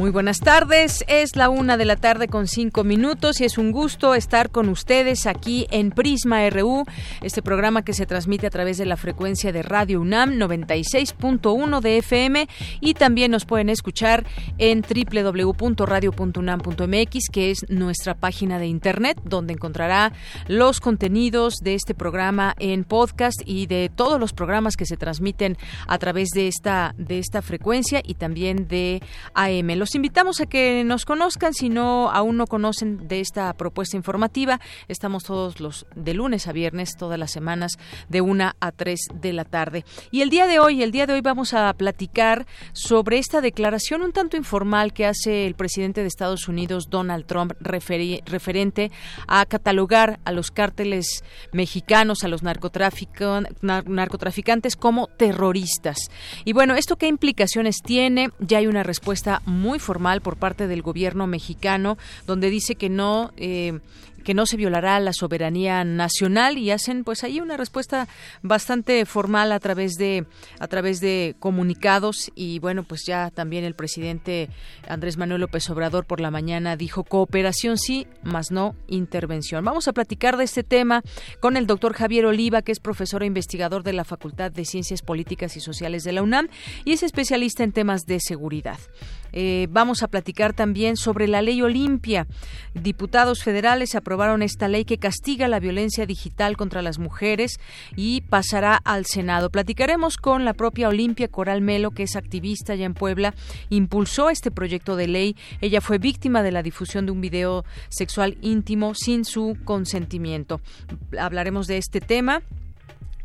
Muy buenas tardes, es la una de la tarde con cinco minutos y es un gusto estar con ustedes aquí en Prisma RU, este programa que se transmite a través de la frecuencia de Radio UNAM 96.1 de FM y también nos pueden escuchar en www.radio.unam.mx, que es nuestra página de internet, donde encontrará los contenidos de este programa en podcast y de todos los programas que se transmiten a través de esta, de esta frecuencia y también de AM. Invitamos a que nos conozcan si no aún no conocen de esta propuesta informativa. Estamos todos los de lunes a viernes, todas las semanas, de una a tres de la tarde. Y el día de hoy, el día de hoy vamos a platicar sobre esta declaración un tanto informal que hace el presidente de Estados Unidos, Donald Trump, referente a catalogar a los cárteles mexicanos, a los narcotraficantes como terroristas. Y bueno, ¿esto qué implicaciones tiene? Ya hay una respuesta muy formal por parte del gobierno mexicano, donde dice que no eh, que no se violará la soberanía nacional y hacen pues ahí una respuesta bastante formal a través de a través de comunicados. Y bueno pues ya también el presidente Andrés Manuel López Obrador por la mañana dijo cooperación sí más no intervención vamos a platicar de este tema con el doctor Javier Oliva que es profesor e investigador de la Facultad de Ciencias Políticas y Sociales de la UNAM y es especialista en temas de seguridad eh, vamos a platicar también sobre la ley Olimpia. Diputados federales aprobaron esta ley que castiga la violencia digital contra las mujeres y pasará al Senado. Platicaremos con la propia Olimpia Coral Melo, que es activista allá en Puebla, impulsó este proyecto de ley. Ella fue víctima de la difusión de un video sexual íntimo sin su consentimiento. Hablaremos de este tema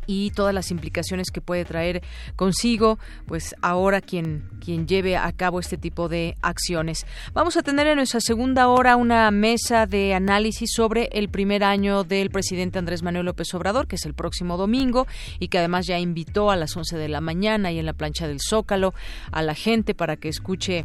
y todas las implicaciones que puede traer consigo, pues ahora quien, quien lleve a cabo este tipo de acciones. Vamos a tener en nuestra segunda hora una mesa de análisis sobre el primer año del presidente Andrés Manuel López Obrador, que es el próximo domingo y que además ya invitó a las 11 de la mañana y en la plancha del Zócalo a la gente para que escuche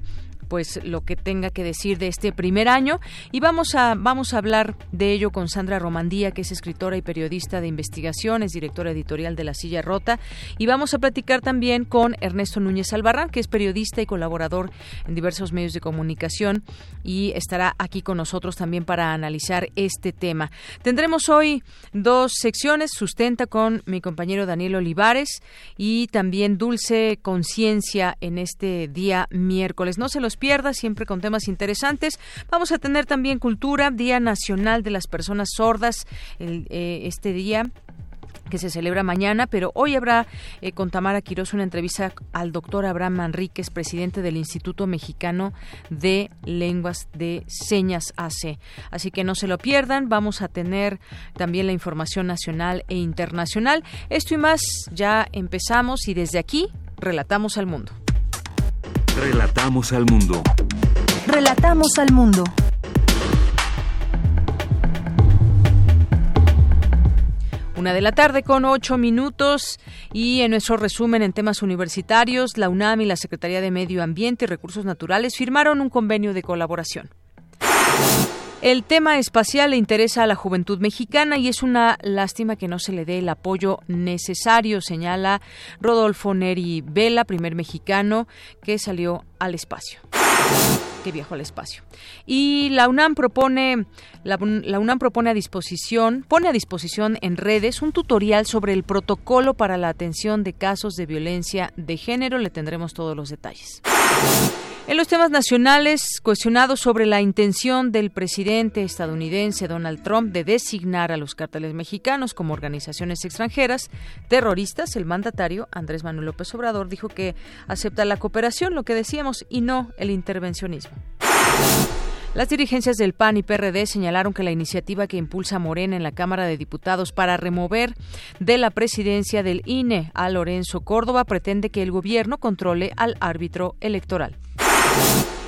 pues lo que tenga que decir de este primer año y vamos a vamos a hablar de ello con Sandra Romandía, que es escritora y periodista de investigación, es directora editorial de La Silla Rota y vamos a platicar también con Ernesto Núñez Albarrán, que es periodista y colaborador en diversos medios de comunicación y estará aquí con nosotros también para analizar este tema. Tendremos hoy dos secciones, sustenta con mi compañero Daniel Olivares y también Dulce Conciencia en este día miércoles. No se los pierda, siempre con temas interesantes. Vamos a tener también cultura, Día Nacional de las Personas Sordas, eh, este día que se celebra mañana, pero hoy habrá eh, con Tamara Quiroz una entrevista al doctor Abraham Manríquez, presidente del Instituto Mexicano de Lenguas de Señas AC. Así que no se lo pierdan, vamos a tener también la información nacional e internacional. Esto y más, ya empezamos y desde aquí relatamos al mundo. Relatamos al mundo. Relatamos al mundo. Una de la tarde con ocho minutos y en nuestro resumen en temas universitarios, la UNAM y la Secretaría de Medio Ambiente y Recursos Naturales firmaron un convenio de colaboración. El tema espacial le interesa a la juventud mexicana y es una lástima que no se le dé el apoyo necesario, señala Rodolfo Neri Vela, primer mexicano que salió al espacio. Que viajó al espacio. Y la UNAM propone, la, UNAM propone a disposición, pone a disposición en redes un tutorial sobre el protocolo para la atención de casos de violencia de género. Le tendremos todos los detalles. En los temas nacionales, cuestionado sobre la intención del presidente estadounidense Donald Trump de designar a los cárteles mexicanos como organizaciones extranjeras terroristas, el mandatario Andrés Manuel López Obrador dijo que acepta la cooperación, lo que decíamos, y no el intervencionismo. Las dirigencias del PAN y PRD señalaron que la iniciativa que impulsa Morena en la Cámara de Diputados para remover de la presidencia del INE a Lorenzo Córdoba pretende que el gobierno controle al árbitro electoral.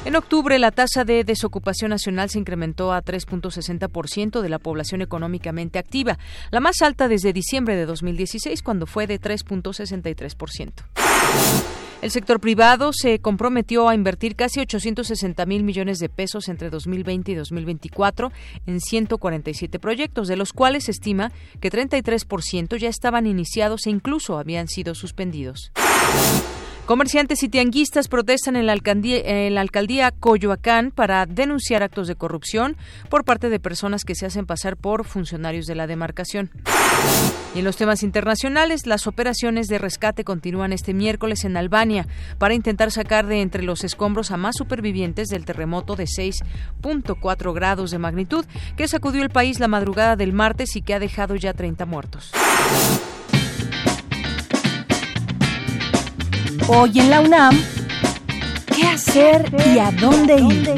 En octubre, la tasa de desocupación nacional se incrementó a 3.60% de la población económicamente activa, la más alta desde diciembre de 2016, cuando fue de 3.63%. El sector privado se comprometió a invertir casi 860 mil millones de pesos entre 2020 y 2024 en 147 proyectos, de los cuales se estima que 33% ya estaban iniciados e incluso habían sido suspendidos. Comerciantes y tianguistas protestan en la, alcaldía, Coyoacán para denunciar actos de corrupción por parte de personas que se hacen pasar por funcionarios de la demarcación. Y en los temas internacionales, las operaciones de rescate continúan este miércoles en Albania para intentar sacar de entre los escombros a más supervivientes del terremoto de 6.4 grados de magnitud que sacudió el país la madrugada del martes y que ha dejado ya 30 muertos. Hoy en la UNAM, ¿qué hacer y a dónde ir?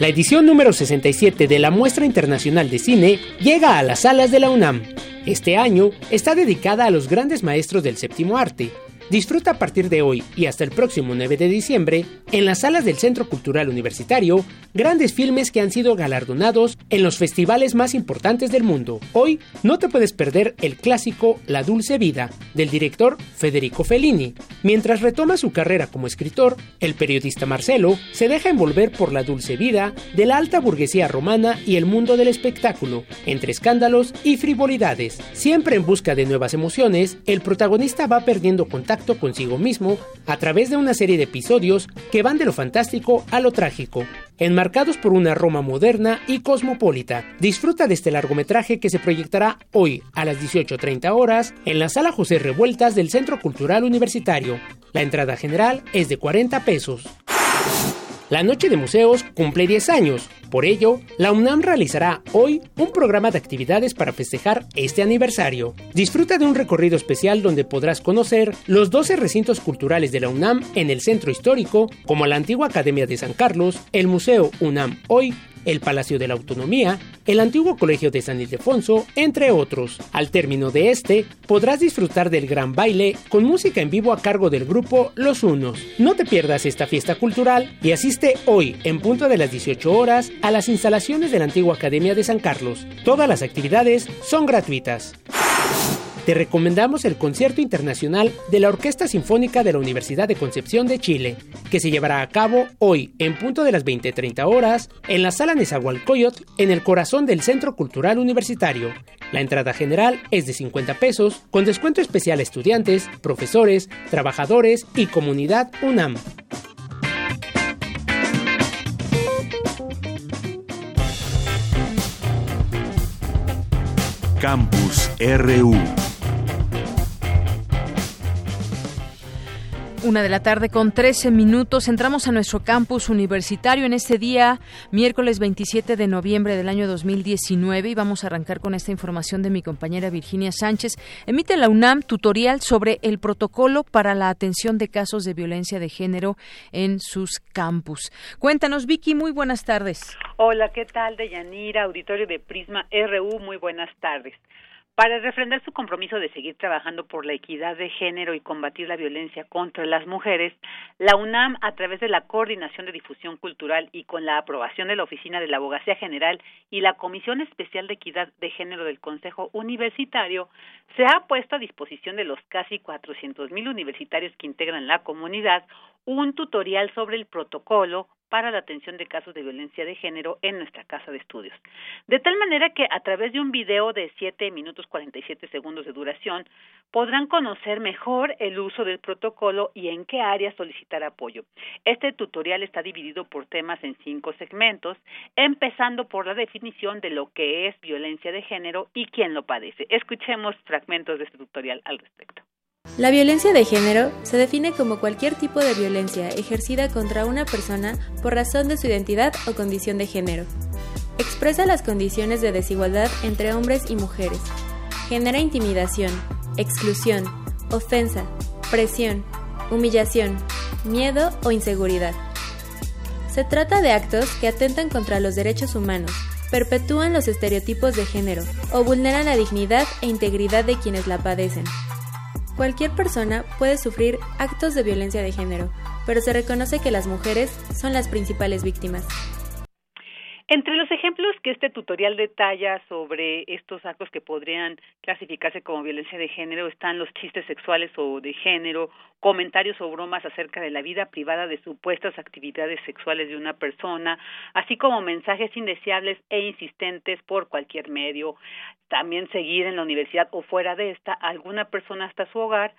La edición número 67 de la Muestra Internacional de Cine llega a las salas de la UNAM. Este año está dedicada a los grandes maestros del séptimo arte, Disfruta a partir de hoy y hasta el próximo 9 de diciembre, en las salas del Centro Cultural Universitario, grandes filmes que han sido galardonados en los festivales más importantes del mundo. Hoy no te puedes perder el clásico La Dulce Vida, del director Federico Fellini. Mientras retoma su carrera como escritor, el periodista Marcelo se deja envolver por la dulce vida de la alta burguesía romana y el mundo del espectáculo, entre escándalos y frivolidades. Siempre en busca de nuevas emociones, el protagonista va perdiendo contacto consigo mismo a través de una serie de episodios que van de lo fantástico a lo trágico, enmarcados por una Roma moderna y cosmopolita. Disfruta de este largometraje que se proyectará hoy a las 18.30 horas en la sala José Revueltas del Centro Cultural Universitario. La entrada general es de 40 pesos. La Noche de Museos cumple 10 años. Por ello, la UNAM realizará hoy un programa de actividades para festejar este aniversario. Disfruta de un recorrido especial donde podrás conocer los 12 recintos culturales de la UNAM en el centro histórico, como la antigua Academia de San Carlos, el Museo UNAM Hoy, el Palacio de la Autonomía, el antiguo Colegio de San Ildefonso, entre otros. Al término de este, podrás disfrutar del gran baile con música en vivo a cargo del grupo Los Unos. No te pierdas esta fiesta cultural y asiste hoy, en punto de las 18 horas, a las instalaciones de la antigua Academia de San Carlos. Todas las actividades son gratuitas te recomendamos el concierto internacional de la Orquesta Sinfónica de la Universidad de Concepción de Chile, que se llevará a cabo hoy en punto de las 20:30 horas en la Sala Nezahualcóyotl, en el corazón del Centro Cultural Universitario. La entrada general es de 50 pesos, con descuento especial a estudiantes, profesores, trabajadores y comunidad UNAM. Campus RU Una de la tarde con 13 minutos. Entramos a nuestro campus universitario en este día, miércoles 27 de noviembre del año 2019, y vamos a arrancar con esta información de mi compañera Virginia Sánchez. Emite la UNAM tutorial sobre el protocolo para la atención de casos de violencia de género en sus campus. Cuéntanos, Vicky, muy buenas tardes. Hola, ¿qué tal, Deyanira? Auditorio de Prisma RU, muy buenas tardes. Para refrendar su compromiso de seguir trabajando por la equidad de género y combatir la violencia contra las mujeres, la UNAM, a través de la Coordinación de Difusión Cultural y con la aprobación de la Oficina de la Abogacía General y la Comisión Especial de Equidad de Género del Consejo Universitario, se ha puesto a disposición de los casi 400 mil universitarios que integran la comunidad un tutorial sobre el protocolo para la atención de casos de violencia de género en nuestra casa de estudios. De tal manera que a través de un video de 7 minutos 47 segundos de duración podrán conocer mejor el uso del protocolo y en qué áreas solicitar apoyo. Este tutorial está dividido por temas en cinco segmentos, empezando por la definición de lo que es violencia de género y quién lo padece. Escuchemos fragmentos de este tutorial al respecto. La violencia de género se define como cualquier tipo de violencia ejercida contra una persona por razón de su identidad o condición de género. Expresa las condiciones de desigualdad entre hombres y mujeres. Genera intimidación, exclusión, ofensa, presión, humillación, miedo o inseguridad. Se trata de actos que atentan contra los derechos humanos, perpetúan los estereotipos de género o vulneran la dignidad e integridad de quienes la padecen. Cualquier persona puede sufrir actos de violencia de género, pero se reconoce que las mujeres son las principales víctimas. Entre los ejemplos que este tutorial detalla sobre estos actos que podrían clasificarse como violencia de género están los chistes sexuales o de género, comentarios o bromas acerca de la vida privada de supuestas actividades sexuales de una persona, así como mensajes indeseables e insistentes por cualquier medio, también seguir en la universidad o fuera de esta alguna persona hasta su hogar,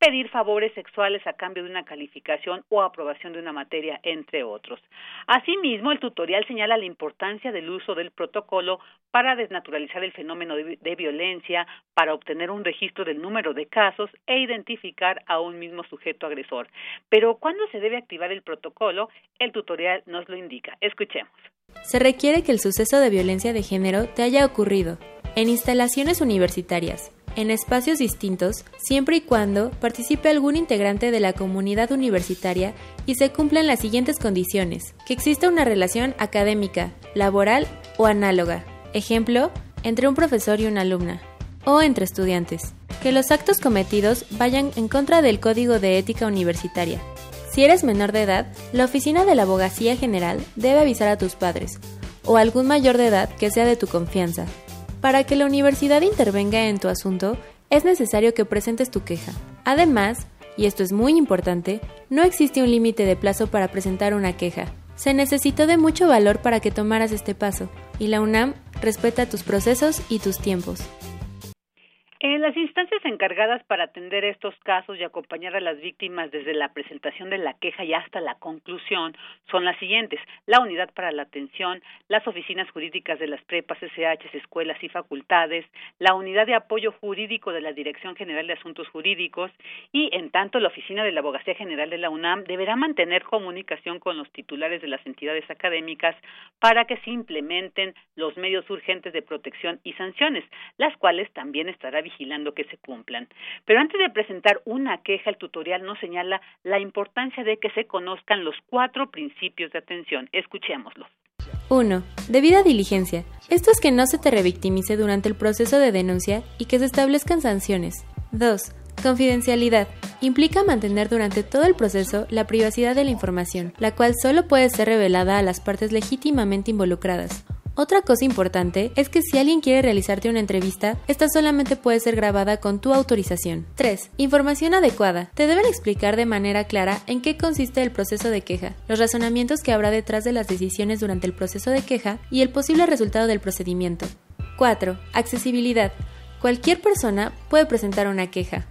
pedir favores sexuales a cambio de una calificación o aprobación de una materia, entre otros. Asimismo, el tutorial señala la importancia del uso del protocolo para desnaturalizar el fenómeno de, violencia, para obtener un registro del número de casos e identificar a un mismo sujeto agresor. Pero ¿cuándo se debe activar el protocolo? El tutorial nos lo indica. Escuchemos. Se requiere que el suceso de violencia de género te haya ocurrido en instalaciones universitarias, en espacios distintos, siempre y cuando participe algún integrante de la comunidad universitaria y se cumplan las siguientes condiciones. Que exista una relación académica, laboral o análoga. Ejemplo, entre un profesor y una alumna. O entre estudiantes. Que los actos cometidos vayan en contra del Código de Ética Universitaria. Si eres menor de edad, la Oficina de la Abogacía General debe avisar a tus padres o algún mayor de edad que sea de tu confianza para que la universidad intervenga en tu asunto, es necesario que presentes tu queja. Además, y esto es muy importante, no existe un límite de plazo para presentar una queja. Se necesitó de mucho valor para que tomaras este paso, y la UNAM respeta tus procesos y tus tiempos. En las instancias encargadas para atender estos casos y acompañar a las víctimas desde la presentación de la queja y hasta la conclusión son las siguientes: la unidad para la atención, las oficinas jurídicas de las prepas, SH, escuelas y facultades, la unidad de apoyo jurídico de la Dirección General de Asuntos Jurídicos y, en tanto, la oficina de la Abogacía General de la UNAM deberá mantener comunicación con los titulares de las entidades académicas para que se implementen los medios urgentes de protección y sanciones, las cuales también estará vigilando que se cumplan. Pero antes de presentar una queja, el tutorial nos señala la importancia de que se conozcan los cuatro principios de atención. Escuchémoslos. 1. Debida diligencia. Esto es que no se te revictimice durante el proceso de denuncia y que se establezcan sanciones. 2. Confidencialidad. Implica mantener durante todo el proceso la privacidad de la información, la cual solo puede ser revelada a las partes legítimamente involucradas. Otra cosa importante es que si alguien quiere realizarte una entrevista, esta solamente puede ser grabada con tu autorización. 3. Información adecuada. Te deben explicar de manera clara en qué consiste el proceso de queja, los razonamientos que habrá detrás de las decisiones durante el proceso de queja y el posible resultado del procedimiento. 4. Accesibilidad. Cualquier persona puede presentar una queja.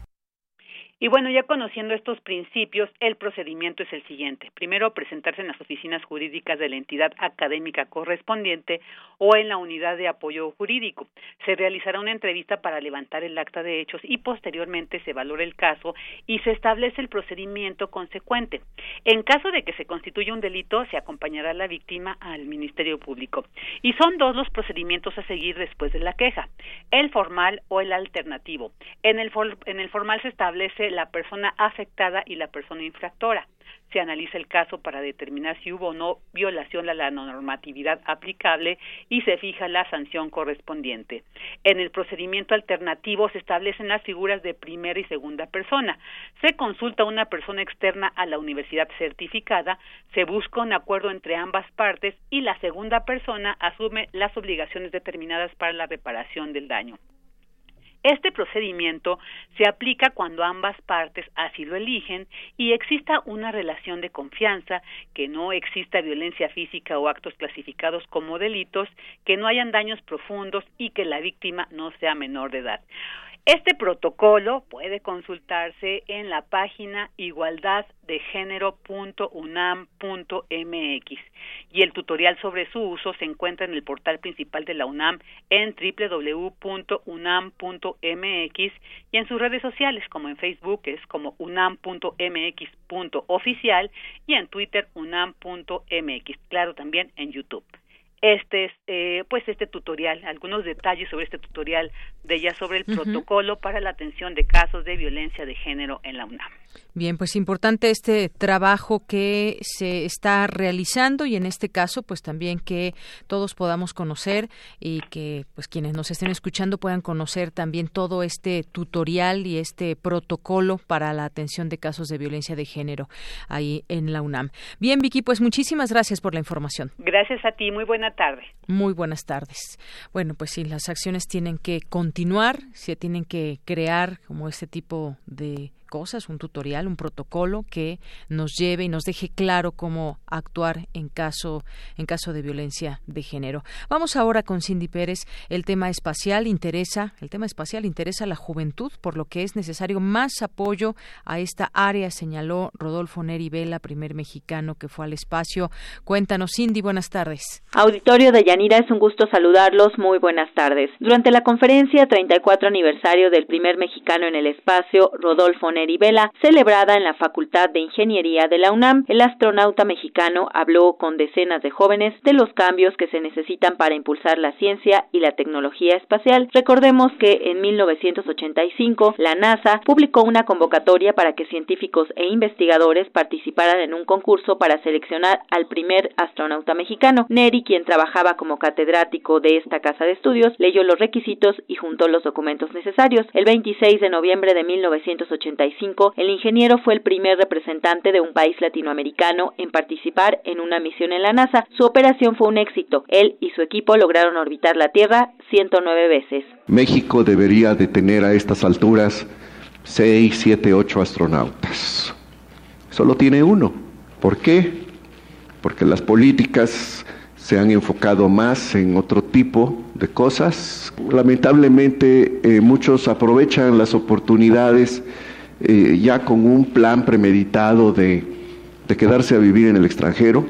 Y bueno, ya conociendo estos principios, el procedimiento es el siguiente. Primero, presentarse en las oficinas jurídicas de la entidad académica correspondiente o en la unidad de apoyo jurídico. Se realizará una entrevista para levantar el acta de hechos y posteriormente se valora el caso y se establece el procedimiento consecuente. En caso de que se constituya un delito, se acompañará a la víctima al Ministerio Público. Y son dos los procedimientos a seguir después de la queja, el formal o el alternativo. En el, en el formal se establece la persona afectada y la persona infractora. Se analiza el caso para determinar si hubo o no violación a la normatividad aplicable y se fija la sanción correspondiente. En el procedimiento alternativo se establecen las figuras de primera y segunda persona. Se consulta a una persona externa a la universidad certificada, se busca un acuerdo entre ambas partes y la segunda persona asume las obligaciones determinadas para la reparación del daño. Este procedimiento se aplica cuando ambas partes así lo eligen y exista una relación de confianza, que no exista violencia física o actos clasificados como delitos, que no hayan daños profundos y que la víctima no sea menor de edad. Este protocolo puede consultarse en la página igualdaddegénero.unam.mx y el tutorial sobre su uso se encuentra en el portal principal de la UNAM en www.unam.mx y en sus redes sociales como en Facebook es como unam.mx.oficial y en Twitter unam.mx, claro también en YouTube este eh, pues este tutorial, algunos detalles sobre este tutorial de ella sobre el protocolo para la atención de casos de violencia de género en la UNAM. Bien, pues importante este trabajo que se está realizando y en este caso, pues también que todos podamos conocer y que pues quienes nos estén escuchando puedan conocer también todo este tutorial y este protocolo para la atención de casos de violencia de género ahí en la UNAM. Bien, Vicky, pues muchísimas gracias por la información. Gracias a ti, muy buena tarde. Muy buenas tardes. Bueno, pues sí, las acciones tienen que continuar, se tienen que crear como este tipo de cosas, un tutorial, un protocolo que nos lleve y nos deje claro cómo actuar en caso en caso de violencia de género. Vamos ahora con Cindy Pérez. El tema espacial interesa, el tema espacial interesa a la juventud, por lo que es necesario más apoyo a esta área, señaló Rodolfo Neri Vela, primer mexicano que fue al espacio. Cuéntanos, Cindy, buenas tardes. Auditorio de Yanira, es un gusto saludarlos. Muy buenas tardes. Durante la conferencia 34 aniversario del primer mexicano en el espacio, Rodolfo Neri Vela, celebrada en la Facultad de Ingeniería de la UNAM, el astronauta mexicano habló con decenas de jóvenes de los cambios que se necesitan para impulsar la ciencia y la tecnología espacial. Recordemos que en 1985 la NASA publicó una convocatoria para que científicos e investigadores participaran en un concurso para seleccionar al primer astronauta mexicano. Neri, quien trabajaba como catedrático de esta casa de estudios, leyó los requisitos y juntó los documentos necesarios. El 26 de noviembre de 1985, el ingeniero fue el primer representante de un país latinoamericano en participar en una misión en la NASA. Su operación fue un éxito. Él y su equipo lograron orbitar la Tierra 109 veces. México debería de tener a estas alturas 6, 7, 8 astronautas. Solo tiene uno. ¿Por qué? Porque las políticas se han enfocado más en otro tipo de cosas. Lamentablemente eh, muchos aprovechan las oportunidades eh, ya con un plan premeditado de, de, quedarse a vivir en el extranjero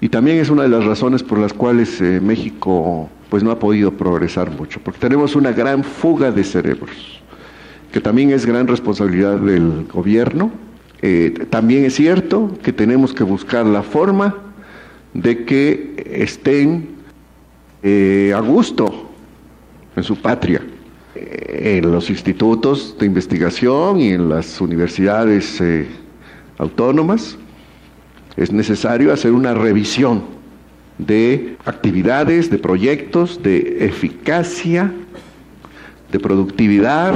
y también es una de las razones por las cuales eh, México pues no ha podido progresar mucho, porque tenemos una gran fuga de cerebros, que también es gran responsabilidad del gobierno. también es cierto que tenemos que buscar la forma de que estén eh, a gusto en su patria, eh, en los institutos de investigación y en las universidades eh, autónomas. Es necesario hacer una revisión de actividades, de proyectos, de eficacia, de productividad,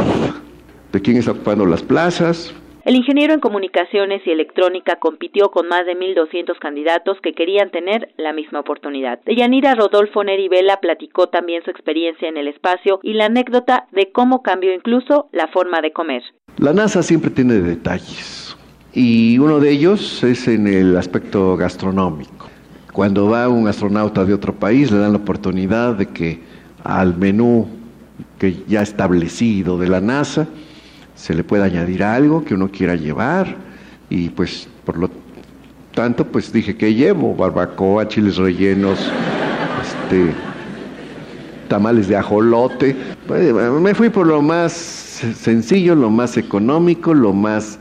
de quién está ocupando las plazas, el ingeniero en comunicaciones y electrónica compitió con más de 1.200 candidatos que querían tener la misma oportunidad. De Yanira Rodolfo Nerivela platicó también su experiencia en el espacio y la anécdota de cómo cambió incluso la forma de comer. La NASA siempre tiene detalles y uno de ellos es en el aspecto gastronómico. Cuando va un astronauta de otro país le dan la oportunidad de que al menú que ya establecido de la NASA se le puede añadir algo que uno quiera llevar y pues por lo tanto pues dije que llevo barbacoa, chiles rellenos, este, tamales de ajolote. Pues, me fui por lo más sencillo, lo más económico, lo más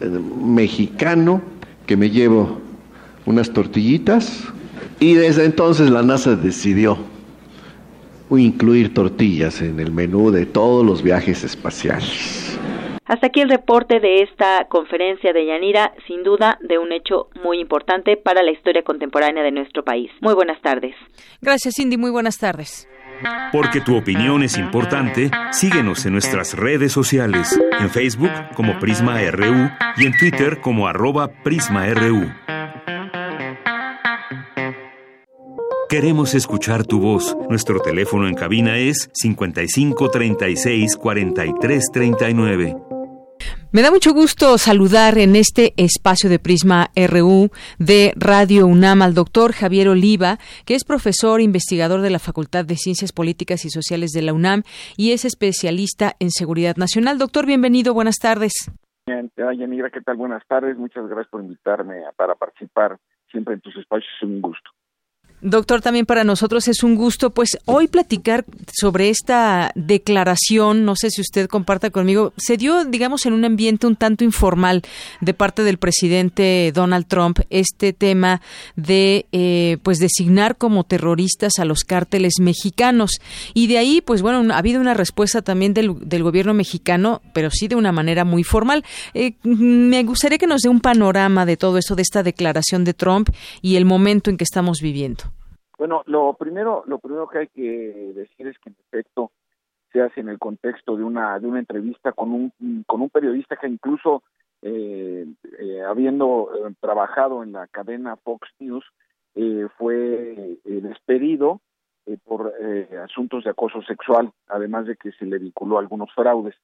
eh, mexicano, que me llevo unas tortillitas y desde entonces la NASA decidió incluir tortillas en el menú de todos los viajes espaciales. Hasta aquí el reporte de esta conferencia de Yanira, sin duda de un hecho muy importante para la historia contemporánea de nuestro país. Muy buenas tardes. Gracias, Cindy. Muy buenas tardes. Porque tu opinión es importante, síguenos en nuestras redes sociales, en Facebook como Prisma RU y en Twitter como arroba PrismaRU. Queremos escuchar tu voz. Nuestro teléfono en cabina es 55 36 43 39. Me da mucho gusto saludar en este espacio de Prisma RU de Radio UNAM al doctor Javier Oliva, que es profesor investigador de la Facultad de Ciencias Políticas y Sociales de la UNAM y es especialista en seguridad nacional. Doctor, bienvenido, buenas tardes. Yanira, ¿qué tal? Buenas tardes, muchas gracias por invitarme para participar siempre en tus espacios, es un gusto. Doctor, también para nosotros es un gusto, pues hoy platicar sobre esta declaración, no sé si usted comparta conmigo, se dio, digamos, en un ambiente un tanto informal de parte del presidente Donald Trump este tema de, eh, pues, designar como terroristas a los cárteles mexicanos. Y de ahí, pues bueno, ha habido una respuesta también del, gobierno mexicano, pero sí de una manera muy formal. Eh, me gustaría que nos dé un panorama de todo esto, de esta declaración de Trump y el momento en que estamos viviendo. Bueno, lo primero, lo primero que hay que decir es que en efecto se hace en el contexto de una de una entrevista con un con un periodista que incluso eh, eh, habiendo eh, trabajado en la cadena Fox News fue despedido por asuntos de acoso sexual, además de que se le vinculó algunos fraudes.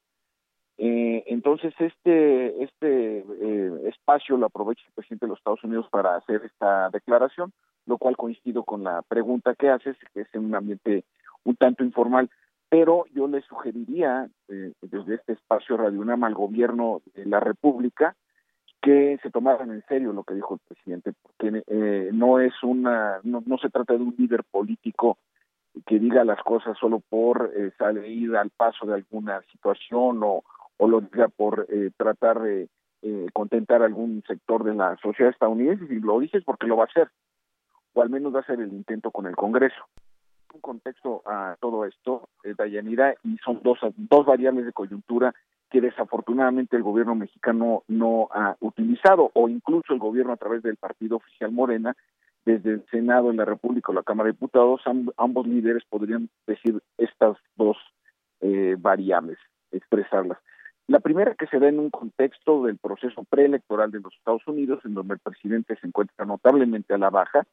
Entonces este este espacio lo aprovecha el presidente de los Estados Unidos para hacer esta declaración lo cual coincido con la pregunta que haces, que es en un ambiente un tanto informal, pero yo le sugeriría eh, desde este espacio Radio UNAM al gobierno de la República que se tomaran en serio lo que dijo el presidente, porque eh, no es una, no, se trata de un líder político que diga las cosas solo por eh, salir al paso de alguna situación o, o lo diga por eh, tratar de contentar algún sector de la sociedad estadounidense, si lo dices porque lo va a hacer o al menos va a ser el intento con el Congreso. Un contexto a todo esto, eh, Dayanira, y son dos, dos variables de coyuntura que desafortunadamente el gobierno mexicano no ha utilizado, o incluso el gobierno a través del partido oficial Morena, desde el Senado en la República o la Cámara de Diputados, ambos líderes podrían decir estas dos eh, variables, expresarlas. La primera que se da en un contexto del proceso preelectoral de los Estados Unidos, en donde el presidente se encuentra notablemente a la baja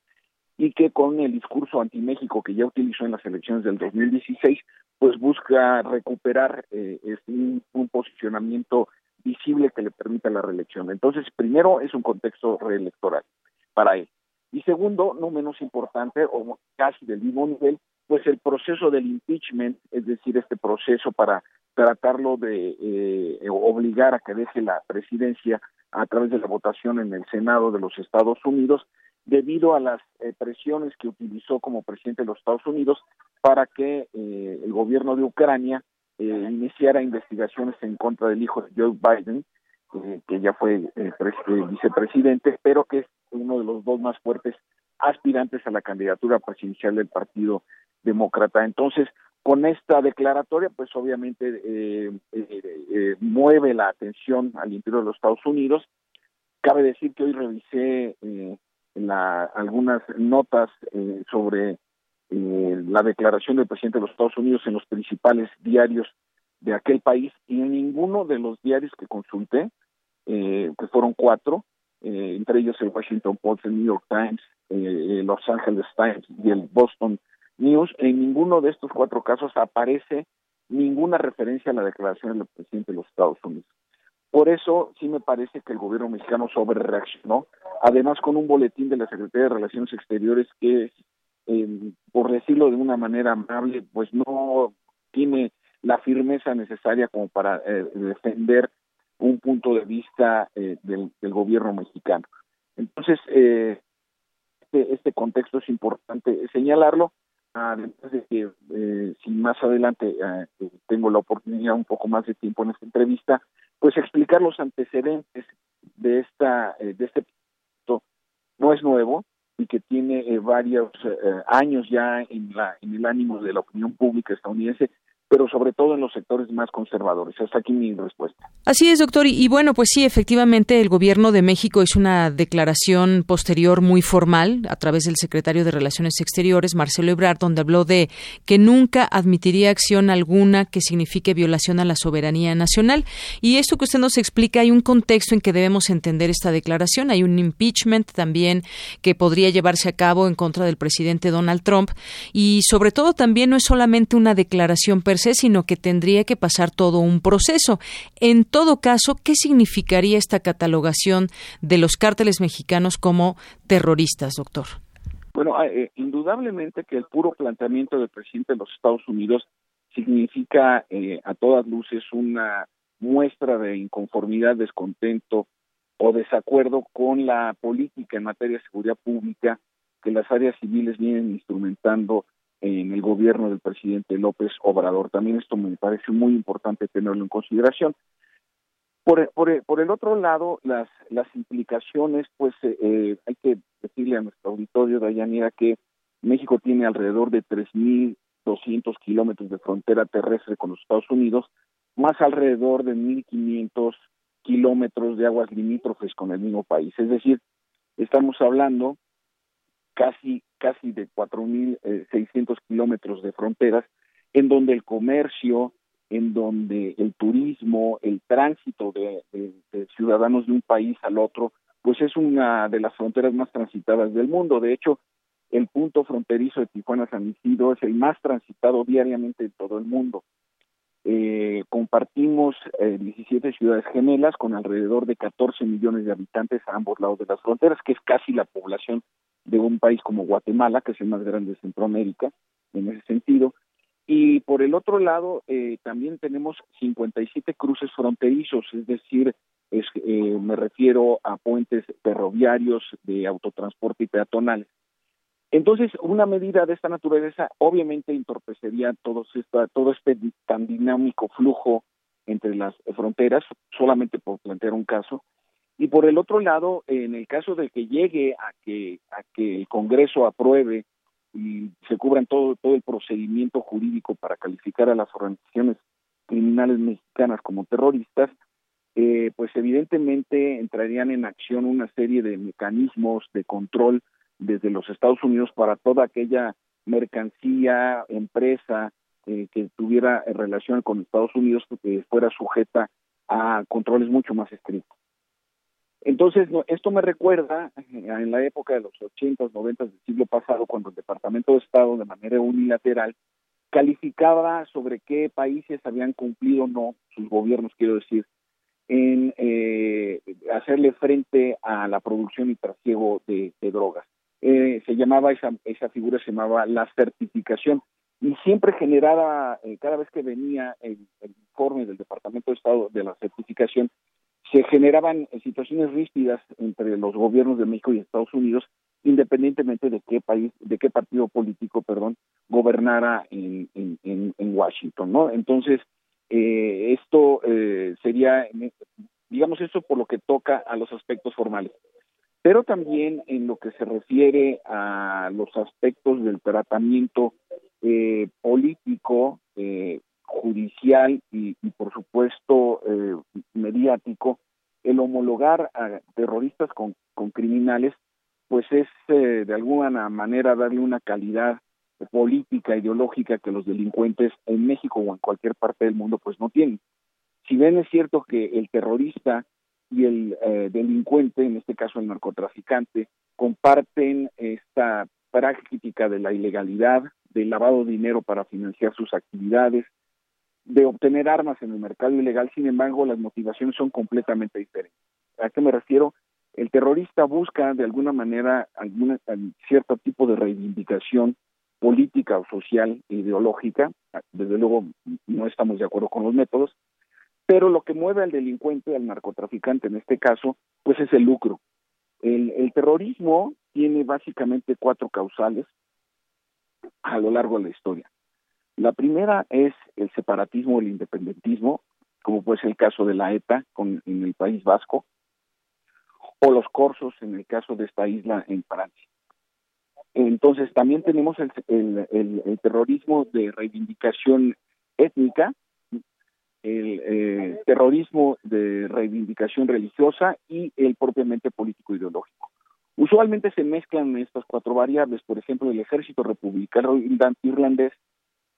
y que con el discurso anti-México que ya utilizó en las elecciones del 2016, pues busca recuperar eh, un, un, posicionamiento visible que le permita la reelección. Entonces, primero es un contexto reelectoral para él. Y segundo, no menos importante, o casi del mismo nivel, pues el proceso del impeachment, es decir, este proceso para tratarlo de eh, obligar a que deje la presidencia a través de la votación en el Senado de los Estados Unidos, debido a las eh, presiones que utilizó como presidente de los Estados Unidos para que eh, el gobierno de Ucrania eh, iniciara investigaciones en contra del hijo de Joe Biden, que ya fue vicepresidente, pero que es uno de los dos más fuertes aspirantes a la candidatura presidencial del Partido Demócrata. Entonces, con esta declaratoria, pues obviamente mueve la atención al interior de los Estados Unidos. Cabe decir que hoy revisé la, algunas notas eh, sobre eh, la declaración del presidente de los Estados Unidos en los principales diarios de aquel país y en ninguno de los diarios que consulté, eh, que fueron cuatro, eh, entre ellos el Washington Post, el New York Times, el Los Angeles Times y el Boston News, en ninguno de estos cuatro casos aparece ninguna referencia a la declaración del presidente de los Estados Unidos. Por eso sí me parece que el gobierno mexicano sobre reaccionó, además con un boletín de la Secretaría de Relaciones Exteriores que, eh, por decirlo de una manera amable, pues no tiene la firmeza necesaria como para eh, defender un punto de vista eh, del, gobierno mexicano. Entonces, este, este contexto es importante señalarlo además de que eh, si más adelante eh, tengo la oportunidad un poco más de tiempo en esta entrevista, pues explicar los antecedentes de esta eh, de este proyecto no es nuevo y que tiene varios años ya en la en el ánimo de la opinión pública estadounidense, pero sobre todo en los sectores más conservadores. Hasta aquí mi respuesta. Así es, doctor. Y, bueno, pues sí, efectivamente, el gobierno de México hizo una declaración posterior muy formal a través del secretario de Relaciones Exteriores, Marcelo Ebrard, donde habló de que nunca admitiría acción alguna que signifique violación a la soberanía nacional. Y esto que usted nos explica, hay un contexto en que debemos entender esta declaración. Hay un impeachment también que podría llevarse a cabo en contra del presidente Donald Trump. Y sobre todo también no es solamente una declaración sino que tendría que pasar todo un proceso. En todo caso, ¿qué significaría esta catalogación de los cárteles mexicanos como terroristas, doctor? Bueno, ah, eh, indudablemente que el puro planteamiento del presidente de los Estados Unidos significa eh, a todas luces una muestra de inconformidad, descontento o desacuerdo con la política en materia de seguridad pública que las áreas civiles vienen instrumentando en el gobierno del presidente López Obrador. También esto me parece muy importante tenerlo en consideración. Por, por, por el otro lado, las, las implicaciones, pues eh, eh hay que decirle a nuestro auditorio, Dayanira, que México tiene alrededor de 3.200 kilómetros de frontera terrestre con los Estados Unidos, más alrededor de 1.500 kilómetros de aguas limítrofes con el mismo país. Es decir, estamos hablando casi casi de 4.600 eh, kilómetros de fronteras, en donde el comercio, en donde el turismo, el tránsito de, ciudadanos de un país al otro, pues es una de las fronteras más transitadas del mundo. De hecho, el punto fronterizo de Tijuana San Isidro es el más transitado diariamente en todo el mundo. Eh, compartimos 17 eh, ciudades gemelas con alrededor de 14 millones de habitantes a ambos lados de las fronteras, que es casi la población de un país como Guatemala, que es el más grande de Centroamérica, en ese sentido. Y por el otro lado, eh, también tenemos 57 cruces fronterizos, es decir, es, eh, me refiero a puentes ferroviarios de autotransporte y peatonales. Entonces, una medida de esta naturaleza obviamente entorpecería todo, esta, todo este tan dinámico flujo entre las fronteras, solamente por plantear un caso, y por el otro lado, en el caso de que llegue a que, a que el Congreso apruebe y se cubran todo, todo el procedimiento jurídico para calificar a las organizaciones criminales mexicanas como terroristas, eh, pues evidentemente entrarían en acción una serie de mecanismos de control desde los Estados Unidos para toda aquella mercancía, empresa eh, que tuviera relación con Estados Unidos que fuera sujeta a controles mucho más estrictos. Entonces, esto me recuerda eh, en la época de los 80, 90 del siglo pasado, cuando el Departamento de Estado, de manera unilateral, calificaba sobre qué países habían cumplido o no, sus gobiernos, quiero decir, en eh, hacerle frente a la producción y trasiego de, drogas. Eh, se llamaba esa, esa figura, se llamaba la certificación y siempre generaba, cada vez que venía el, informe del Departamento de Estado de la certificación, se generaban situaciones ríspidas entre los gobiernos de México y Estados Unidos, independientemente de qué país, de qué partido político, perdón, gobernara en, en, Washington, ¿no? Entonces, eh, esto eh, sería, digamos, esto por lo que toca a los aspectos formales. Pero también en lo que se refiere a los aspectos del tratamiento eh, político, judicial y, por supuesto eh, mediático, el homologar a terroristas con, con criminales, pues es eh, de alguna manera darle una calidad política, ideológica que los delincuentes en México o en cualquier parte del mundo pues no tienen. Si bien es cierto que el terrorista y el eh, delincuente, en este caso el narcotraficante, comparten esta práctica de la ilegalidad, del lavado de dinero para financiar sus actividades, de obtener armas en el mercado ilegal, sin embargo, las motivaciones son completamente diferentes. ¿A qué me refiero? El terrorista busca de alguna manera alguna, cierto tipo de reivindicación política o social ideológica, desde luego no estamos de acuerdo con los métodos, pero lo que mueve al delincuente, al narcotraficante en este caso, pues es el lucro. El, el terrorismo tiene básicamente cuatro causales a lo largo de la historia. La primera es el separatismo el independentismo, como puede ser el caso de la ETA con, en el País Vasco, o los corsos en el caso de esta isla en Francia. Entonces también tenemos el, el, terrorismo de reivindicación étnica, el eh, terrorismo de reivindicación religiosa y el propiamente político ideológico. Usualmente se mezclan estas cuatro variables, por ejemplo, el ejército republicano irlandés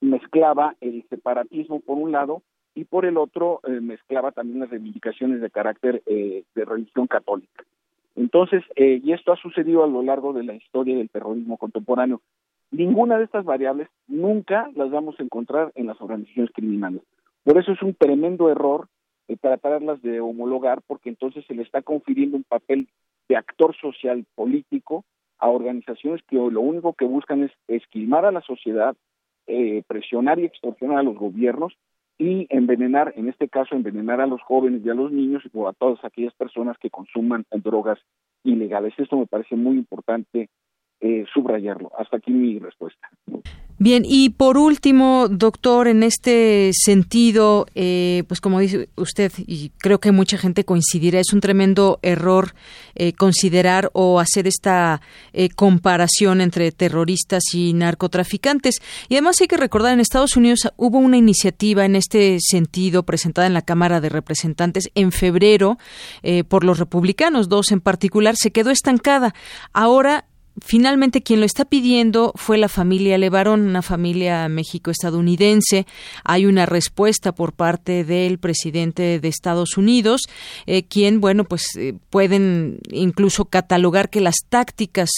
mezclaba el separatismo por un lado y por el otro eh, mezclaba también las reivindicaciones de carácter eh, de religión católica. Entonces, eh, y esto ha sucedido a lo largo de la historia del terrorismo contemporáneo. Ninguna de estas variables nunca las vamos a encontrar en las organizaciones criminales. Por eso es un tremendo error tratarlas de homologar, porque entonces se le está confiriendo un papel de actor social político a organizaciones que lo único que buscan es esquilmar a la sociedad, eh, presionar y extorsionar a los gobiernos y envenenar, en este caso, envenenar a los jóvenes y a los niños y a todas aquellas personas que consuman drogas ilegales. Esto me parece muy importante eh, subrayarlo. Hasta aquí mi respuesta. Bien, y por último, doctor, en este sentido, eh, pues como dice usted, y creo que mucha gente coincidirá, es un tremendo error eh, considerar o hacer esta eh, comparación entre terroristas y narcotraficantes. Y además hay que recordar, en Estados Unidos hubo una iniciativa en este sentido presentada en la Cámara de Representantes en febrero por los republicanos, dos en particular, se quedó estancada. Ahora Finalmente, quien lo está pidiendo fue la familia Levarón, una familia México-estadounidense. Hay una respuesta por parte del presidente de Estados Unidos, eh, quien, bueno, pues eh, pueden incluso catalogar que las tácticas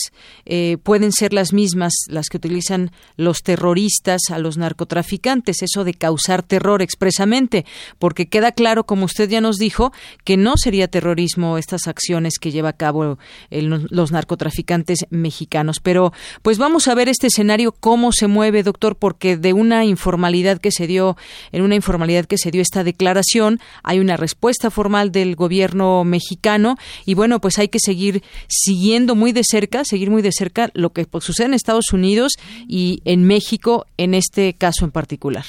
eh, pueden ser las mismas, las que utilizan los terroristas a los narcotraficantes, eso de causar terror expresamente, porque queda claro, como usted ya nos dijo, que no sería terrorismo estas acciones que lleva a cabo los narcotraficantes mexicanos mexicanos. Pero pues vamos a ver este escenario cómo se mueve, doctor, porque de una informalidad que se dio, en una informalidad que se dio esta declaración, hay una respuesta formal del gobierno mexicano y bueno, pues hay que seguir siguiendo muy de cerca, seguir muy de cerca lo que pues, sucede en Estados Unidos y en México en este caso en particular.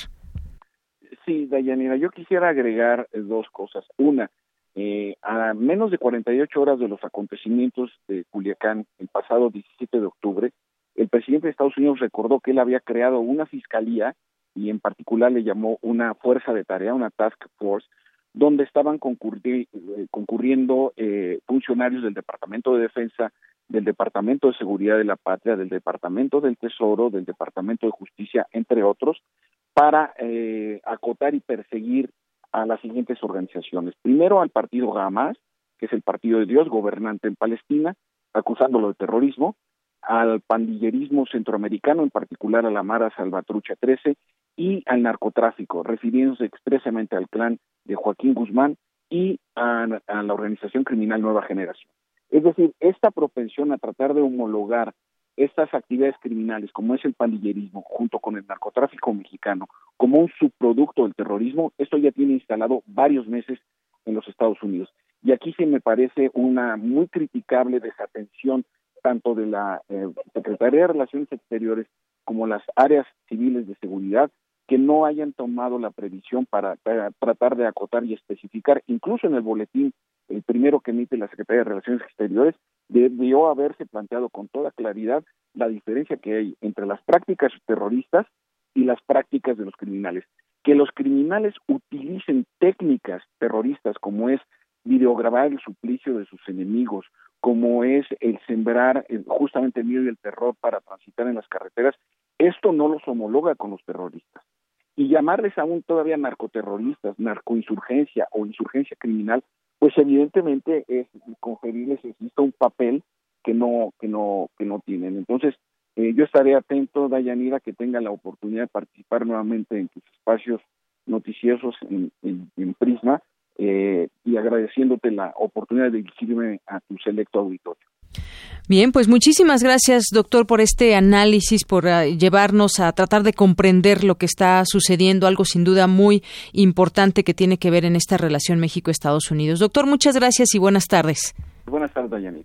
Sí, Dayanira, yo quisiera agregar eh, dos cosas. Una, eh, a menos de 48 horas de los acontecimientos de Culiacán el pasado 17 de octubre, el presidente de Estados Unidos recordó que él había creado una fiscalía y en particular le llamó una fuerza de tarea, una task force, donde estaban eh, concurriendo eh, funcionarios del Departamento de Defensa, del Departamento de Seguridad de la Patria, del Departamento del Tesoro, del Departamento de Justicia, entre otros, para eh, acotar y perseguir a las siguientes organizaciones. Primero al partido Hamas, que es el partido de Dios gobernante en Palestina, acusándolo de terrorismo, al pandillerismo centroamericano, en particular a la Mara Salvatrucha 13, y al narcotráfico, refiriéndose expresamente al clan de Joaquín Guzmán y a, a la organización criminal Nueva Generación. Es decir, esta propensión a tratar de homologar estas actividades criminales, como es el pandillerismo, junto con el narcotráfico mexicano, como un subproducto del terrorismo, esto ya tiene instalado varios meses en los Estados Unidos. Y aquí se me parece una muy criticable desatención tanto de la eh, Secretaría de Relaciones Exteriores como las áreas civiles de seguridad que no hayan tomado la previsión para, para, tratar de acotar y especificar, incluso en el boletín, el primero que emite la Secretaría de Relaciones Exteriores, debió haberse planteado con toda claridad la diferencia que hay entre las prácticas terroristas y las prácticas de los criminales. Que los criminales utilicen técnicas terroristas como es videograbar el suplicio de sus enemigos, como es el sembrar eh, justamente el miedo y el terror para transitar en las carreteras, esto no los homologa con los terroristas. Y llamarles aún todavía narcoterroristas, narcoinsurgencia o insurgencia criminal, pues evidentemente es conferirles existe un papel que no que no que no tienen. Entonces eh, yo estaré atento Dayanira que tenga la oportunidad de participar nuevamente en tus espacios noticiosos en, en, Prisma eh, y agradeciéndote la oportunidad de dirigirme a tu selecto auditorio Bien, pues muchísimas gracias, doctor, por este análisis, por ah, llevarnos a tratar de comprender lo que está sucediendo, algo sin duda muy importante que tiene que ver en esta relación México-Estados Unidos. Doctor, muchas gracias y buenas tardes. Buenas tardes, Yanir.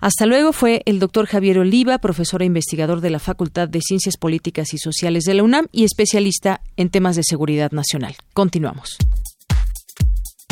Hasta luego fue el doctor Javier Oliva, profesor e investigador de la Facultad de Ciencias Políticas y Sociales de la UNAM y especialista en temas de seguridad nacional. Continuamos.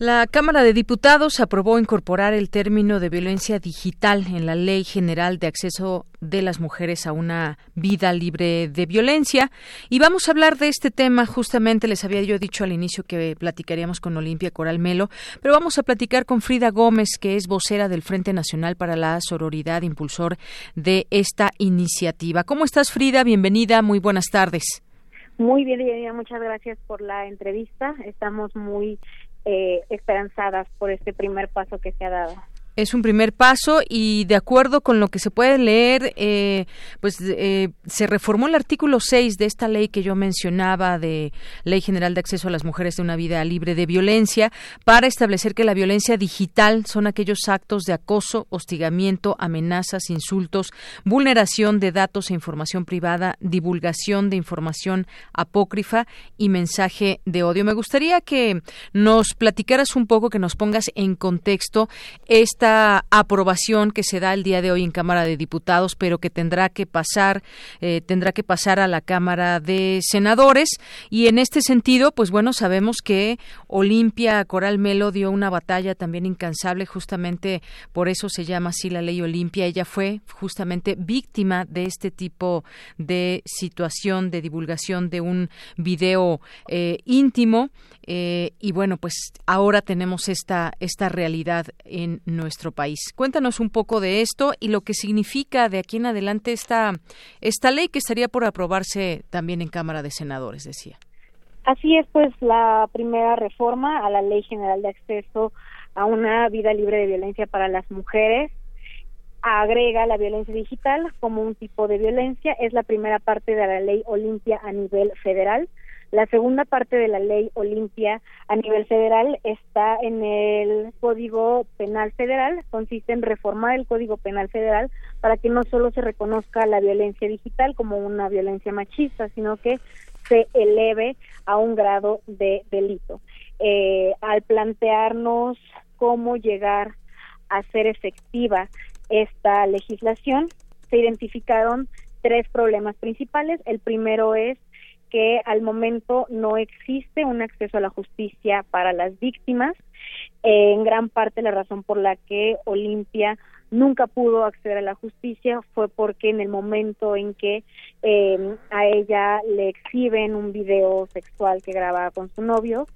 La Cámara de Diputados aprobó incorporar el término de violencia digital en la Ley General de Acceso de las Mujeres a una vida libre de violencia. Y vamos a hablar de este tema. Justamente les había yo dicho al inicio que platicaríamos con Olimpia Coral Melo, pero vamos a platicar con Frida Gómez, que es vocera del Frente Nacional para la Sororidad, impulsor de esta iniciativa. ¿Cómo estás, Frida? Bienvenida. Muy buenas tardes. Muy bien, muchas gracias por la entrevista. Estamos muy eh, esperanzadas por este primer paso que se ha dado es un primer paso y de acuerdo con lo que se puede leer, eh, pues eh, se reformó el artículo 6 de esta ley que yo mencionaba de Ley General de Acceso a las Mujeres de una Vida Libre de Violencia para establecer que la violencia digital son aquellos actos de acoso, hostigamiento, amenazas, insultos, vulneración de datos e información privada, divulgación de información apócrifa y mensaje de odio. Me gustaría que nos platicaras un poco, que nos pongas en contexto esta aprobación que se da el día de hoy en Cámara de Diputados, pero que tendrá que pasar, eh, tendrá que pasar a la Cámara de Senadores. Y en este sentido, pues bueno, sabemos que Olimpia Coral Melo dio una batalla también incansable, justamente por eso se llama así la ley Olimpia. Ella fue justamente víctima de este tipo de situación de divulgación de un video eh, íntimo. Eh, y bueno, pues ahora tenemos esta, esta realidad en nuestro país. Cuéntanos un poco de esto y lo que significa de aquí en adelante esta, esta ley que estaría por aprobarse también en Cámara de Senadores, decía. Así es, pues la primera reforma a la Ley General de Acceso a una vida libre de violencia para las mujeres agrega la violencia digital como un tipo de violencia. Es la primera parte de la ley Olimpia a nivel federal. La segunda parte de la ley Olimpia a nivel federal está en el Código Penal Federal, consiste en reformar el Código Penal Federal para que no solo se reconozca la violencia digital como una violencia machista, sino que se eleve a un grado de delito. Eh, al plantearnos cómo llegar a ser efectiva esta legislación, se identificaron tres problemas principales. El primero es que al momento no existe un acceso a la justicia para las víctimas. en gran parte la razón por la que Olimpia nunca pudo acceder a la justicia fue porque en el momento en que em, a ella le exhiben un video sexual que graba con su novio,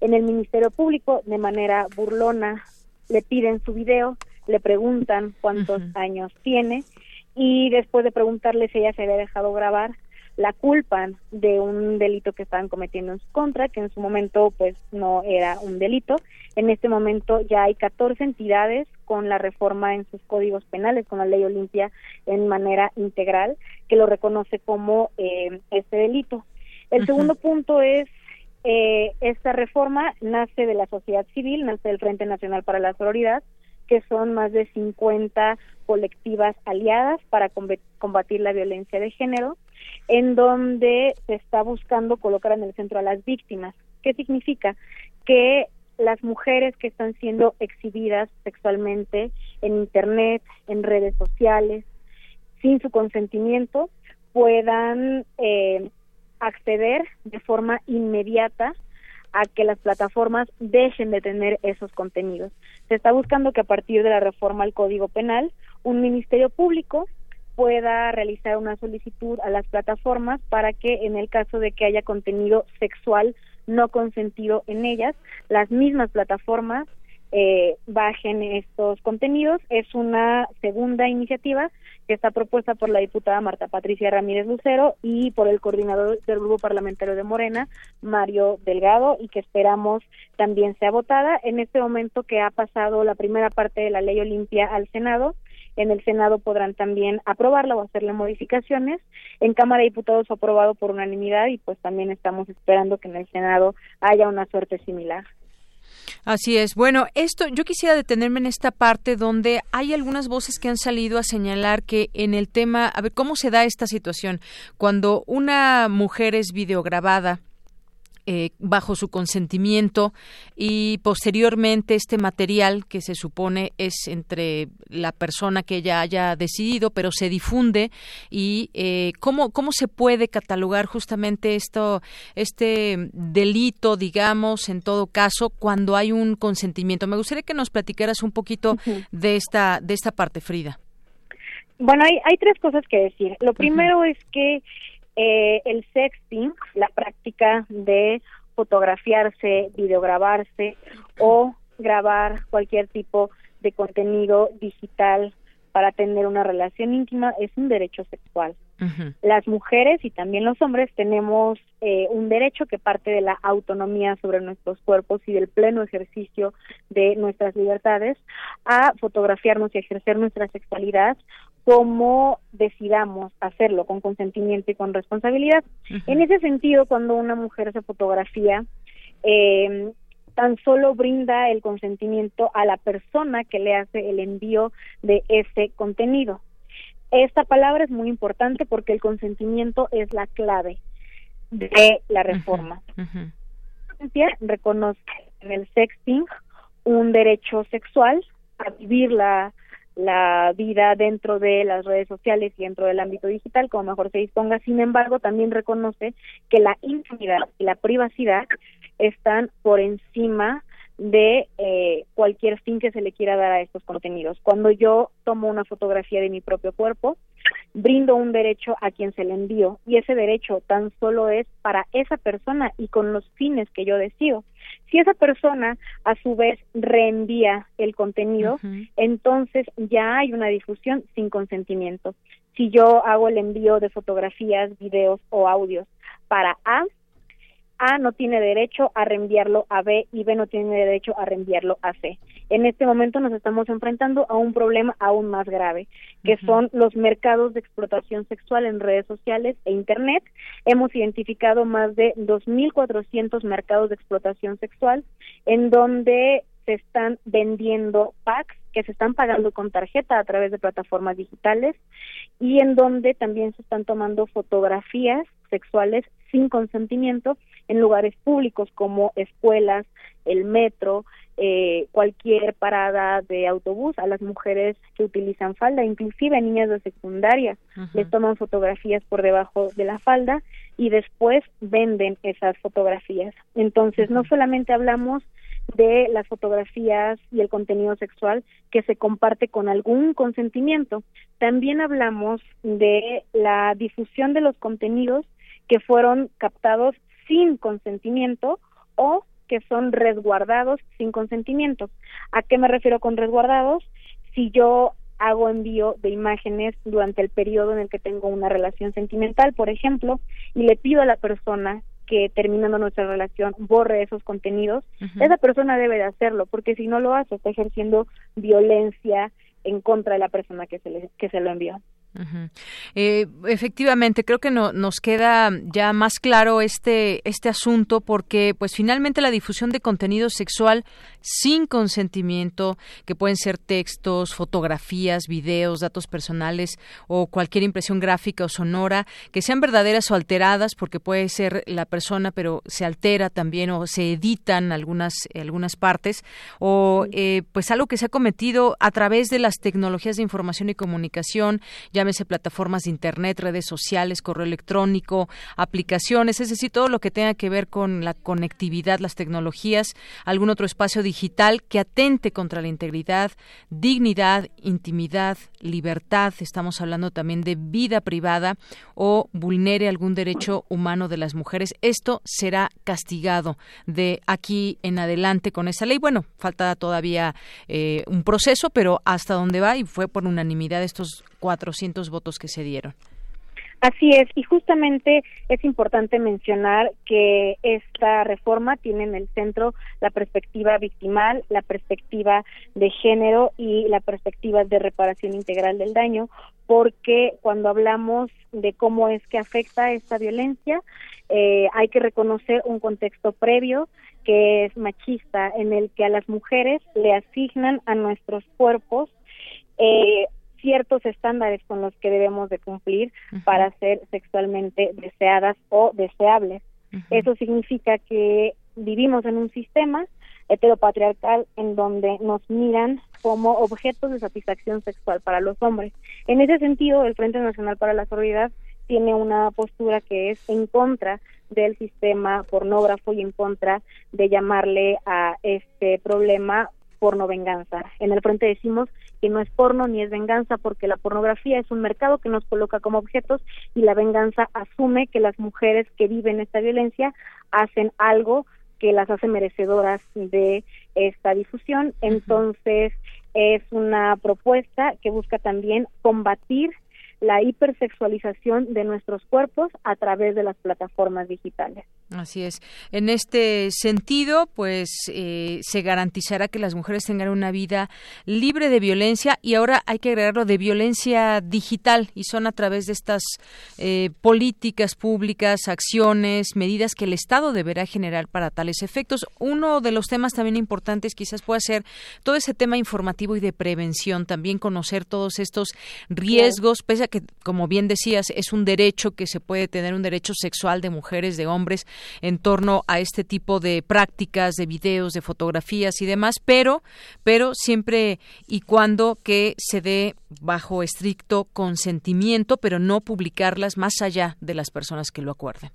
en el Ministerio Público de manera burlona le piden su video, le preguntan cuántos años tiene y después de preguntarle si ella se había dejado grabar, la culpan de un delito que estaban cometiendo en su contra, que en su momento pues no era un delito. En este momento ya hay 14 entidades con la reforma en sus códigos penales, con la ley Olimpia en manera integral, que lo reconoce como eh, este delito. El segundo punto es eh, esta reforma nace de la sociedad civil, nace del Frente Nacional para la Sororidad, que son más de 50 colectivas aliadas para combatir la violencia de género en donde se está buscando colocar en el centro a las víctimas. ¿Qué significa? Que las mujeres que están siendo exhibidas sexualmente en Internet, en redes sociales, sin su consentimiento, puedan eh, acceder de forma inmediata a que las plataformas dejen de tener esos contenidos. Se está buscando que a partir de la reforma al Código Penal, un Ministerio Público pueda realizar una solicitud a las plataformas para que en el caso de que haya contenido sexual no consentido en ellas, las mismas plataformas eh, bajen estos contenidos. Es una segunda iniciativa que está propuesta por la diputada Marta Patricia Ramírez Lucero y por el coordinador del grupo parlamentario de Morena, Mario Delgado, y que esperamos también sea votada. En este momento que ha pasado la primera parte de la ley Olimpia al Senado, en el Senado podrán también aprobarla o hacerle modificaciones. En Cámara de Diputados fue aprobado por unanimidad y pues también estamos esperando que en el Senado haya una suerte similar. Así es. Bueno, esto yo quisiera detenerme en esta parte donde hay algunas voces que han salido a señalar que en el tema, a ver cómo se da esta situación cuando una mujer es videograbada eh, bajo su consentimiento y posteriormente este material que se supone es entre la persona que ella haya decidido, pero se difunde y eh, cómo cómo se puede catalogar justamente esto este delito, digamos, en todo caso cuando hay un consentimiento. Me gustaría que nos platicaras un poquito de esta de esta parte, Frida. Bueno, hay, hay tres cosas que decir. Lo primero es que eh, el sexting, la práctica de fotografiarse, videograbarse o grabar cualquier tipo de contenido digital para tener una relación íntima es un derecho sexual. Las mujeres y también los hombres tenemos eh, un derecho que parte de la autonomía sobre nuestros cuerpos y del pleno ejercicio de nuestras libertades a fotografiarnos y ejercer nuestra sexualidad como decidamos hacerlo con consentimiento y con responsabilidad. En ese sentido, cuando una mujer se fotografía, eh, tan solo brinda el consentimiento a la persona que le hace el envío de ese contenido. Esta palabra es muy importante porque el consentimiento es la clave de la reforma. Reconoce en el sexting un derecho sexual a vivir la, la vida dentro de las redes sociales y dentro del ámbito digital, como mejor se disponga. Sin embargo, también reconoce que la intimidad y la privacidad están por encima de eh, cualquier fin que se le quiera dar a estos contenidos. Cuando yo tomo una fotografía de mi propio cuerpo, brindo un derecho a quien se le envío y ese derecho tan solo es para esa persona y con los fines que yo decido. Si esa persona a su vez reenvía el contenido, entonces ya hay una difusión sin consentimiento. Si yo hago el envío de fotografías, videos o audios para A, a no tiene derecho a reenviarlo a B y B no tiene derecho a reenviarlo a C. En este momento nos estamos enfrentando a un problema aún más grave, que son los mercados de explotación sexual en redes sociales e Internet. Hemos identificado más de 2.400 mercados de explotación sexual en donde se están vendiendo packs que se están pagando con tarjeta a través de plataformas digitales y en donde también se están tomando fotografías sexuales sin consentimiento en lugares públicos como escuelas, el metro, eh, cualquier parada de autobús a las mujeres que utilizan falda, inclusive niñas de secundaria, les toman fotografías por debajo de la falda y después venden esas fotografías. Entonces, no solamente hablamos de las fotografías y el contenido sexual que se comparte con algún consentimiento, también hablamos de la difusión de los contenidos que fueron captados sin consentimiento o que son resguardados sin consentimiento. ¿A qué me refiero con resguardados? Si yo hago envío de imágenes durante el periodo en el que tengo una relación sentimental, por ejemplo, y le pido a la persona que terminando nuestra relación borre esos contenidos, esa persona debe de hacerlo, porque si no lo hace, está ejerciendo violencia en contra de la persona que se, le, que se lo envió eh, efectivamente, creo que no, nos queda ya más claro este este asunto porque, pues, finalmente la difusión de contenido sexual sin consentimiento, que pueden ser textos, fotografías, videos, datos personales o cualquier impresión gráfica o sonora, que sean verdaderas o alteradas, porque puede ser la persona, pero se altera también o se editan algunas algunas partes, o eh, pues algo que se ha cometido a través de las tecnologías de información y comunicación llámese plataformas de Internet, redes sociales, correo electrónico, aplicaciones, es decir, todo lo que tenga que ver con la conectividad, las tecnologías, algún otro espacio digital que atente contra la integridad, dignidad, intimidad, libertad, estamos hablando también de vida privada o vulnere algún derecho humano de las mujeres. Esto será castigado de aquí en adelante con esa ley. Bueno, falta todavía eh, un proceso, pero hasta dónde va y fue por unanimidad estos 400 votos que se dieron. Así es, y justamente es importante mencionar que esta reforma tiene en el centro la perspectiva victimal, la perspectiva de género y la perspectiva de reparación integral del daño, porque cuando hablamos de cómo es que afecta esta violencia, eh, hay que reconocer un contexto previo que es machista, en el que a las mujeres le asignan a nuestros cuerpos eh, ciertos estándares con los que debemos de cumplir para ser sexualmente deseadas o deseables. Eso significa que vivimos en un sistema heteropatriarcal en donde nos miran como objetos de satisfacción sexual para los hombres. En ese sentido, el Frente Nacional para la Sororidad tiene una postura que es en contra del sistema pornógrafo y en contra de llamarle a este problema porno venganza. En el frente decimos que no es porno ni es venganza porque la pornografía es un mercado que nos coloca como objetos y la venganza asume que las mujeres que viven esta violencia hacen algo que las hace merecedoras de esta difusión. Entonces, es una propuesta que busca también combatir la hipersexualización de nuestros cuerpos a través de las plataformas digitales. Así es. En este sentido, pues eh, se garantizará que las mujeres tengan una vida libre de violencia y ahora hay que agregarlo de violencia digital y son a través de estas eh, políticas públicas, acciones, medidas que el Estado deberá generar para tales efectos. Uno de los temas también importantes quizás pueda ser todo ese tema informativo y de prevención, también conocer todos estos riesgos, pese a que, como bien decías, es un derecho que se puede tener, un derecho sexual de mujeres, de hombres, en torno a este tipo de prácticas, de videos, de fotografías y demás, pero, pero siempre y cuando que se dé bajo estricto consentimiento, pero no publicarlas más allá de las personas que lo acuerden.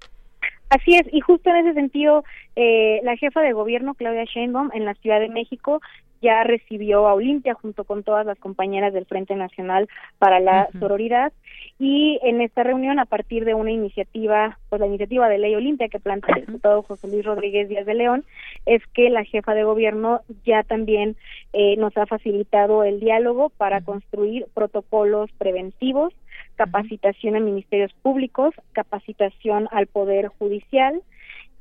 Así es, y justo en ese sentido, eh, la jefa de gobierno, Claudia Sheinbaum, en la Ciudad de México, ya recibió a Olimpia junto con todas las compañeras del Frente Nacional para la Sororidad. Y en esta reunión a partir de una iniciativa, pues la iniciativa de ley Olimpia que plantea el diputado José Luis Rodríguez Díaz de León, es que la jefa de gobierno ya también eh, nos ha facilitado el diálogo para construir protocolos preventivos, capacitación a ministerios públicos, capacitación al Poder Judicial,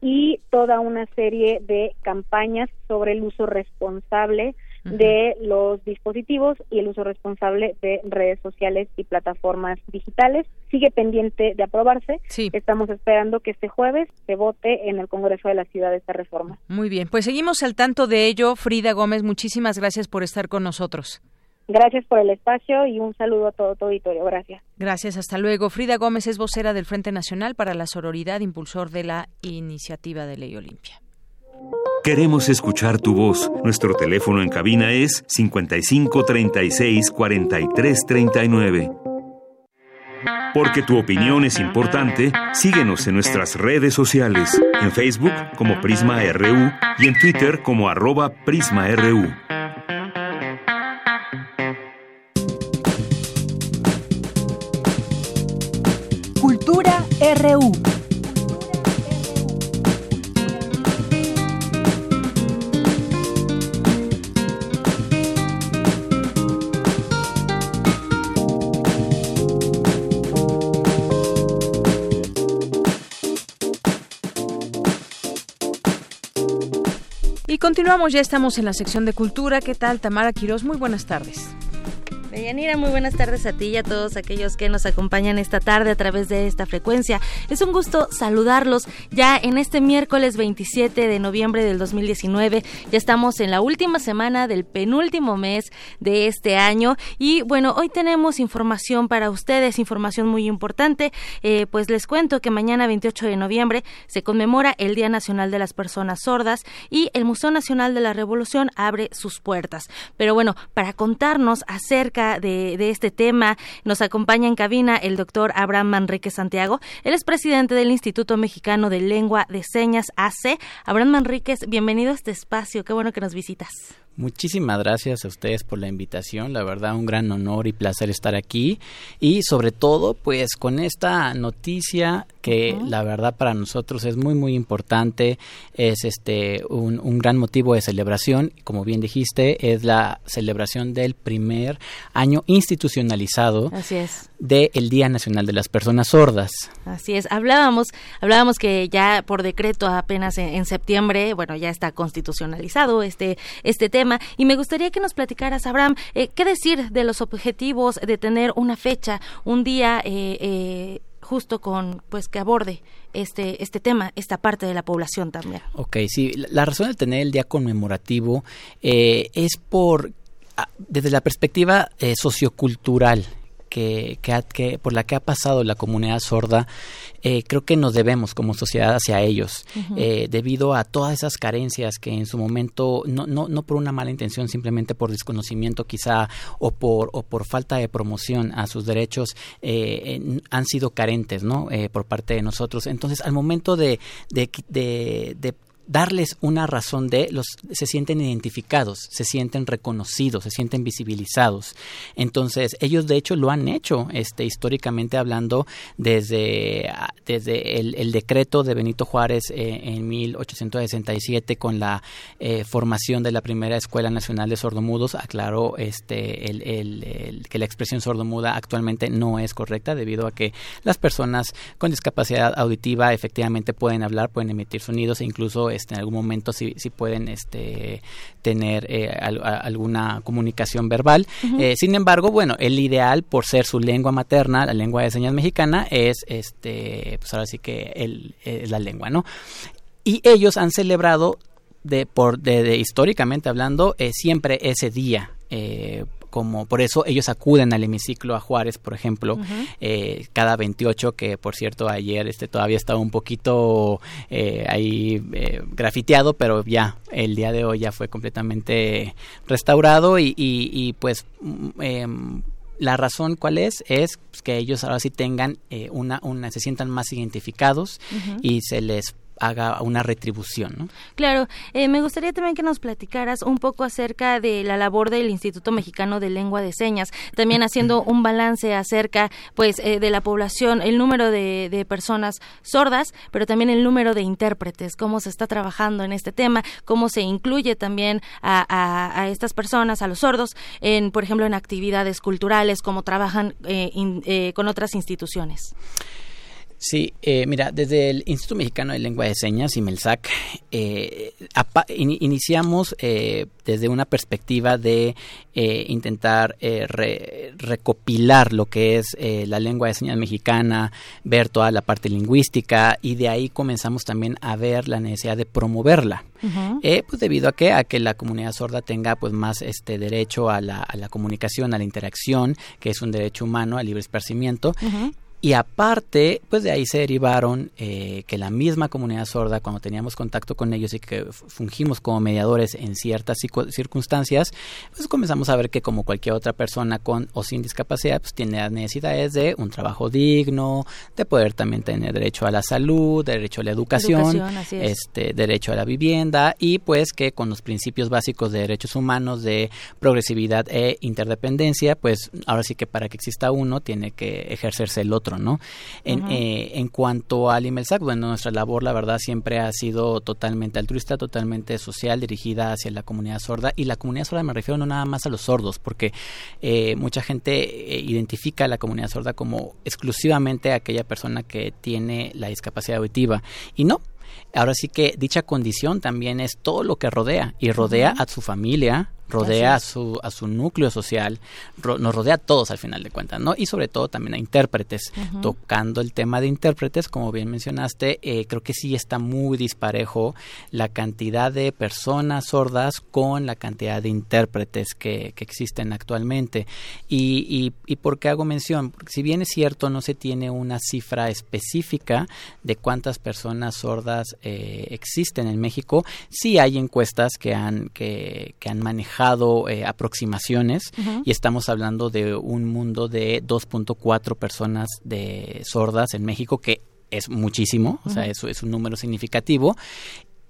y toda una serie de campañas sobre el uso responsable de los dispositivos y el uso responsable de redes sociales y plataformas digitales. Sigue pendiente de aprobarse. Estamos esperando que este jueves se vote en el Congreso de la Ciudad esta reforma. Muy bien, pues seguimos al tanto de ello. Frida Gómez, muchísimas gracias por estar con nosotros. Gracias por el espacio y un saludo a todo tu auditorio. Gracias. Gracias, hasta luego. Frida Gómez es vocera del Frente Nacional para la Sororidad, impulsor de la iniciativa de Ley Olimpia. Queremos escuchar tu voz. Nuestro teléfono en cabina es 55 36 43 39. Porque tu opinión es importante, síguenos en nuestras redes sociales, en Facebook como Prisma RU y en Twitter como arroba PrismaRU. Y continuamos, ya estamos en la sección de cultura. ¿Qué tal, Tamara Quiroz? Muy buenas tardes. Deyanira, muy buenas tardes a ti y a todos aquellos que nos acompañan esta tarde a través de esta frecuencia. Es un gusto saludarlos ya en este miércoles 27 de noviembre del 2019. Ya estamos en la última semana del penúltimo mes de este año y bueno, hoy tenemos información para ustedes, información muy importante. Eh, pues les cuento que mañana 28 de noviembre se conmemora el Día Nacional de las Personas Sordas y el Museo Nacional de la Revolución abre sus puertas. Pero bueno, para contarnos acerca de, este tema. Nos acompaña en cabina el doctor Abraham Manrique Santiago. Él es presidente del Instituto Mexicano de Lengua de Señas, AC. Abraham Manríquez, bienvenido a este espacio. Qué bueno que nos visitas. Muchísimas gracias a ustedes por la invitación, la verdad un gran honor y placer estar aquí. Y sobre todo pues con esta noticia que la verdad para nosotros es muy muy importante, es este un, un, gran motivo de celebración, como bien dijiste, es la celebración del primer año institucionalizado Así es. Del Día Nacional de las Personas Sordas. Así es, hablábamos, hablábamos que ya por decreto apenas en, en septiembre, bueno, ya está constitucionalizado este, este tema. Y me gustaría que nos platicaras, Abraham, eh, qué decir de los objetivos de tener una fecha, un día eh, eh, justo con pues que aborde este este tema esta parte de la población también Ok, sí. La, razón de tener el día conmemorativo es por desde la perspectiva sociocultural que, que, por la que ha pasado la comunidad sorda, eh, creo que nos debemos como sociedad hacia ellos, eh, debido a todas esas carencias que en su momento, no, no, no por una mala intención, simplemente por desconocimiento quizá o por, o por falta de promoción a sus derechos, eh, han sido carentes ¿no? por parte de nosotros. Entonces, al momento de, de, de darles una razón de los se sienten identificados, se sienten reconocidos, se sienten visibilizados. Entonces, ellos de hecho lo han hecho este históricamente hablando desde, desde el, decreto de Benito Juárez eh, en 1867 con la eh, formación de la primera Escuela Nacional de Sordomudos, aclaró este el, el, que la expresión sordomuda actualmente no es correcta debido a que las personas con discapacidad auditiva efectivamente pueden hablar, pueden emitir sonidos e incluso este, en algún momento si, si pueden este, tener eh, alguna comunicación verbal. Eh, sin embargo, bueno, el ideal por ser su lengua materna, la lengua de señas mexicana, es este, pues ahora sí que el, es la lengua, ¿no? Y ellos han celebrado de, por, de, históricamente hablando, eh, siempre ese día. Eh, como por eso ellos acuden al hemiciclo a Juárez, por ejemplo, eh, cada 28, que por cierto ayer este todavía estaba un poquito eh, ahí eh, grafiteado, pero ya el día de hoy ya fue completamente restaurado y, y, pues mm, em, la razón cuál es es que ellos ahora sí tengan una, una se sientan más identificados y se les haga una retribución. ¿no? Claro, eh, me gustaría también que nos platicaras un poco acerca de la labor del Instituto Mexicano de Lengua de Señas, también haciendo un balance acerca pues eh, de la población, el número de, de, personas sordas, pero también el número de intérpretes, cómo se está trabajando en este tema, cómo se incluye también a, a, estas personas, a los sordos, en por ejemplo en actividades culturales, cómo trabajan eh, con otras instituciones. Sí, eh, mira, desde el Instituto Mexicano de Lengua de Señas, IMELSAC, eh, iniciamos eh, desde una perspectiva de eh, intentar recopilar lo que es la lengua de señas mexicana, ver toda la parte lingüística y de ahí comenzamos también a ver la necesidad de promoverla. pues debido a que a que la comunidad sorda tenga pues más este derecho a la, a la comunicación, a la interacción, que es un derecho humano, al libre esparcimiento, y aparte, pues de ahí se derivaron eh, que la misma comunidad sorda, cuando teníamos contacto con ellos y que fungimos como mediadores en ciertas circunstancias, pues comenzamos a ver que como cualquier otra persona con o sin discapacidad, pues tiene las necesidades de un trabajo digno, de poder también tener derecho a la salud, derecho a la educación, este, derecho a la vivienda y pues que con los principios básicos de derechos humanos, de progresividad e interdependencia, pues ahora sí que para que exista uno tiene que ejercerse el otro ¿no? En, eh, en cuanto al IMELSAC, bueno, nuestra labor, la verdad, siempre ha sido totalmente altruista, totalmente social, dirigida hacia la comunidad sorda. Y la comunidad sorda me refiero no nada más a los sordos, porque eh, mucha gente eh, identifica a la comunidad sorda como exclusivamente aquella persona que tiene la discapacidad auditiva. Y no, ahora sí que dicha condición también es todo lo que rodea y rodea a su familia, rodea a su, a su núcleo social, nos rodea a todos al final de cuentas, ¿no? Y sobre todo también a intérpretes. Tocando el tema de intérpretes, como bien mencionaste, eh, creo que sí está muy disparejo la cantidad de personas sordas con la cantidad de intérpretes que, que existen actualmente. Y, y, y, por qué hago mención? Porque si bien es cierto, no se tiene una cifra específica de cuántas personas sordas eh, existen en México, sí hay encuestas que han, que, que han manejado eh, aproximaciones y estamos hablando de un mundo de 2.4 personas de sordas en México, que es muchísimo, o sea, eso es un número significativo,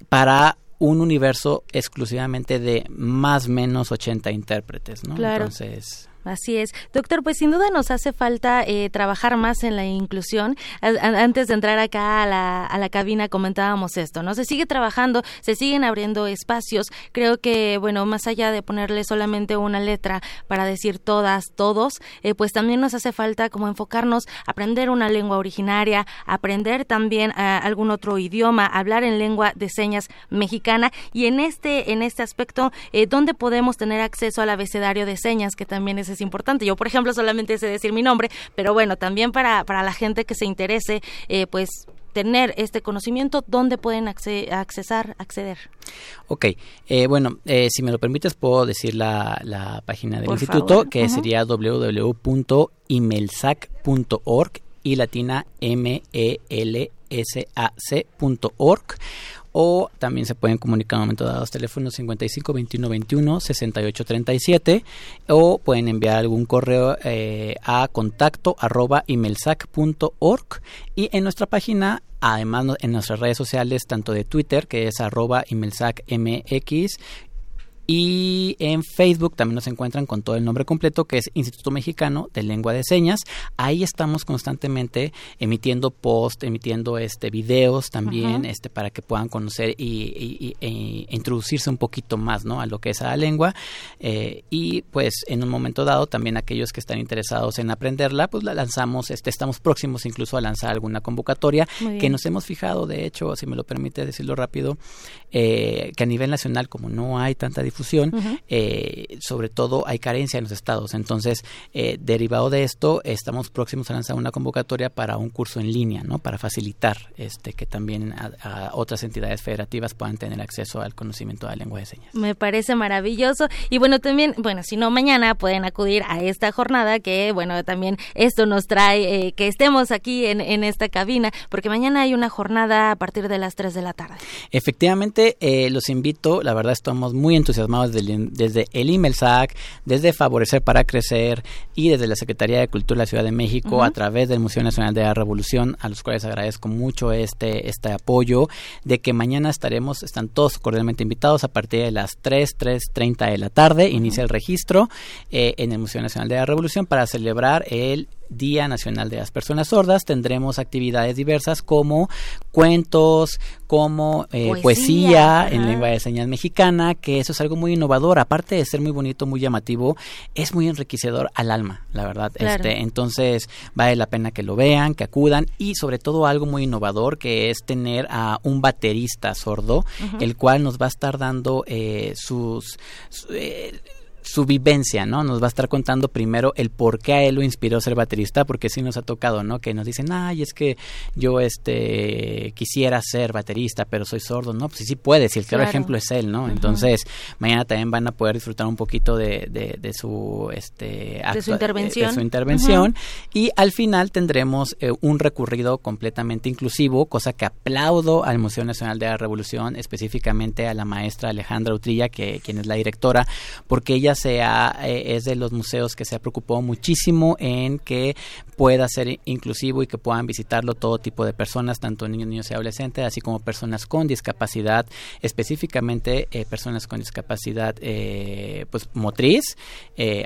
para un universo exclusivamente de más o menos 80 intérpretes, ¿no? Claro. Entonces, Así es. Doctor, pues sin duda nos hace falta eh, trabajar más en la inclusión. antes de entrar acá a la, a la cabina comentábamos esto, ¿no? Se sigue trabajando, se siguen abriendo espacios. Creo que, bueno, más allá de ponerle solamente una letra para decir todas, todos, eh, pues también nos hace falta como enfocarnos, aprender una lengua originaria, aprender también eh, algún otro idioma, hablar en lengua de señas mexicana y en este, en este aspecto, ¿dónde podemos tener acceso al abecedario de señas que también es es importante. Yo, por ejemplo, solamente sé decir mi nombre, pero bueno, también para, para la gente que se interese, eh, pues tener este conocimiento, ¿dónde pueden accesar, acceder? Ok, eh, bueno, eh, si me lo permites, puedo decir la, la página del instituto, que sería www.imelsac.org y latina m e l s a c.org o también se pueden comunicar en un momento dado los teléfonos 55 21 21 68 37 o pueden enviar algún correo eh, a contacto arroba imelsac.org y en nuestra página además en nuestras redes sociales tanto de Twitter que es arroba y en Facebook también nos encuentran con todo el nombre completo que es Instituto Mexicano de Lengua de Señas. Ahí estamos constantemente emitiendo post, emitiendo este videos también, este para que puedan conocer y, e introducirse un poquito más, ¿no? A lo que es a la lengua eh, y pues en un momento dado también aquellos que están interesados en aprenderla, pues la lanzamos, este estamos próximos incluso a lanzar alguna convocatoria que nos hemos fijado, de hecho, si me lo permite decirlo rápido, eh, que a nivel nacional como no hay tanta difusión, eh, sobre todo hay carencia en los estados. Entonces, eh, derivado de esto, estamos próximos a lanzar una convocatoria para un curso en línea, ¿no? Para facilitar este que también a, otras entidades federativas puedan tener acceso al conocimiento de la lengua de señas. Me parece maravilloso. Y bueno, también, bueno, si no mañana pueden acudir a esta jornada que, bueno, también esto nos trae eh, que estemos aquí en, en esta cabina, porque mañana hay una jornada a partir de las 3 de la tarde. Efectivamente, los invito, la verdad estamos muy entusiasmados desde, el IMELSAC, desde Favorecer para Crecer y desde la Secretaría de Cultura de la Ciudad de México a través del Museo Nacional de la Revolución, a los cuales agradezco mucho este, este apoyo, de que mañana estaremos, están todos cordialmente invitados a partir de las 3, 3.30 de la tarde, inicia el registro eh, en el Museo Nacional de la Revolución para celebrar el Día Nacional de las Personas Sordas tendremos actividades diversas como cuentos, como eh, poesía, en lengua de señas mexicana, que eso es algo muy innovador, aparte de ser muy bonito, muy llamativo, es muy enriquecedor al alma, la verdad. Este, entonces vale la pena que lo vean, que acudan y sobre todo algo muy innovador que es tener a un baterista sordo, el cual nos va a estar dando eh, sus eh, su vivencia, ¿no? Nos va a estar contando primero el por qué a él lo inspiró ser baterista, porque sí nos ha tocado, ¿no? Que nos dicen, ay, es que yo este quisiera ser baterista, pero soy sordo, ¿no? Pues sí, sí puede, si el claro, ejemplo es él, ¿no? Entonces, mañana también van a poder disfrutar un poquito de, de, su este de su intervención, de su intervención y al final tendremos eh, un recorrido completamente inclusivo, cosa que aplaudo al Museo Nacional de la Revolución, específicamente a la maestra Alejandra Utrilla, que quien es la directora, porque ella sea, eh, es de los museos que se ha preocupado muchísimo en que pueda ser inclusivo y que puedan visitarlo todo tipo de personas, tanto niños, niños y adolescentes, así como personas con discapacidad, específicamente eh, personas con discapacidad eh, pues motriz,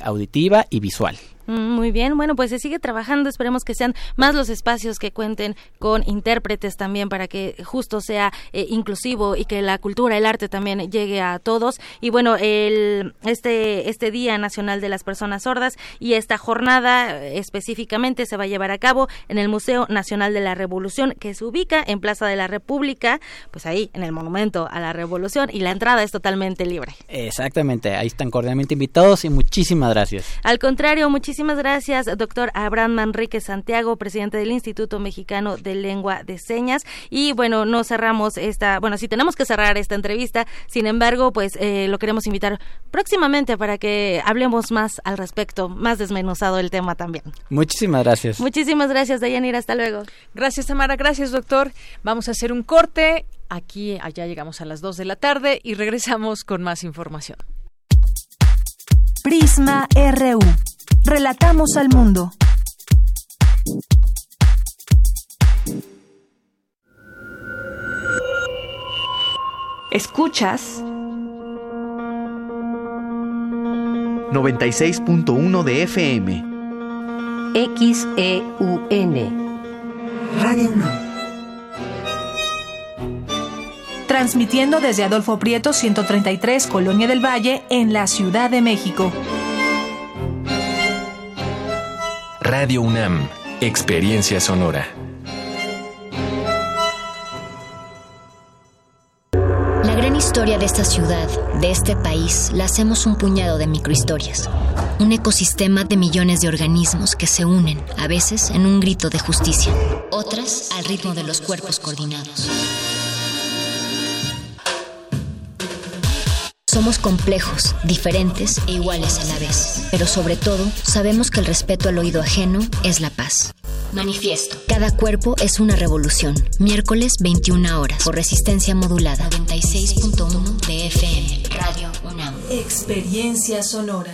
auditiva y visual. Muy bien, bueno, pues se sigue trabajando, esperemos que sean más los espacios que cuenten con intérpretes también para que justo sea eh, inclusivo y que la cultura, el arte también llegue a todos. Y bueno, el, este, este Día Nacional de las Personas Sordas y esta jornada eh, específicamente se va a llevar a cabo en el Museo Nacional de la Revolución que se ubica en Plaza de la República, pues ahí en el Monumento a la Revolución y la entrada es totalmente libre. Exactamente, ahí están cordialmente invitados y muchísimas gracias. Al contrario, muchísimas Muchísimas gracias, doctor Abraham Manrique Santiago, presidente del Instituto Mexicano de Lengua de Señas. Y bueno, no cerramos esta, bueno, sí tenemos que cerrar esta entrevista, sin embargo, pues eh, lo queremos invitar próximamente para que hablemos más al respecto, más desmenuzado el tema también. Muchísimas gracias. Muchísimas gracias, Dayanira, hasta luego. Gracias, Tamara, gracias, doctor. Vamos a hacer un corte. Aquí, allá llegamos a las 2 de la tarde y regresamos con más información. Prisma RU. Relatamos al mundo. Escuchas 96.1 de FM. XEUN. Radio No. Transmitiendo desde Adolfo Prieto 133, Colonia del Valle, en la Ciudad de México. Radio UNAM, Experiencia Sonora. historia de esta ciudad, de este país, la hacemos un puñado de microhistorias. Un ecosistema de millones de organismos que se unen, a veces en un grito de justicia, otras al ritmo de los cuerpos coordinados. Somos complejos, diferentes e iguales a la vez, pero sobre todo sabemos que el respeto al oído ajeno es la paz. Manifiesto. Cada cuerpo es una revolución. Miércoles 21 horas por resistencia modulada 96.1 de FM. Radio UNAM. Experiencia sonora.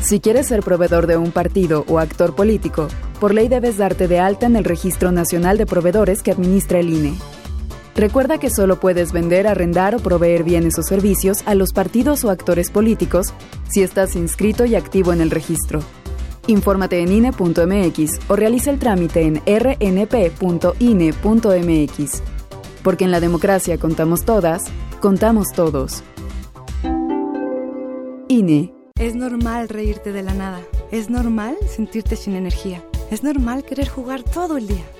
Si quieres ser proveedor de un partido o actor político, por ley debes darte de alta en el Registro Nacional de Proveedores que administra el INE. Recuerda que solo puedes vender, arrendar o proveer bienes o servicios a los partidos o actores políticos si estás inscrito y activo en el registro. Infórmate en INE.mx o realiza el trámite en rnp.ine.mx. Porque en la democracia contamos todas, contamos todos. INE. Es normal reírte de la nada. Es normal sentirte sin energía. Es normal querer jugar todo el día.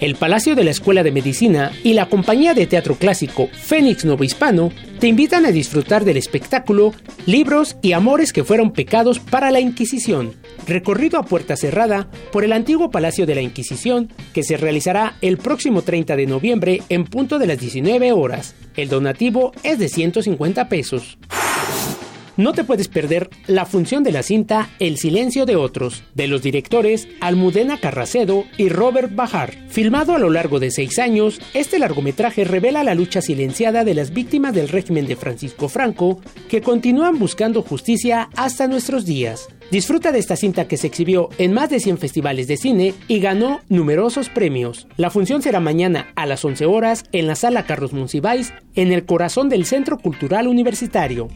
El Palacio de la Escuela de Medicina y la compañía de teatro clásico Fénix Novo Hispano te invitan a disfrutar del espectáculo Libros y Amores que fueron pecados para la Inquisición, recorrido a puerta cerrada por el antiguo Palacio de la Inquisición que se realizará el próximo 30 de noviembre en punto de las 19 horas. El donativo es de 150 pesos. No te puedes perder la función de la cinta El silencio de otros, de los directores Almudena Carracedo y Robert Bajar. Filmado a lo largo de seis años, este largometraje revela la lucha silenciada de las víctimas del régimen de Francisco Franco, que continúan buscando justicia hasta nuestros días. Disfruta de esta cinta que se exhibió en más de 100 festivales de cine y ganó numerosos premios. La función será mañana a las 11 horas en la sala Carlos Monsiváis, en el corazón del Centro Cultural Universitario.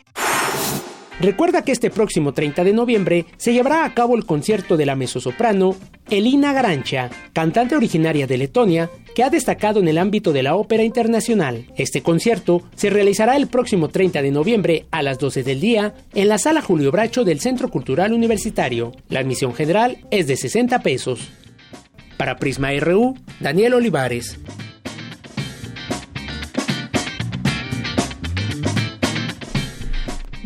Recuerda que este próximo 30 de noviembre se llevará a cabo el concierto de la mezzosoprano Elina Garancha, cantante originaria de Letonia, que ha destacado en el ámbito de la ópera internacional. Este concierto se realizará el próximo 30 de noviembre a las 12 del día en la sala Julio Bracho del Centro Cultural Universitario. La admisión general es de 60 pesos. Para Prisma RU, Daniel Olivares.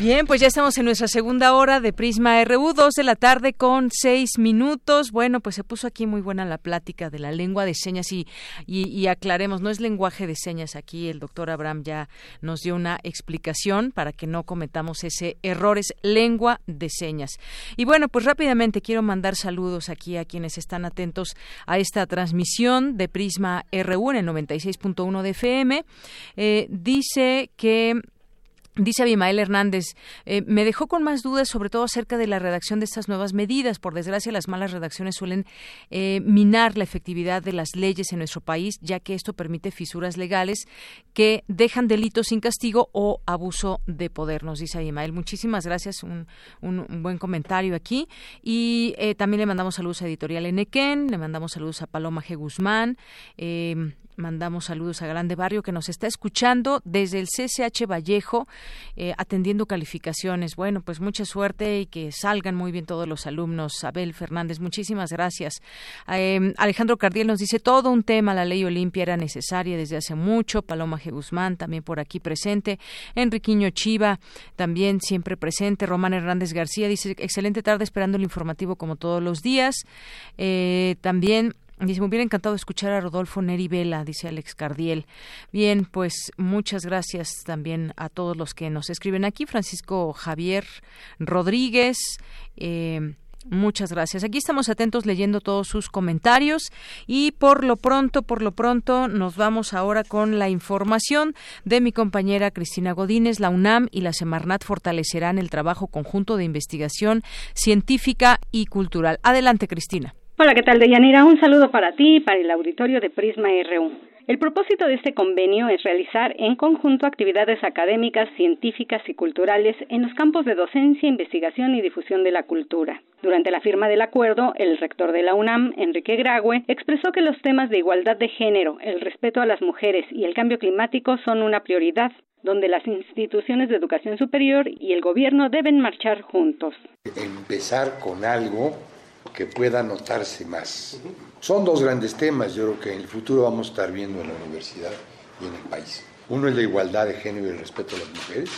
Bien, pues ya estamos en nuestra segunda hora de Prisma RU, dos de la tarde con seis minutos. Bueno, pues se puso aquí muy buena la plática de la lengua de señas y, y, aclaremos, no es lenguaje de señas aquí, el doctor Abraham ya nos dio una explicación para que no cometamos ese error, es lengua de señas. Y bueno, pues rápidamente quiero mandar saludos aquí a quienes están atentos a esta transmisión de Prisma RU en el 96.1 de FM. Eh, dice que Dice Abimael Hernández, eh, me dejó con más dudas, sobre todo acerca de la redacción de estas nuevas medidas. Por desgracia, las malas redacciones suelen eh, minar la efectividad de las leyes en nuestro país, ya que esto permite fisuras legales que dejan delitos sin castigo o abuso de poder, nos dice Abimael. Muchísimas gracias, un, buen comentario aquí. Y eh, también le mandamos saludos a Editorial Enequén, le mandamos saludos a Paloma G. Guzmán, Mandamos saludos a Grande Barrio que nos está escuchando desde el CCH Vallejo, eh, atendiendo calificaciones. Bueno, pues mucha suerte y que salgan muy bien todos los alumnos. Abel Fernández, muchísimas gracias. Eh, Alejandro Cardiel nos dice todo un tema, la ley Olimpia era necesaria desde hace mucho. Paloma G. Guzmán también por aquí presente. Enriquiño Chiva también siempre presente. Román Hernández García dice excelente tarde esperando el informativo como todos los días. Eh, también Dice, me hubiera encantado escuchar a Rodolfo Neri Vela, dice Alex Cardiel. Bien, pues muchas gracias también a todos los que nos escriben aquí. Francisco Javier Rodríguez. Eh, Muchas gracias. Aquí estamos atentos leyendo todos sus comentarios y por lo pronto, por lo pronto, nos vamos ahora con la información de mi compañera Cristina Godínez. La UNAM y la Semarnat fortalecerán el trabajo conjunto de investigación científica y cultural. Adelante, Cristina. Hola, ¿qué tal, Deyanira? Un saludo para ti y para el auditorio de Prisma RU. El propósito de este convenio es realizar en conjunto actividades académicas, científicas y culturales en los campos de docencia, investigación y difusión de la cultura. Durante la firma del acuerdo, el rector de la UNAM, Enrique Graue, expresó que los temas de igualdad de género, el respeto a las mujeres y el cambio climático son una prioridad donde las instituciones de educación superior y el gobierno deben marchar juntos. Empezar con algo que pueda notarse más. Son dos grandes temas, yo creo que en el futuro vamos a estar viendo en la universidad y en el país. Uno es la igualdad de género y el respeto a las mujeres,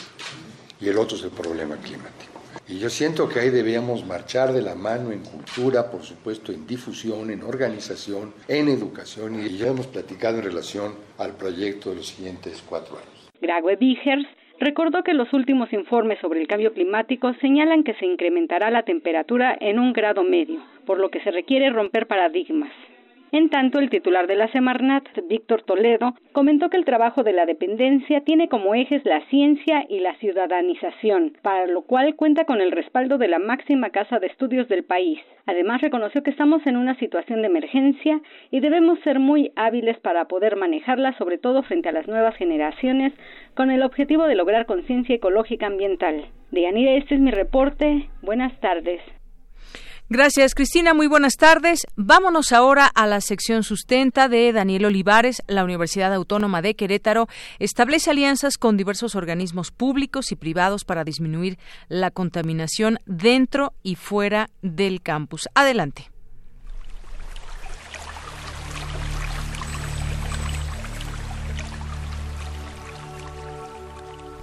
y el otro es el problema climático. Y yo siento que ahí debíamos marchar de la mano en cultura, por supuesto, en difusión, en organización, en educación, y ya hemos platicado en relación al proyecto de los siguientes cuatro años. Grague Vigers recordó que los últimos informes sobre el cambio climático señalan que se incrementará la temperatura en un grado medio, por lo que se requiere romper paradigmas. En tanto, el titular de la Semarnat, Víctor Toledo, comentó que el trabajo de la dependencia tiene como ejes la ciencia y la ciudadanización, para lo cual cuenta con el respaldo de la máxima casa de estudios del país. Además, reconoció que estamos en una situación de emergencia y debemos ser muy hábiles para poder manejarla, sobre todo frente a las nuevas generaciones, con el objetivo de lograr conciencia ecológica ambiental. De Yanira, este es mi reporte. Buenas tardes. Gracias, Cristina. Muy buenas tardes. Vámonos ahora a la sección sustenta de Daniel Olivares. La Universidad Autónoma de Querétaro establece alianzas con diversos organismos públicos y privados para disminuir la contaminación dentro y fuera del campus. Adelante.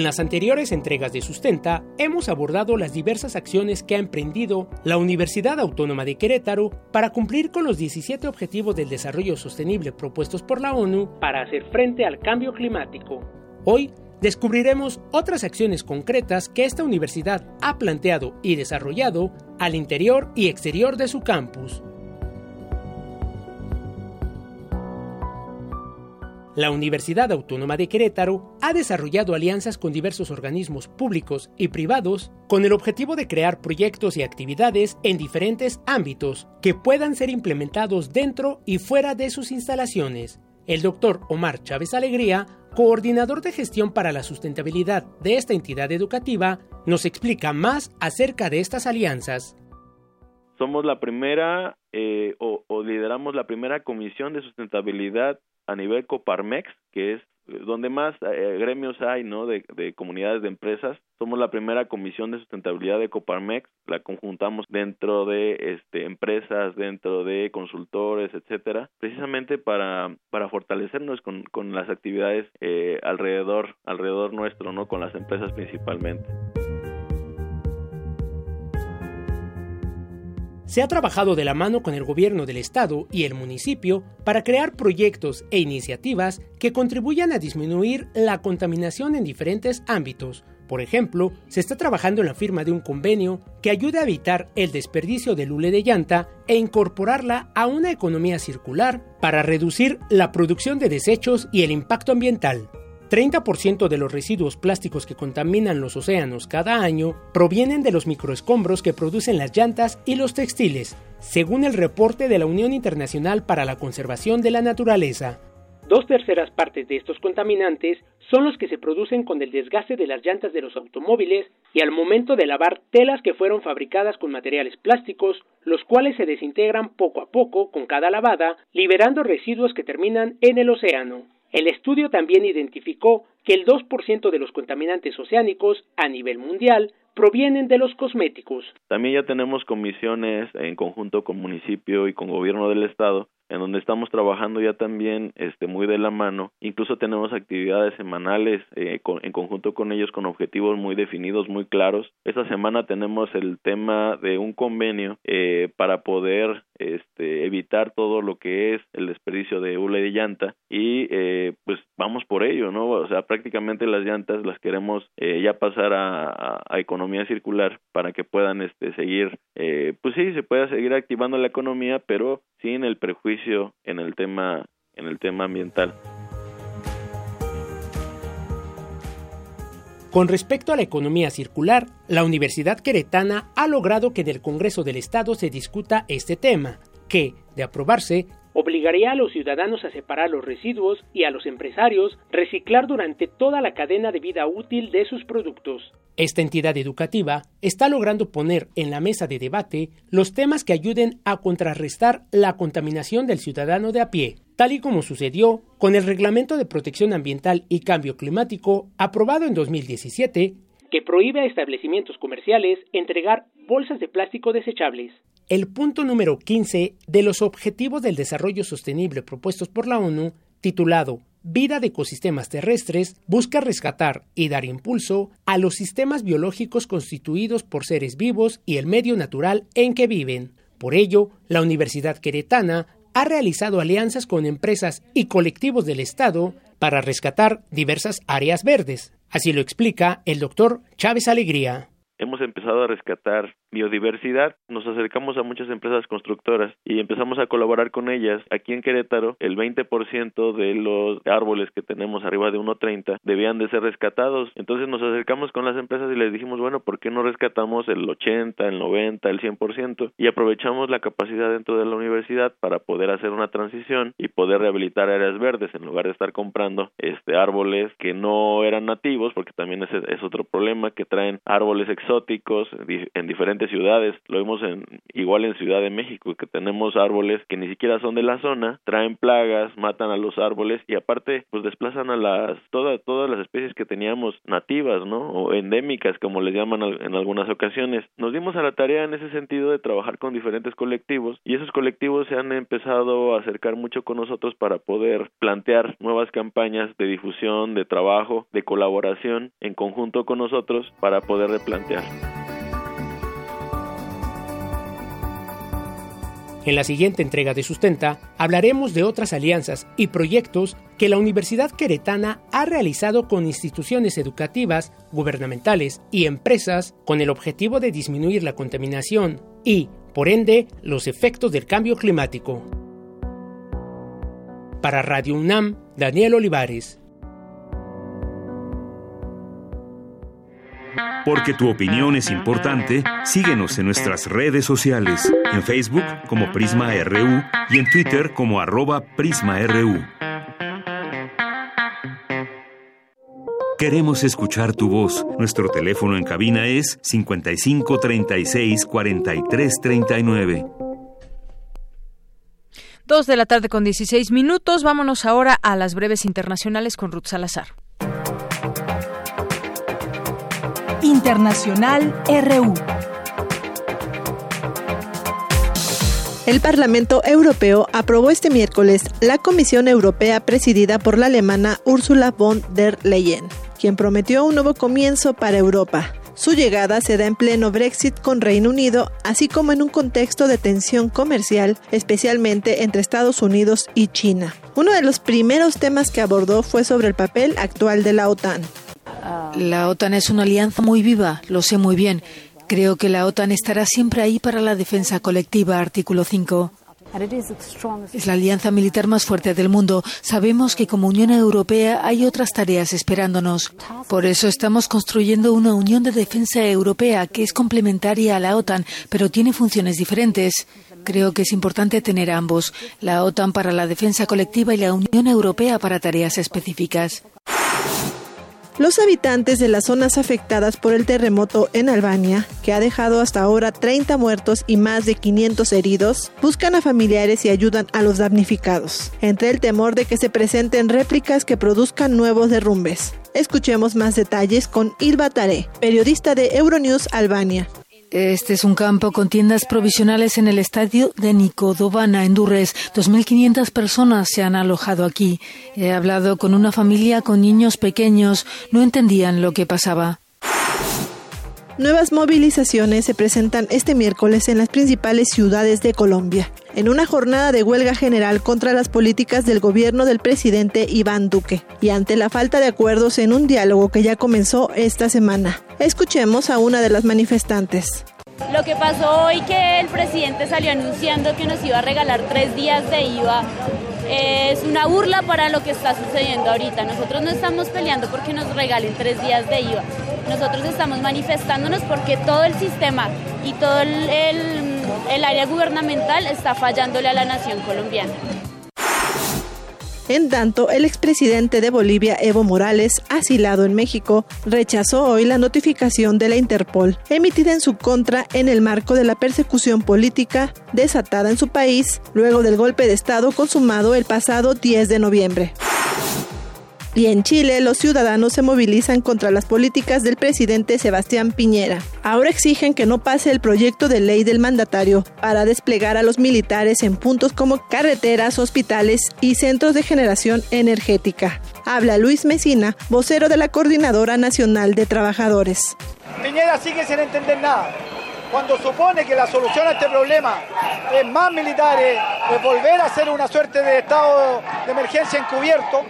En las anteriores entregas de Sustenta hemos abordado las diversas acciones que ha emprendido la Universidad Autónoma de Querétaro para cumplir con los 17 Objetivos del Desarrollo Sostenible propuestos por la ONU para hacer frente al cambio climático. Hoy descubriremos otras acciones concretas que esta universidad ha planteado y desarrollado al interior y exterior de su campus. La Universidad Autónoma de Querétaro ha desarrollado alianzas con diversos organismos públicos y privados con el objetivo de crear proyectos y actividades en diferentes ámbitos que puedan ser implementados dentro y fuera de sus instalaciones. El doctor Omar Chávez Alegría, coordinador de gestión para la sustentabilidad de esta entidad educativa, nos explica más acerca de estas alianzas. Somos la primera eh, o, o lideramos la primera comisión de sustentabilidad a nivel Coparmex, que es eh, donde más eh, gremios hay, ¿no? De, de, comunidades de empresas. Somos la primera comisión de sustentabilidad de Coparmex, la conjuntamos dentro de este, empresas, dentro de consultores, etcétera, precisamente para, para fortalecernos con, con las actividades eh, alrededor, alrededor nuestro, ¿no? Con las empresas principalmente. Se ha trabajado de la mano con el gobierno del estado y el municipio para crear proyectos e iniciativas que contribuyan a disminuir la contaminación en diferentes ámbitos. Por ejemplo, se está trabajando en la firma de un convenio que ayude a evitar el desperdicio de lule de llanta e incorporarla a una economía circular para reducir la producción de desechos y el impacto ambiental. 30% de los residuos plásticos que contaminan los océanos cada año provienen de los microescombros que producen las llantas y los textiles, según el reporte de la Unión Internacional para la Conservación de la Naturaleza. Dos terceras partes de estos contaminantes son los que se producen con el desgaste de las llantas de los automóviles y al momento de lavar telas que fueron fabricadas con materiales plásticos, los cuales se desintegran poco a poco con cada lavada, liberando residuos que terminan en el océano. El estudio también identificó que el 2% de los contaminantes oceánicos a nivel mundial provienen de los cosméticos. También ya tenemos comisiones en conjunto con municipio y con gobierno del estado en donde estamos trabajando ya también este muy de la mano incluso tenemos actividades semanales eh, en conjunto con ellos con objetivos muy definidos muy claros esta semana tenemos el tema de un convenio eh, para poder este, evitar todo lo que es el desperdicio de hule de llanta y eh, pues vamos por ello, ¿no? O sea, prácticamente las llantas las queremos eh, ya pasar a, a, economía circular para que puedan este, seguir, eh, pues sí, se pueda seguir activando la economía, pero sin el prejuicio en el tema, en el tema ambiental. Con respecto a la economía circular, la Universidad Queretana ha logrado que en el Congreso del Estado se discuta este tema, que, de aprobarse, obligaría a los ciudadanos a separar los residuos y a los empresarios reciclar durante toda la cadena de vida útil de sus productos. Esta entidad educativa está logrando poner en la mesa de debate los temas que ayuden a contrarrestar la contaminación del ciudadano de a pie, tal y como sucedió con el Reglamento de Protección Ambiental y Cambio Climático aprobado en 2017, que prohíbe a establecimientos comerciales entregar bolsas de plástico desechables. El punto número 15 de los Objetivos del Desarrollo Sostenible propuestos por la ONU, titulado Vida de ecosistemas terrestres, busca rescatar y dar impulso a los sistemas biológicos constituidos por seres vivos y el medio natural en que viven. Por ello, la Universidad Queretana ha realizado alianzas con empresas y colectivos del Estado para rescatar diversas áreas verdes. Así lo explica el doctor Chávez Alegría hemos empezado a rescatar biodiversidad, nos acercamos a muchas empresas constructoras y empezamos a colaborar con ellas. Aquí en Querétaro, el 20% de los árboles que tenemos arriba de 1.30 debían de ser rescatados. Entonces nos acercamos con las empresas y les dijimos, bueno, ¿por qué no rescatamos el 80, el 90, el 100%? Y aprovechamos la capacidad dentro de la universidad para poder hacer una transición y poder rehabilitar áreas verdes en lugar de estar comprando este árboles que no eran nativos, porque también ese es otro problema, que traen árboles en diferentes ciudades, lo vemos en, igual en Ciudad de México, que tenemos árboles que ni siquiera son de la zona, traen plagas, matan a los árboles y aparte pues desplazan a las todas todas las especies que teníamos nativas, ¿no? O endémicas como les llaman en algunas ocasiones. Nos dimos a la tarea en ese sentido de trabajar con diferentes colectivos y esos colectivos se han empezado a acercar mucho con nosotros para poder plantear nuevas campañas de difusión, de trabajo, de colaboración en conjunto con nosotros para poder replantear. En la siguiente entrega de Sustenta hablaremos de otras alianzas y proyectos que la Universidad Queretana ha realizado con instituciones educativas, gubernamentales y empresas con el objetivo de disminuir la contaminación y, por ende, los efectos del cambio climático. Para Radio UNAM, Daniel Olivares. Porque tu opinión es importante, síguenos en nuestras redes sociales, en Facebook como Prisma RU y en Twitter como arroba PrismaRU. Queremos escuchar tu voz. Nuestro teléfono en cabina es 55 36 43 39. Dos de la tarde con 16 minutos. Vámonos ahora a las breves internacionales con Ruth Salazar. Internacional RU. El Parlamento Europeo aprobó este miércoles la Comisión Europea presidida por la alemana Ursula von der Leyen, quien prometió un nuevo comienzo para Europa Su llegada se da en pleno Brexit con Reino Unido, así como en un contexto de tensión comercial, especialmente entre Estados Unidos y China. Uno de los primeros temas que abordó fue sobre el papel actual de la OTAN. La OTAN es una alianza muy viva, lo sé muy bien. Creo que la OTAN estará siempre ahí para la defensa colectiva, artículo 5. Es la alianza militar más fuerte del mundo. Sabemos que como Unión Europea hay otras tareas esperándonos. Por eso estamos construyendo una Unión de Defensa Europea que es complementaria a la OTAN, pero tiene funciones diferentes. Creo que es importante tener ambos, la OTAN para la defensa colectiva y la Unión Europea para tareas específicas. Los habitantes de las zonas afectadas por el terremoto en Albania, que ha dejado hasta ahora 30 muertos y más de 500 heridos, buscan a familiares y ayudan a los damnificados, entre el temor de que se presenten réplicas que produzcan nuevos derrumbes. Escuchemos más detalles con Ilva Tare, periodista de Euronews Albania. Este es un campo con tiendas provisionales en el estadio de Nicodobana, en Durres. 2.500 personas se han alojado aquí. He hablado con una familia con niños pequeños. No entendían lo que pasaba. Nuevas movilizaciones se presentan este miércoles en las principales ciudades de Colombia, en una jornada de huelga general contra las políticas del gobierno del presidente Iván Duque y ante la falta de acuerdos en un diálogo que ya comenzó esta semana. Escuchemos a una de las manifestantes. Lo que pasó hoy que el presidente salió anunciando que nos iba a regalar tres días de IVA es una burla para lo que está sucediendo ahorita. Nosotros no estamos peleando porque nos regalen tres días de IVA. Nosotros estamos manifestándonos porque todo el sistema y todo el, el área gubernamental está fallándole a la nación colombiana. En tanto, el expresidente de Bolivia, Evo Morales, asilado en México, rechazó hoy la notificación de la Interpol, emitida en su contra en el marco de la persecución política desatada en su país luego del golpe de Estado consumado el pasado 10 de noviembre. Y en Chile, los ciudadanos se movilizan contra las políticas del presidente Sebastián Piñera. Ahora exigen que no pase el proyecto de ley del mandatario para desplegar a los militares en puntos como carreteras, hospitales y centros de generación energética. Habla Luis Mesina, vocero de la Coordinadora Nacional de Trabajadores. Piñera sigue sin entender nada cuando supone que la solución a este problema es más militares, es volver a hacer una suerte de estado de emergencia encubierto,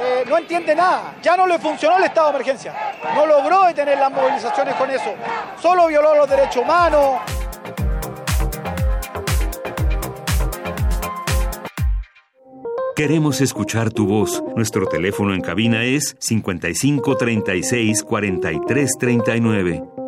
eh, no entiende nada. Ya no le funcionó el estado de emergencia. No logró detener las movilizaciones con eso. Solo violó los derechos humanos. Queremos escuchar tu voz. Nuestro teléfono en cabina es 55 36 43 39.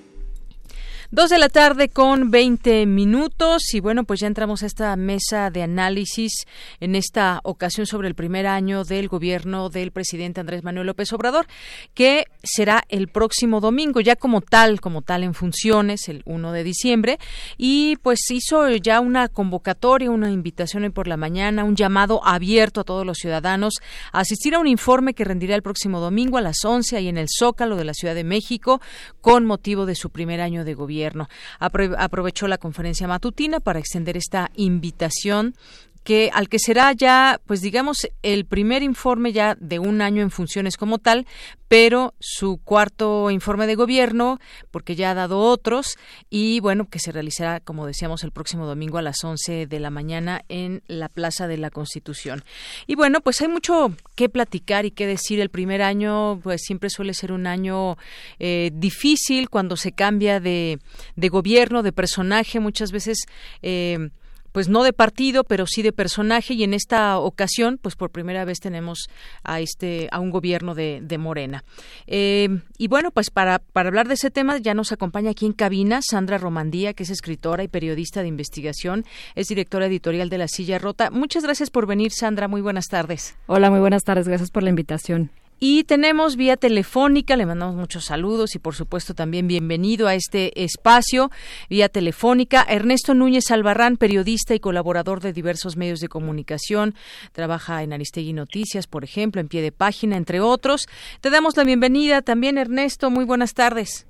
Dos de la tarde con 20 minutos y bueno, pues ya entramos a esta mesa de análisis en esta ocasión sobre el primer año del gobierno del presidente Andrés Manuel López Obrador, que será el próximo domingo, ya como tal, como tal en funciones, el 1 de diciembre, y pues hizo ya una convocatoria, una invitación hoy por la mañana, un llamado abierto a todos los ciudadanos a asistir a un informe que rendirá el próximo domingo a las 11 ahí en el Zócalo de la Ciudad de México con motivo de su primer año de gobierno aprovechó la conferencia matutina para extender esta invitación que al que será ya, pues digamos, el primer informe ya de un año en funciones como tal, pero su cuarto informe de gobierno, porque ya ha dado otros, y bueno, que se realizará, como decíamos, el próximo domingo a las 11 de la mañana en la Plaza de la Constitución. Y bueno, pues hay mucho que platicar y que decir. El primer año, pues siempre suele ser un año eh, difícil cuando se cambia de, de gobierno, de personaje, muchas veces. Eh, pues no de partido, pero sí de personaje y en esta ocasión, pues por primera vez tenemos a este a un gobierno de, de Morena. Eh, y bueno, pues para, para hablar de ese tema ya nos acompaña aquí en cabina Sandra Romandía, que es escritora y periodista de investigación, es directora editorial de La Silla Rota. Muchas gracias por venir, Sandra. Muy buenas tardes. Hola, muy buenas tardes. Gracias por la invitación. Y tenemos vía telefónica, le mandamos muchos saludos y por supuesto también bienvenido a este espacio vía telefónica. Ernesto Núñez Albarrán, periodista y colaborador de diversos medios de comunicación, trabaja en Aristegui Noticias, por ejemplo, en pie de página, entre otros. Te damos la bienvenida también, Ernesto. Muy buenas tardes.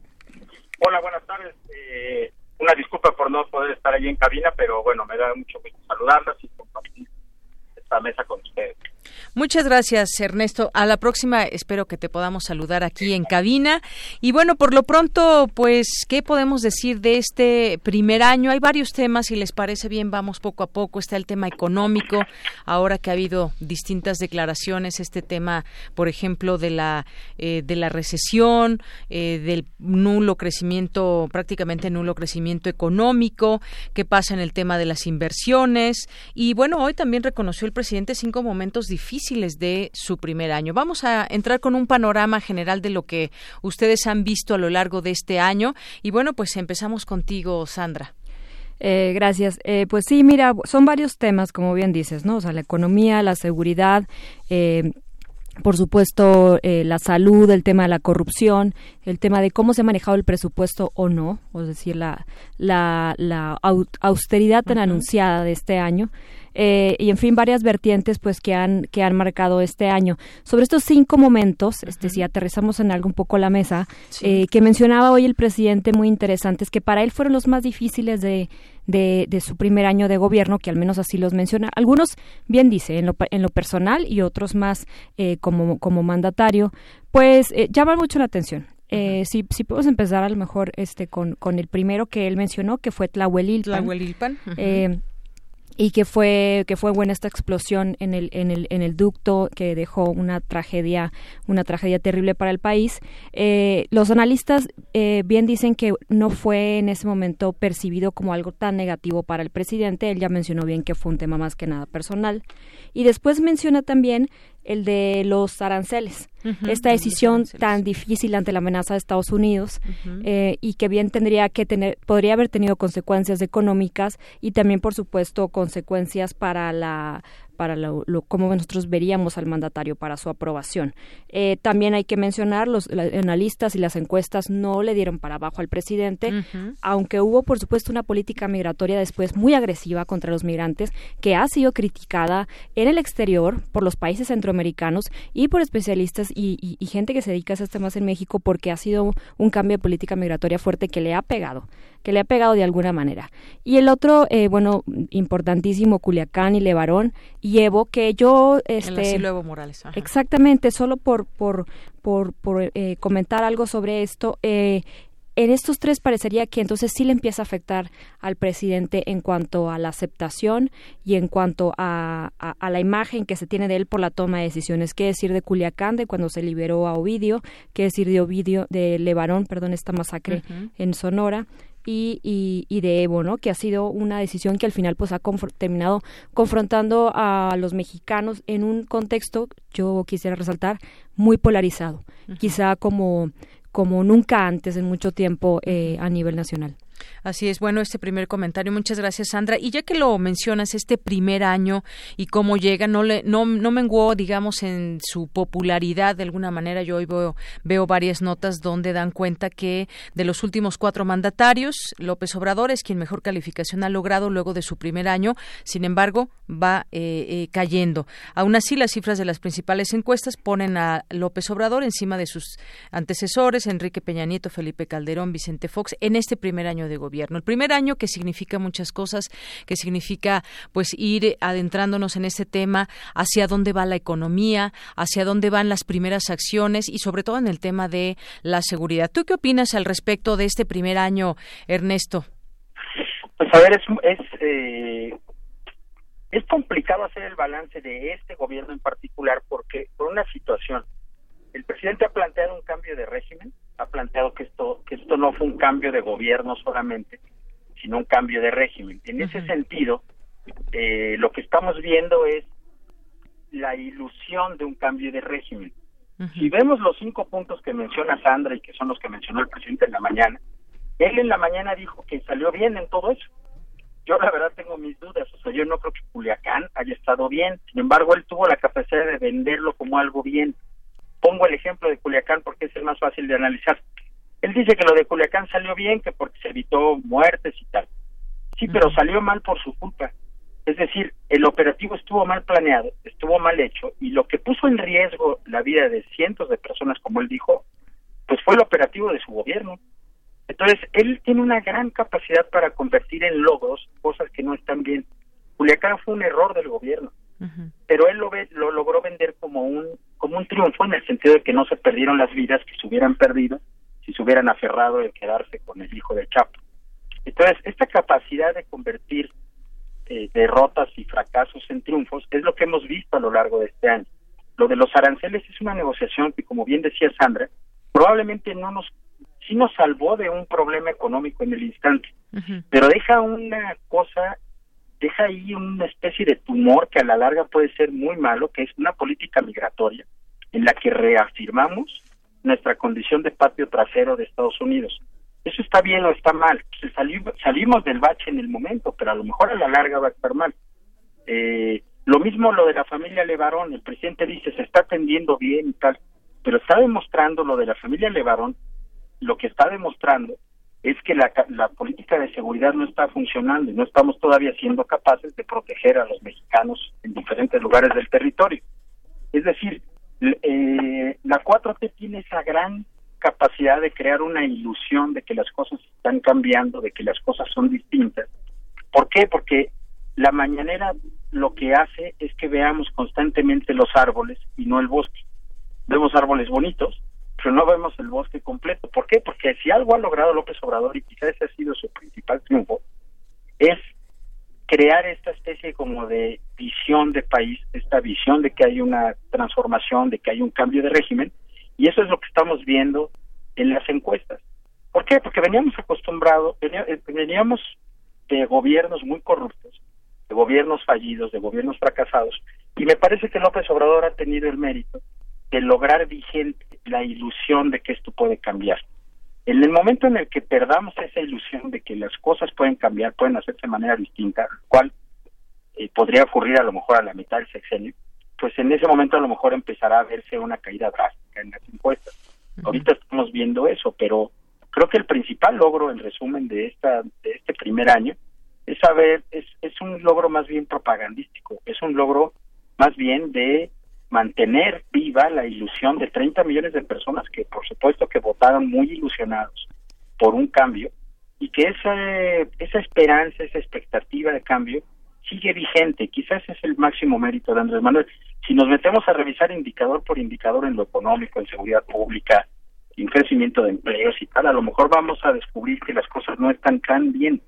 Hola, buenas tardes. Eh, una disculpa por no poder estar allí en cabina, pero bueno, me da mucho gusto saludarlas y compartir esta mesa con ustedes. Muchas gracias, Ernesto. A la próxima espero que te podamos saludar aquí en cabina. Y bueno, por lo pronto, pues, ¿qué podemos decir de este primer año? Hay varios temas, si les parece bien, vamos poco a poco. Está el tema económico, ahora que ha habido distintas declaraciones, este tema, por ejemplo, de la, eh, de la recesión, eh, del nulo crecimiento, prácticamente nulo crecimiento económico, qué pasa en el tema de las inversiones. Y bueno, hoy también reconoció el presidente cinco momentos difíciles de su primer año. Vamos a entrar con un panorama general de lo que ustedes han visto a lo largo de este año. Y bueno, pues empezamos contigo, Sandra. Eh, gracias. Eh, pues sí, mira, son varios temas, como bien dices, ¿no? O sea, la economía, la seguridad, eh, por supuesto, eh, la salud, el tema de la corrupción, el tema de cómo se ha manejado el presupuesto o no, es decir, la, la, la austeridad tan anunciada de este año. Eh, y en fin varias vertientes pues que han que han marcado este año. Sobre estos cinco momentos este si aterrizamos en algo un poco la mesa eh, que mencionaba hoy el presidente muy interesantes que para él fueron los más difíciles de, de, su primer año de gobierno que al menos así los menciona. Algunos bien dice en lo, en lo personal y otros más eh, como como mandatario pues llaman mucho la atención. Eh, si, si podemos empezar a lo mejor este con, con el primero que él mencionó, que fue Tlahuelilpan. Tlahuelilpan. eh, y que fue que fue buena esta explosión en el en el en el ducto que dejó una tragedia una tragedia terrible para el país. Eh, los analistas eh, bien dicen que no fue en ese momento percibido como algo tan negativo para el presidente. Él ya mencionó bien que fue un tema más que nada personal. Y después menciona también el de los aranceles, esta decisión tan difícil ante la amenaza de Estados Unidos eh, y que bien tendría que tener, podría haber tenido consecuencias económicas y también, por supuesto, consecuencias para la para lo, cómo nosotros veríamos al mandatario para su aprobación. Eh, también hay que mencionar, los analistas y las encuestas no le dieron para abajo al presidente, aunque hubo, por supuesto, una política migratoria después muy agresiva contra los migrantes, que ha sido criticada en el exterior por los países centroamericanos y por especialistas y, gente que se dedica a estos temas en México, porque ha sido un cambio de política migratoria fuerte que le ha pegado que le ha pegado de alguna manera. Y el otro, eh, bueno, importantísimo, Culiacán y Levarón y Evo, que yo... Este, el Evo Morales. Exactamente, solo por, por, por, por eh, comentar algo sobre esto. Eh, en estos tres parecería que entonces sí le empieza a afectar al presidente en cuanto a la aceptación y en cuanto a, a, la imagen que se tiene de él por la toma de decisiones. ¿Qué decir de Culiacán, de cuando se liberó a Ovidio? ¿Qué decir de Ovidio, de Levarón, perdón, esta masacre en Sonora? Y, y, de Evo, ¿no? Que ha sido una decisión que al final pues ha terminado confrontando a los mexicanos en un contexto, yo quisiera resaltar, muy polarizado, quizá como, como nunca antes en mucho tiempo eh, a nivel nacional. Así es, bueno, este primer comentario. Muchas gracias, Sandra. Y ya que lo mencionas, este primer año y cómo llega, no le, no, no menguó, digamos, en su popularidad de alguna manera. Yo hoy veo, veo varias notas donde dan cuenta que de los últimos cuatro mandatarios, López Obrador es quien mejor calificación ha logrado luego de su primer año. Sin embargo, va eh, eh, cayendo. Aún así, las cifras de las principales encuestas ponen a López Obrador encima de sus antecesores, Enrique Peña Nieto, Felipe Calderón, Vicente Fox, en este primer año de gobierno. El primer año que significa muchas cosas, que significa pues ir adentrándonos en este tema, hacia dónde va la economía, hacia dónde van las primeras acciones y sobre todo en el tema de la seguridad. ¿Tú qué opinas al respecto de este primer año, Ernesto? Pues a ver, es, es, eh, es complicado hacer el balance de este gobierno en particular porque por una situación, el presidente ha planteado un cambio de régimen, ha planteado que esto que esto no fue un cambio de gobierno solamente, sino un cambio de régimen. En ese sentido, eh, lo que estamos viendo es la ilusión de un cambio de régimen. Si vemos los cinco puntos que menciona Sandra y que son los que mencionó el presidente en la mañana, él en la mañana dijo que salió bien en todo eso. Yo la verdad tengo mis dudas, o sea, yo no creo que Culiacán haya estado bien, sin embargo él tuvo la capacidad de venderlo como algo bien. Pongo el ejemplo de Culiacán porque es el más fácil de analizar. Él dice que lo de Culiacán salió bien, que porque se evitó muertes y tal. Sí, pero salió mal por su culpa. Es decir, el operativo estuvo mal planeado, estuvo mal hecho, y lo que puso en riesgo la vida de cientos de personas, como él dijo, pues fue el operativo de su gobierno. Entonces, él tiene una gran capacidad para convertir en logros cosas que no están bien. Culiacán fue un error del gobierno. pero él lo, ve, lo logró vender como un, como un triunfo en el sentido de que no se perdieron las vidas que se hubieran perdido si se hubieran aferrado de quedarse con el hijo del Chapo. Entonces, esta capacidad de convertir eh, derrotas y fracasos en triunfos es lo que hemos visto a lo largo de este año. Lo de los aranceles es una negociación que, como bien decía Sandra, probablemente no nos, sí nos salvó de un problema económico en el instante, pero deja una cosa, deja ahí una especie de tumor que a la larga puede ser muy malo, que es una política migratoria en la que reafirmamos nuestra condición de patio trasero de Estados Unidos. ¿Eso está bien o está mal? Salimos, salimos del bache en el momento, pero a lo mejor a la larga va a estar mal. Eh, lo mismo lo de la familia Levarón, el presidente dice se está atendiendo bien y tal, pero está demostrando lo de la familia Levarón, lo que está demostrando es que la, la política de seguridad no está funcionando y no estamos todavía siendo capaces de proteger a los mexicanos en diferentes lugares del territorio. Es decir, eh, la 4T tiene esa gran capacidad de crear una ilusión de que las cosas están cambiando, de que las cosas son distintas. ¿Por qué? Porque la mañanera lo que hace es que veamos constantemente los árboles y no el bosque. Vemos árboles bonitos, pero no vemos el bosque completo. ¿Por qué? Porque si algo ha logrado López Obrador, y quizás ese ha sido su principal triunfo, es crear esta especie como de visión de país, esta visión de que hay una transformación, de que hay un cambio de régimen, y eso es lo que estamos viendo en las encuestas. ¿Por qué? Porque veníamos acostumbrados, eh, veníamos de gobiernos muy corruptos, de gobiernos fallidos, de gobiernos fracasados, y me parece que López Obrador ha tenido el mérito de lograr vigente la ilusión de que esto puede cambiar. En el momento en el que perdamos esa ilusión de que las cosas pueden cambiar, pueden hacerse de manera distinta, cual eh, podría ocurrir a lo mejor a la mitad del sexenio, pues en ese momento a lo mejor empezará a verse una caída drástica en las encuestas. Ahorita estamos viendo eso, pero creo que el principal logro, en resumen, de esta de este primer año es saber es es un logro más bien propagandístico, es un logro más bien de mantener viva la ilusión de 30 millones de personas que por supuesto que votaron muy ilusionados por un cambio y que esa esa esperanza, esa expectativa de cambio sigue vigente. Quizás es el máximo mérito de Andrés Manuel. Si nos metemos a revisar indicador por indicador en lo económico, en seguridad pública, en crecimiento de empleos y tal, a lo mejor vamos a descubrir que las cosas no están tan bien.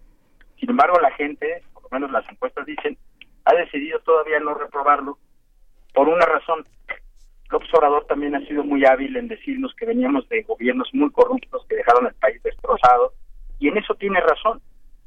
Sin embargo, la gente, por lo menos las encuestas dicen, ha decidido todavía no reprobarlo por una razón. López Obrador también ha sido muy hábil en decirnos que veníamos de gobiernos muy corruptos que dejaron el país destrozado y en eso tiene razón.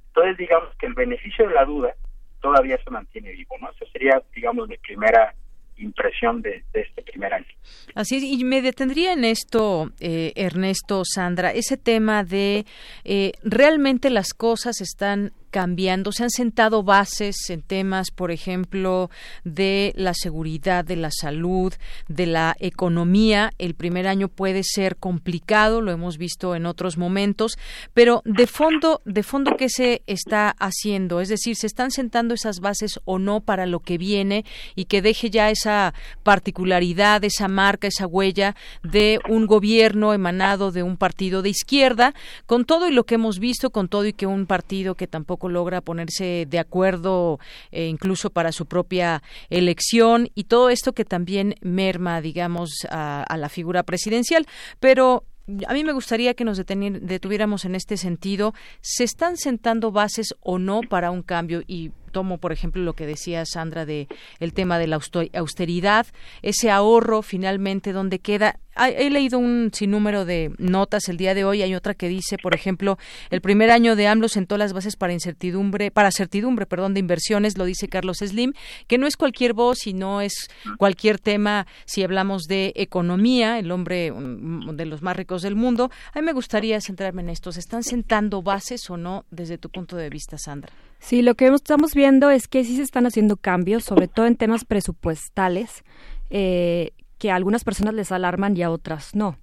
Entonces, digamos que el beneficio de la duda todavía se mantiene vivo, ¿no? Esa sería, digamos, mi primera impresión de, este primer año. Así es, y me detendría en esto, eh, Ernesto, Sandra, ese tema de eh, realmente las cosas están cambiando, se han sentado bases en temas, por ejemplo, de la seguridad, de la salud, de la economía. El primer año puede ser complicado, lo hemos visto en otros momentos, pero de fondo, de fondo qué se está haciendo, es decir, se están sentando esas bases o no para lo que viene y que deje ya esa particularidad, esa marca, esa huella de un gobierno emanado de un partido de izquierda, con todo y lo que hemos visto, con todo y que un partido que tampoco logra ponerse de acuerdo eh, incluso para su propia elección y todo esto que también merma, digamos, a, a la figura presidencial. Pero a mí me gustaría que nos detuviéramos en este sentido. ¿Se están sentando bases o no para un cambio? Y tomo, por ejemplo, lo que decía Sandra de el tema de la austeridad, ese ahorro finalmente donde queda. He leído un sinnúmero de notas el día de hoy. Hay otra que dice, por ejemplo, el primer año de AMLO sentó las bases para incertidumbre, para certidumbre, perdón, de inversiones, lo dice Carlos Slim, que no es cualquier voz y no es cualquier tema si hablamos de economía, el hombre de los más ricos del mundo. A mí me gustaría centrarme en esto. ¿Se están sentando bases o no desde tu punto de vista, Sandra? Sí, lo que estamos viendo es que sí se están haciendo cambios, sobre todo en temas presupuestales, eh, que a algunas personas les alarman y a otras no.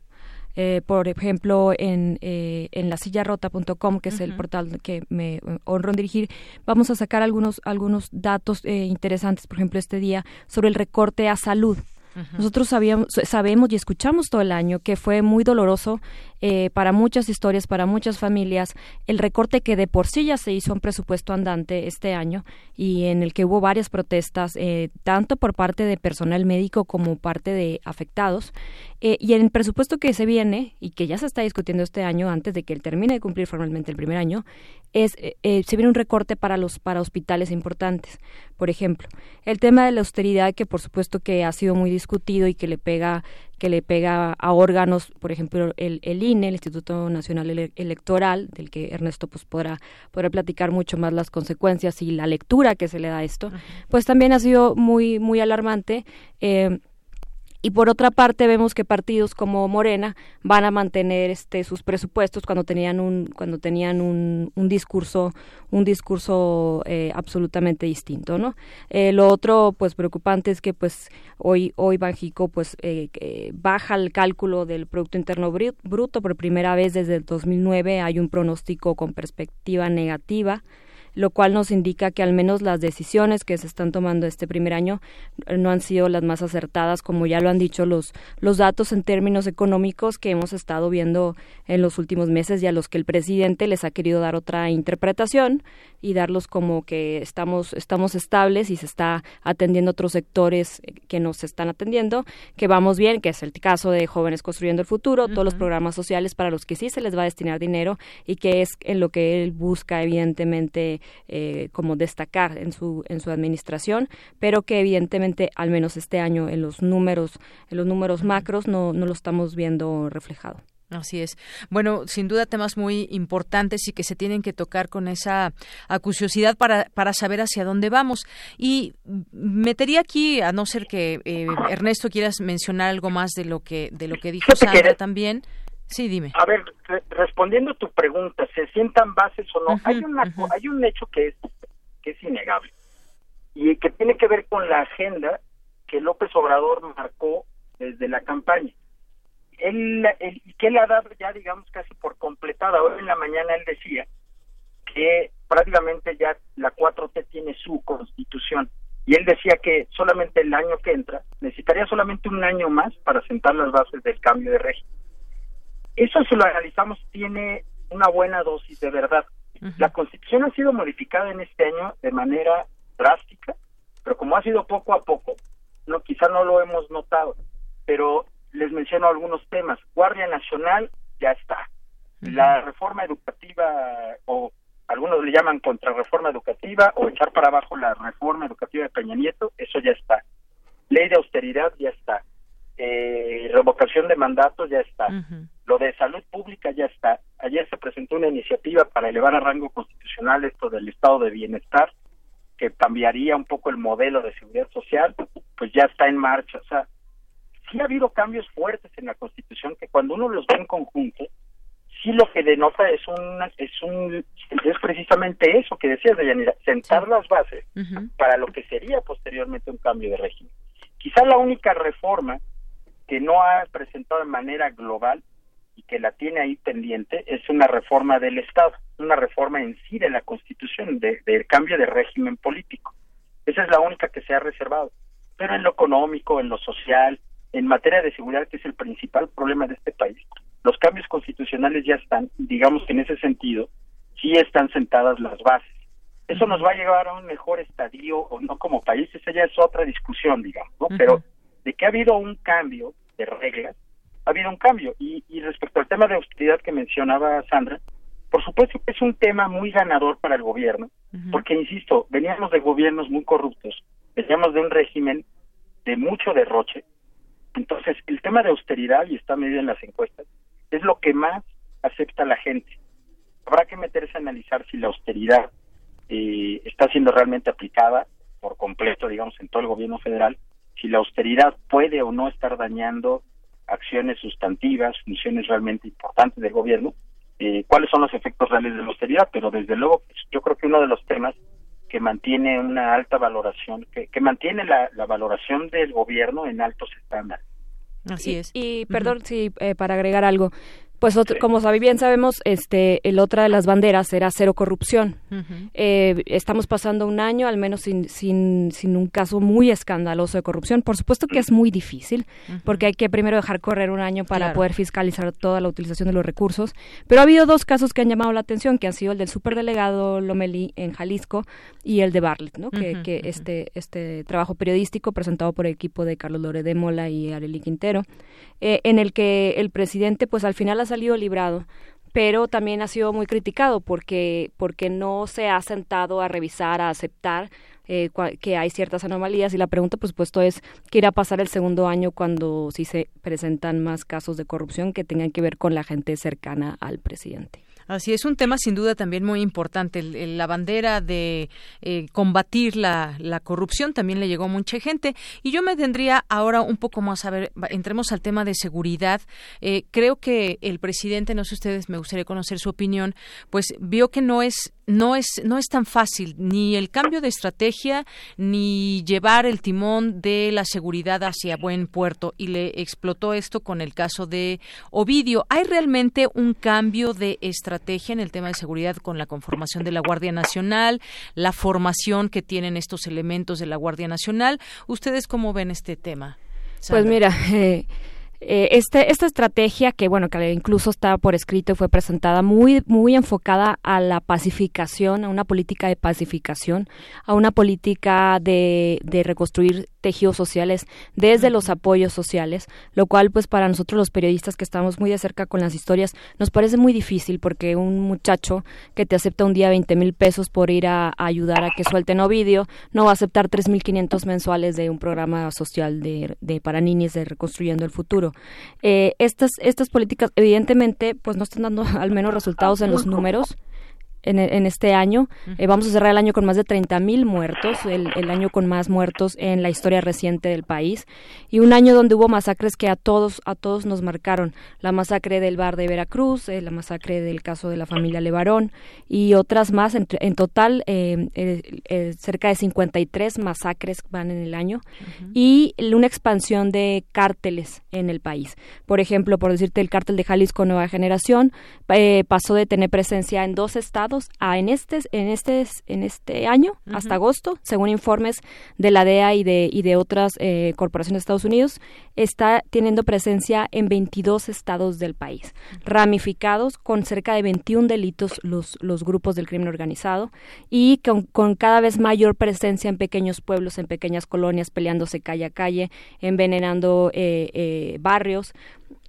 Eh, por ejemplo, en, eh, en la sillarrota.com, que es el portal que me honro en dirigir, vamos a sacar algunos, algunos datos interesantes, por ejemplo, este día, sobre el recorte a salud Nosotros sabíamos, sabemos y escuchamos todo el año que fue muy doloroso eh, para muchas historias, para muchas familias, el recorte que de por sí ya se hizo un presupuesto andante este año y en el que hubo varias protestas, eh, tanto por parte de personal médico como parte de afectados. Eh, y en el presupuesto que se viene y que ya se está discutiendo este año, antes de que él termine de cumplir formalmente el primer año, es se viene un recorte para los para hospitales importantes. Por ejemplo, el tema de la austeridad, que por supuesto que ha sido muy discutido y que le pega que le pega a órganos, por ejemplo, el, el INE, el Instituto Nacional Electoral, del que Ernesto pues podrá, podrá platicar mucho más las consecuencias y la lectura que se le da a esto, pues también ha sido muy, muy alarmante. Eh, y por otra parte vemos que partidos como Morena van a mantener este sus presupuestos cuando tenían un cuando tenían un, un discurso un discurso eh, absolutamente distinto no eh, lo otro pues preocupante es que pues hoy hoy Banjico pues eh, baja el cálculo del producto interno bruto por primera vez desde el 2009 hay un pronóstico con perspectiva negativa lo cual nos indica que al menos las decisiones que se están tomando este primer año eh, no han sido las más acertadas, como ya lo han dicho los, los datos en términos económicos que hemos estado viendo en los últimos meses y a los que el presidente les ha querido dar otra interpretación y darlos como que estamos, estamos estables y se está atendiendo otros sectores que nos están atendiendo, que vamos bien, que es el caso de Jóvenes Construyendo el Futuro, todos los programas sociales para los que sí se les va a destinar dinero y que es en lo que él busca evidentemente eh, como destacar en su en su administración, pero que evidentemente al menos este año en los números en los números macros no no lo estamos viendo reflejado. Así es. Bueno, sin duda temas muy importantes y que se tienen que tocar con esa acuciosidad para, para saber hacia dónde vamos. Y metería aquí, a no ser que eh, Ernesto quieras mencionar algo más de lo que de lo que dijo Sandra también. Sí, dime. A ver, respondiendo a tu pregunta, ¿se sientan bases o no? hay, una, hay un hecho que es, que es innegable y que tiene que ver con la agenda que López Obrador marcó desde la campaña. Él, él, que él ha dado ya, digamos, casi por completada. Hoy en la mañana él decía que prácticamente ya la 4T tiene su constitución. Y él decía que solamente el año que entra, necesitaría solamente un año más para sentar las bases del cambio de régimen. Eso si lo analizamos tiene una buena dosis de verdad. La constitución ha sido modificada en este año de manera drástica, pero como ha sido poco a poco, no quizá no lo hemos notado, pero les menciono algunos temas. Guardia Nacional ya está. La reforma educativa o algunos le llaman contrarreforma educativa o echar para abajo la reforma educativa de Peña Nieto, eso ya está. Ley de austeridad ya está. Eh, revocación de mandatos ya está. Lo de salud pública ya está. Ayer se presentó una iniciativa para elevar a rango constitucional esto del estado de bienestar, que cambiaría un poco el modelo de seguridad social, pues ya está en marcha. O sea, sí ha habido cambios fuertes en la Constitución que cuando uno los ve en conjunto, sí lo que denota es un es un es precisamente eso que decías de sentar las bases para lo que sería posteriormente un cambio de régimen. Quizá la única reforma que no ha presentado de manera global y que la tiene ahí pendiente es una reforma del Estado, una reforma en sí de la Constitución, de, del cambio de régimen político. Esa es la única que se ha reservado. Pero en lo económico, en lo social, en materia de seguridad, que es el principal problema de este país, los cambios constitucionales ya están, digamos que en ese sentido, sí están sentadas las bases. Eso nos va a llevar a un mejor estadio o no como país, esa ya es otra discusión, digamos, ¿no? Pero de que ha habido un cambio de reglas, ha habido un cambio. Y, y respecto al tema de austeridad que mencionaba Sandra, por supuesto que es un tema muy ganador para el gobierno, porque, insisto, veníamos de gobiernos muy corruptos, veníamos de un régimen de mucho derroche. Entonces, el tema de austeridad, y está medio en las encuestas, es lo que más acepta la gente. Habrá que meterse a analizar si la austeridad eh, está siendo realmente aplicada por completo, digamos, en todo el gobierno federal, si la austeridad puede o no estar dañando acciones sustantivas, funciones realmente importantes del gobierno, eh, cuáles son los efectos reales de la austeridad, pero desde luego yo creo que uno de los temas que mantiene una alta valoración, que, que mantiene la, la, valoración del gobierno en altos estándares. Así es. Y, perdón, sí, eh, para agregar algo, Pues como bien sabemos, este, el otra de las banderas era cero corrupción. Eh, estamos pasando un año, al menos sin, sin, sin, un caso muy escandaloso de corrupción. Por supuesto que es muy difícil, porque hay que primero dejar correr un año para poder fiscalizar toda la utilización de los recursos. Pero ha habido dos casos que han llamado la atención, que han sido el del superdelegado Lomeli en Jalisco y el de Bartlett, ¿no? que, que este, este trabajo periodístico presentado por el equipo de Carlos Lore de Mola y Arely Quintero, eh, en el que el presidente, pues al final ha salido librado pero también ha sido muy criticado porque porque no se ha sentado a revisar, a aceptar eh, que hay ciertas anomalías y la pregunta pues puesto es qué irá a pasar el segundo año cuando sí se presentan más casos de corrupción que tengan que ver con la gente cercana al presidente. Así es un tema sin duda también muy importante. la bandera de eh, combatir la, corrupción también le llegó a mucha gente. Y yo me tendría ahora un poco más a ver, entremos al tema de seguridad. Eh, creo que el presidente, no sé ustedes, me gustaría conocer su opinión, pues vio que no es no es no es tan fácil ni el cambio de estrategia ni llevar el timón de la seguridad hacia buen puerto y le explotó esto con el caso de Ovidio. ¿Hay realmente un cambio de estrategia en el tema de seguridad con la conformación de la Guardia Nacional, la formación que tienen estos elementos de la Guardia Nacional? ¿Ustedes cómo ven este tema? Pues mira, eh, eh, este, esta estrategia que bueno que incluso estaba por escrito y fue presentada muy muy enfocada a la pacificación a una política de pacificación a una política de, de reconstruir tejidos sociales desde los apoyos sociales lo cual pues para nosotros los periodistas que estamos muy de cerca con las historias nos parece muy difícil porque un muchacho que te acepta un día 20 mil pesos por ir a, ayudar a que suelten Ovidio no va a aceptar 3.500 mensuales de un programa social de, de para niños de reconstruyendo el futuro. Eh, estas, estas políticas evidentemente pues no están dando al menos resultados en los números en, en este año. Eh, vamos a cerrar el año con más de 30 mil muertos, el, el, año con más muertos en la historia reciente del país y un año donde hubo masacres que a todos a todos nos marcaron. La masacre del bar de Veracruz, eh, la masacre del caso de la familia Levarón y otras más. En, en total, eh, eh, cerca de 53 masacres van en el año y una expansión de cárteles en el país. Por ejemplo, por decirte, el cártel de Jalisco Nueva Generación pasó de tener presencia en dos estados a en este en este en este año hasta agosto, según informes de la DEA y de y de otras eh, corporaciones de Estados Unidos, está teniendo presencia en 22 estados del país, ramificados con cerca de 21 delitos los los grupos del crimen organizado y con, con cada vez mayor presencia en pequeños pueblos, en pequeñas colonias, peleándose calle a calle, envenenando eh, eh, barrios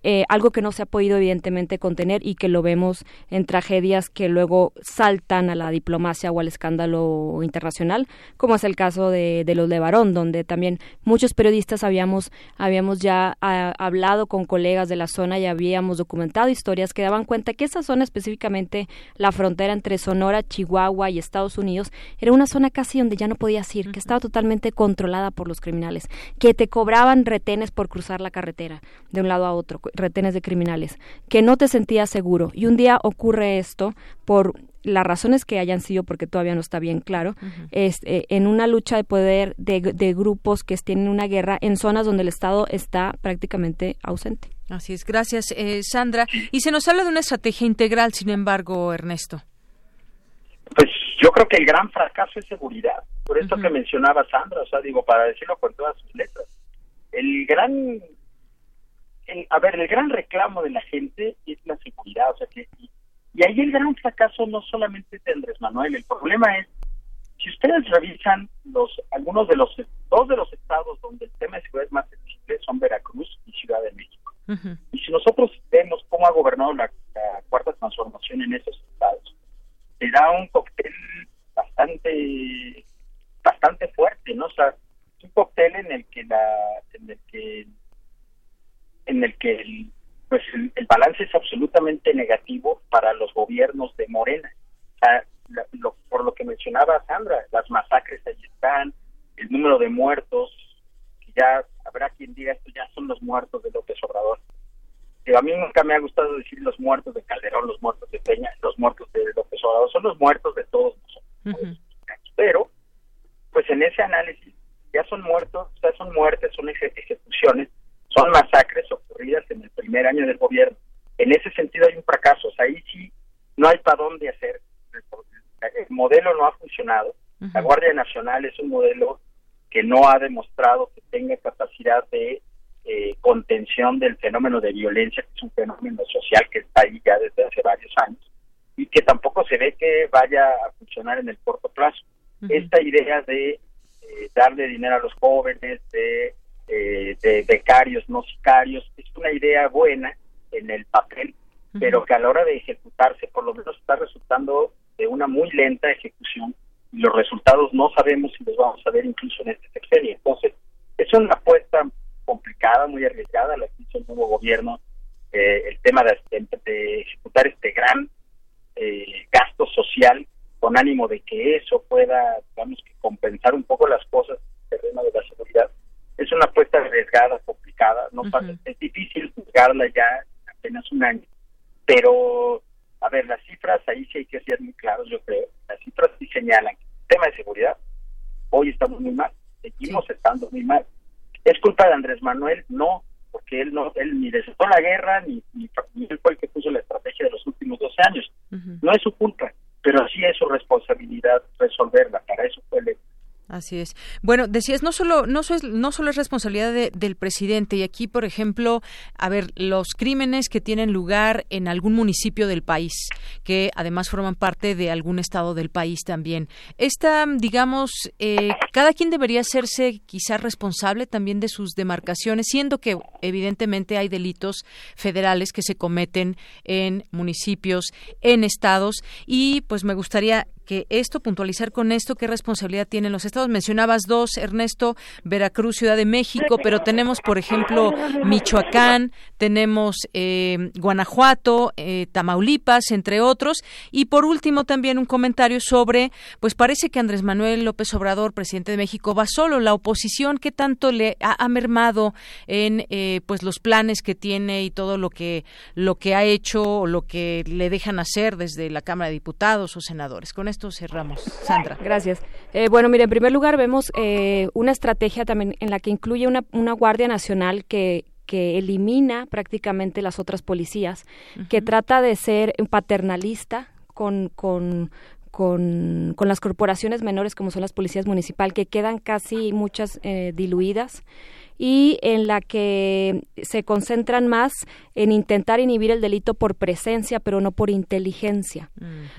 eh, algo que no se ha podido evidentemente contener y que lo vemos en tragedias que luego saltan a la diplomacia o al escándalo internacional, como es el caso de, de los de Barón, donde también muchos periodistas habíamos, habíamos ya ah, hablado con colegas de la zona y habíamos documentado historias que daban cuenta que esa zona específicamente, la frontera entre Sonora, Chihuahua y Estados Unidos, era una zona casi donde ya no podías ir, que estaba totalmente controlada por los criminales, que te cobraban retenes por cruzar la carretera de un lado a otro, retenes de criminales, que no te sentías seguro. Y un día ocurre esto por las razones que hayan sido, porque todavía no está bien claro, es, eh, en una lucha de poder de, de, grupos que tienen una guerra en zonas donde el Estado está prácticamente ausente. Así es, gracias eh, Sandra. Y se nos habla de una estrategia integral, sin embargo, Ernesto. Pues yo creo que el gran fracaso es seguridad, por esto que mencionaba Sandra, o sea, digo, para decirlo con todas sus letras. El gran a ver, el gran reclamo de la gente es la seguridad, o sea que, y, ahí el gran fracaso no solamente es de Andrés Manuel, el problema es, si ustedes revisan los, algunos de los, dos de los estados donde el tema de seguridad es más sensible son Veracruz y Ciudad de México. Y si nosotros vemos cómo ha gobernado la, cuarta transformación en esos estados, se da un cóctel bastante, bastante fuerte, ¿no? O sea, un cóctel en el que la, en el que en el que el, pues el, balance es absolutamente negativo para los gobiernos de Morena. por lo que mencionaba Sandra, las masacres ahí están, el número de muertos, que ya habrá quien diga esto ya son los muertos de López Obrador. Pero a mí nunca me ha gustado decir los muertos de Calderón, los muertos de Peña, los muertos de López Obrador, son los muertos de todos nosotros. Pero, pues en ese análisis ya son muertos, ya son muertes, son ejecuciones son masacres ocurridas en el primer año del gobierno. en ese sentido hay un fracaso, o sea, ahí sí no hay para dónde hacer, el modelo no ha funcionado, la Guardia Nacional es un modelo que no ha demostrado que tenga capacidad de eh, contención del fenómeno de violencia, que es un fenómeno social que está ahí ya desde hace varios años, y que tampoco se ve que vaya a funcionar en el corto plazo. Esta idea de eh, darle dinero a los jóvenes, de, eh, de becarios, no sicarios, es una idea buena en el papel, pero que a la hora de ejecutarse por lo menos está resultando de una muy lenta ejecución y los resultados no sabemos si los vamos a ver incluso en este sexenio. Entonces, es una apuesta complicada, muy arriesgada la que hizo el nuevo gobierno, eh, el tema de, de, ejecutar este gran eh, gasto social con ánimo de que eso pueda, digamos, que compensar un poco las cosas en el terreno de la seguridad. Es una apuesta arriesgada, complicada, no es difícil juzgarla ya apenas un año, pero a ver, las cifras ahí sí hay que ser muy claros, yo creo. Las cifras sí señalan que el tema de seguridad hoy estamos muy mal, seguimos estando muy mal. ¿Es culpa de Andrés Manuel? No, porque él no él ni desató la guerra ni, ni, él fue el que puso la estrategia de los últimos 12 años. No es su culpa, pero sí es su responsabilidad resolverla. Para eso fue el Así es. Bueno, decías, no solo, no, no solo es responsabilidad del presidente, y aquí, por ejemplo, a ver, los crímenes que tienen lugar en algún municipio del país, que además forman parte de algún estado del país también. Esta, digamos, eh, cada quien debería hacerse quizás responsable también de sus demarcaciones, siendo que evidentemente hay delitos federales que se cometen en municipios, en estados, y pues me gustaría que esto, puntualizar con esto, qué responsabilidad tienen los estados. Mencionabas dos, Ernesto, Veracruz, Ciudad de México, pero tenemos, por ejemplo, Michoacán, tenemos eh, Guanajuato, eh, Tamaulipas, entre otros. Y por último, también un comentario sobre, pues parece que Andrés Manuel López Obrador, presidente de México, va solo. La oposición, ¿qué tanto le ha, mermado en eh, pues los planes que tiene y todo lo que, lo que ha hecho lo que le dejan hacer desde la Cámara de Diputados o senadores? Esto cerramos. Sandra. Gracias. Eh, bueno, mire, en primer lugar vemos eh, una estrategia también en la que incluye una, una Guardia Nacional que, que elimina prácticamente las otras policías, que trata de ser paternalista con, con, con, con, las corporaciones menores como son las policías municipal, que quedan casi muchas eh, diluidas y en la que se concentran más en intentar inhibir el delito por presencia, pero no por inteligencia.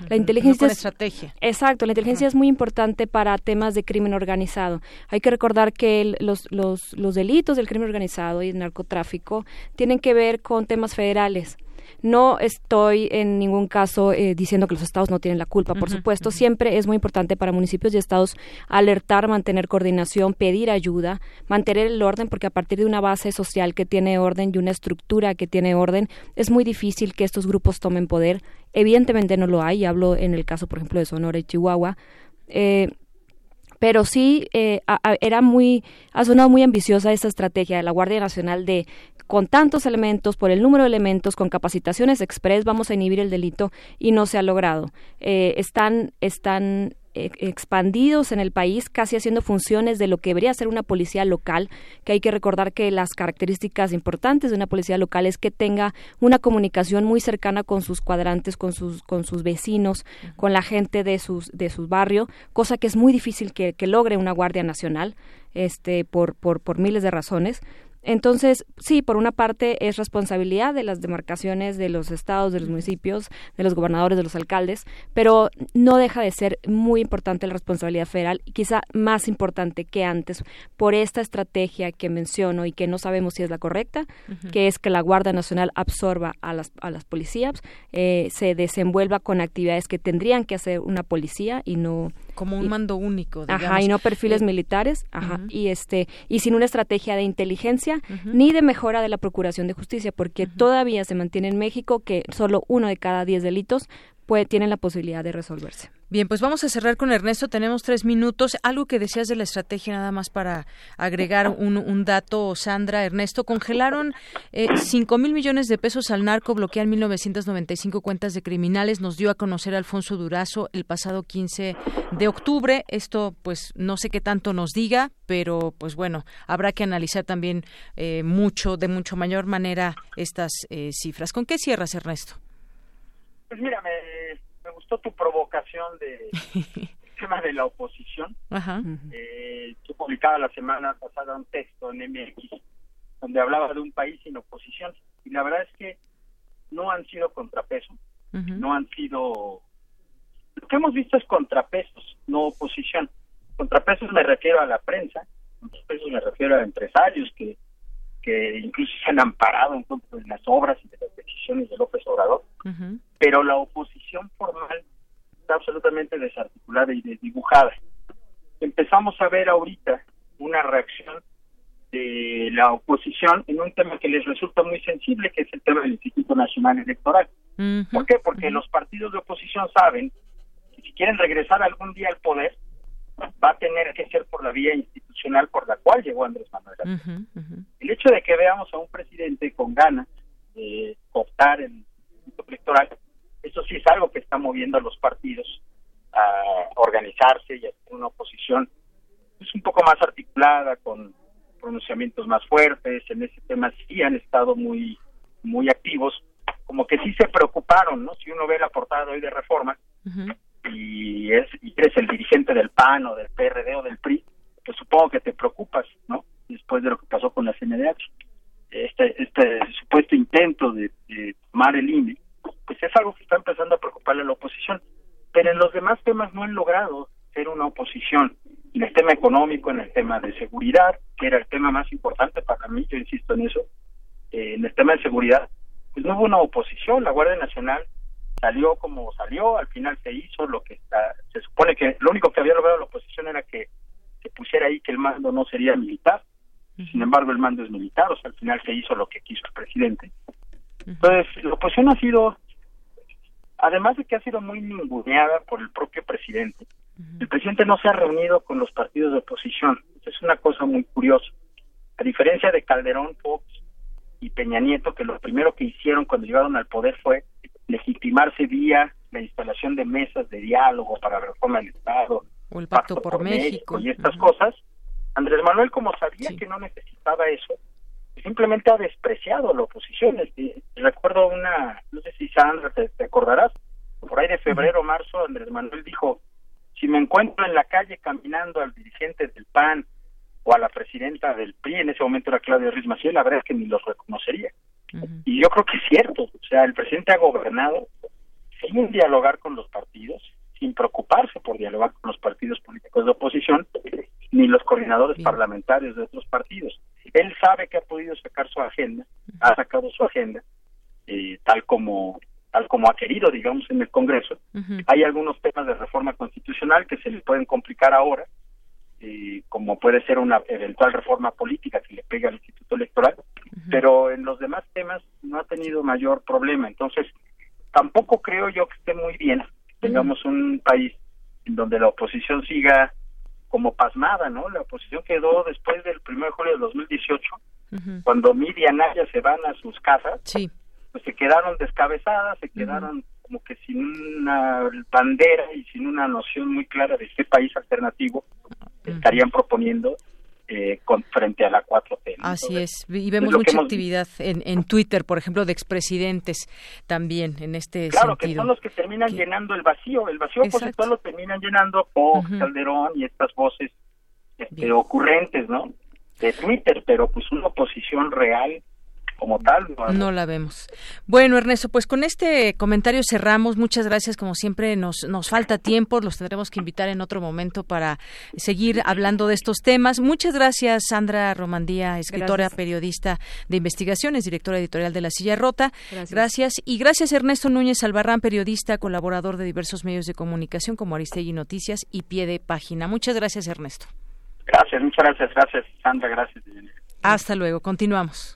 La inteligencia estrategia. Exacto, la inteligencia es muy importante para temas de crimen organizado. Hay que recordar que los, los, los delitos del crimen organizado y el narcotráfico tienen que ver con temas federales no estoy en ningún caso eh, diciendo que los estados no tienen la culpa, por supuesto. Siempre es muy importante para municipios y estados alertar, mantener coordinación, pedir ayuda, mantener el orden, porque a partir de una base social que tiene orden y una estructura que tiene orden, es muy difícil que estos grupos tomen poder. Evidentemente no lo hay, hablo en el caso, por ejemplo, de Sonora y Chihuahua. Eh, pero sí eh, era muy, ha sonado muy ambiciosa esa estrategia de la Guardia Nacional de con tantos elementos, por el número de elementos, con capacitaciones express, vamos a inhibir el delito y no se ha logrado. Eh, están, están expandidos en el país, casi haciendo funciones de lo que debería ser una policía local, que hay que recordar que las características importantes de una policía local es que tenga una comunicación muy cercana con sus cuadrantes, con sus, con sus vecinos, con la gente de sus, de sus barrios, cosa que es muy difícil que, que logre una Guardia Nacional, este, por, por, por miles de razones. Entonces, sí, por una parte es responsabilidad de las demarcaciones de los estados, de los municipios, de los gobernadores, de los alcaldes, pero no deja de ser muy importante la responsabilidad federal y quizá más importante que antes por esta estrategia que menciono y que no sabemos si es la correcta, que es que la Guardia Nacional absorba a las, a las policías, eh, se desenvuelva con actividades que tendrían que hacer una policía y no como un mando único digamos. ajá y no perfiles eh, militares ajá y este y sin una estrategia de inteligencia ni de mejora de la procuración de justicia porque todavía se mantiene en México que solo uno de cada diez delitos puede tienen la posibilidad de resolverse Bien, pues vamos a cerrar con Ernesto. Tenemos tres minutos. Algo que decías de la estrategia, nada más para agregar un, dato, Sandra. Ernesto, congelaron eh, cinco mil millones de pesos al narco, bloquean 1.995 cuentas de criminales. Nos dio a conocer Alfonso Durazo el pasado 15 de octubre. Esto, pues, no sé qué tanto nos diga, pero, pues, bueno, habrá que analizar también eh, mucho, de mucho mayor manera, estas eh, cifras. ¿Con qué cierras, Ernesto? Pues mira, me gustó tu provocación de tema de la oposición. Ajá. Eh, yo publicaba la semana pasada un texto en MX donde hablaba de un país sin oposición y la verdad es que no han sido contrapesos, no han sido lo que hemos visto es contrapesos, no oposición. Contrapesos me refiero a la prensa, contrapesos me refiero a empresarios que que incluso se han amparado en las obras y de las decisiones de López Obrador, pero la oposición formal está absolutamente desarticulada y desdibujada. Empezamos a ver ahorita una reacción de la oposición en un tema que les resulta muy sensible, que es el tema del Instituto Nacional Electoral. ¿Por qué? Porque los partidos de oposición saben que si quieren regresar algún día al poder, va a tener que ser por la vía institucional por la cual llegó Andrés Manuel. El hecho de que veamos a un presidente con ganas de optar el instituto electoral, eso sí es algo que está moviendo a los partidos a organizarse y a hacer una oposición pues, un poco más articulada, con pronunciamientos más fuertes. En ese tema sí han estado muy, muy activos, como que sí se preocuparon, ¿no? Si uno ve la portada hoy de Reforma, y, es, y eres el dirigente del PAN o del PRD o del PRI, pues supongo que te preocupas, ¿no? Después de lo que pasó con la CNDH. Este, este supuesto intento de, tomar el INE, pues es algo que está empezando a preocuparle a la oposición. Pero en los demás temas no han logrado ser una oposición. En el tema económico, en el tema de seguridad, que era el tema más importante para mí, yo insisto en eso, eh, en el tema de seguridad, pues no hubo una oposición. La Guardia Nacional salió como salió, al final se hizo lo que está, se supone que lo único que había logrado la oposición era que se pusiera ahí que el mando no sería militar, sin embargo el mando es militar, o sea, al final se hizo lo que quiso el presidente. Entonces, la oposición ha sido, además de que ha sido muy ninguneada por el propio presidente, el presidente no se ha reunido con los partidos de oposición, es una cosa muy curiosa. A diferencia de Calderón, Fox y Peña Nieto, que lo primero que hicieron cuando llegaron al poder fue legitimarse vía la instalación de mesas de diálogo para la reforma del Estado, o el Pacto, por, México. y estas cosas, Andrés Manuel, como sabía que no necesitaba eso, simplemente ha despreciado a la oposición. recuerdo una, no sé si Sandra te, acordarás, por ahí de febrero, marzo, Andrés Manuel dijo, si me encuentro en la calle caminando al dirigente del PAN o a la presidenta del PRI, en ese momento era Claudia Ruiz Maciel, la verdad es que ni los reconocería. Y yo creo que es cierto, o sea, el presidente ha gobernado sin dialogar con los partidos, sin preocuparse por dialogar con los partidos políticos de oposición, ni los coordinadores parlamentarios de otros partidos. Él sabe que ha podido sacar su agenda, ha sacado su agenda, eh, tal como tal como ha querido, digamos, en el Congreso. Hay algunos temas de reforma constitucional que se le pueden complicar ahora, eh, como puede ser una eventual reforma política que le pegue al Instituto Electoral, pero en los demás temas no ha tenido mayor problema. Entonces, tampoco creo yo que esté muy bien. Tengamos un país en donde la oposición siga como pasmada, ¿no? La oposición quedó después del 1 de julio de 2018, cuando Midi y Anaya se van a sus casas, pues se quedaron descabezadas, se quedaron como que sin una bandera y sin una noción muy clara de qué país alternativo estarían proponiendo eh, con, frente a la 4T. Así es, y vemos mucha actividad en, en Twitter, por ejemplo, de expresidentes también en este claro, que son los que terminan llenando el vacío, el vacío opositor lo terminan llenando Fox, Calderón y estas voces este, ocurrentes, ¿no? De Twitter, pero pues una oposición real como tal. No, la vemos. Bueno, Ernesto, pues con este comentario cerramos. Muchas gracias. Como siempre, nos, nos falta tiempo. Los tendremos que invitar en otro momento para seguir hablando de estos temas. Muchas gracias, Sandra Romandía, escritora, periodista de investigaciones, directora editorial de La Silla Rota. Gracias. Y gracias, Ernesto Núñez Albarrán, periodista, colaborador de diversos medios de comunicación como Aristegui Noticias y Pie de Página. Muchas gracias, Ernesto. Gracias, muchas gracias. Gracias, Sandra. Gracias. Hasta luego. Continuamos.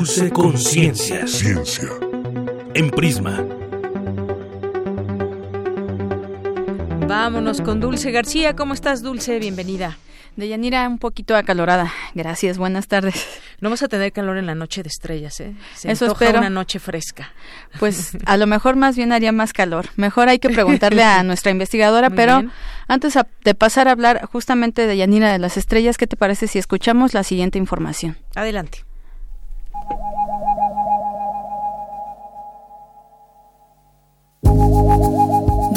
Dulce Conciencia. Ciencia. En Prisma. Vámonos con Dulce García. ¿Cómo estás, Dulce? Bienvenida. Deyanira, un poquito acalorada. Gracias, buenas tardes. No vamos a tener calor en la noche de estrellas, ¿eh? Se Eso espero. una noche fresca. Pues a lo mejor más bien haría más calor. Mejor hay que preguntarle a nuestra investigadora, pero antes de pasar a hablar justamente de Yanira de las estrellas, ¿qué te parece si escuchamos la siguiente información? Adelante.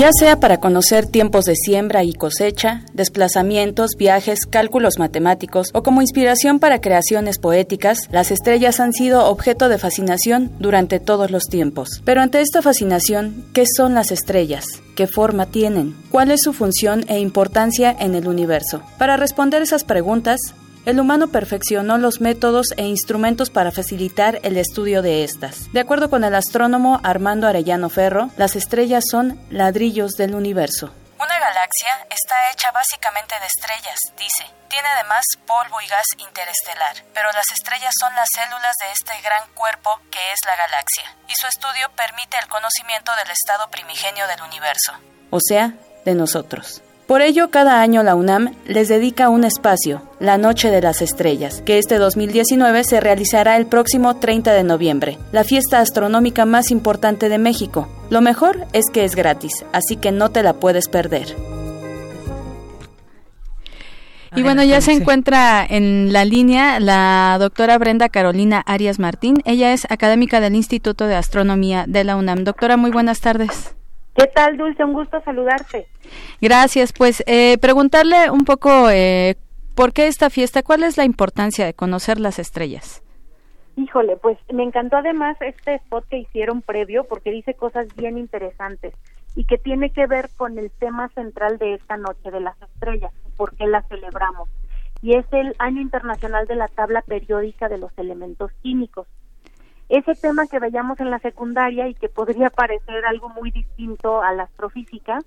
Ya sea para conocer tiempos de siembra y cosecha, desplazamientos, viajes, cálculos matemáticos o como inspiración para creaciones poéticas, las estrellas han sido objeto de fascinación durante todos los tiempos. Pero ante esta fascinación, ¿qué son las estrellas? ¿Qué forma tienen? ¿Cuál es su función e importancia en el universo? Para responder esas preguntas, el humano perfeccionó los métodos e instrumentos para facilitar el estudio de estas. De acuerdo con el astrónomo Armando Arellano Ferro, las estrellas son ladrillos del universo. Una galaxia está hecha básicamente de estrellas, dice. Tiene además polvo y gas interestelar, pero las estrellas son las células de este gran cuerpo que es la galaxia, y su estudio permite el conocimiento del estado primigenio del universo. O sea, de nosotros. Por ello, cada año la UNAM les dedica un espacio, la Noche de las Estrellas, que este 2019 se realizará el próximo 30 de noviembre, la fiesta astronómica más importante de México. Lo mejor es que es gratis, así que no te la puedes perder. Y bueno, ya se encuentra en la línea la doctora Brenda Carolina Arias Martín. Ella es académica del Instituto de Astronomía de la UNAM. Doctora, muy buenas tardes. ¿Qué tal, Dulce? Un gusto saludarte. Gracias. Pues eh, preguntarle un poco eh, por qué esta fiesta, cuál es la importancia de conocer las estrellas. Híjole, pues me encantó además este spot que hicieron previo porque dice cosas bien interesantes y que tiene que ver con el tema central de esta noche de las estrellas, por qué la celebramos. Y es el Año Internacional de la Tabla Periódica de los Elementos Químicos ese tema que veíamos en la secundaria y que podría parecer algo muy distinto a la astrofísica,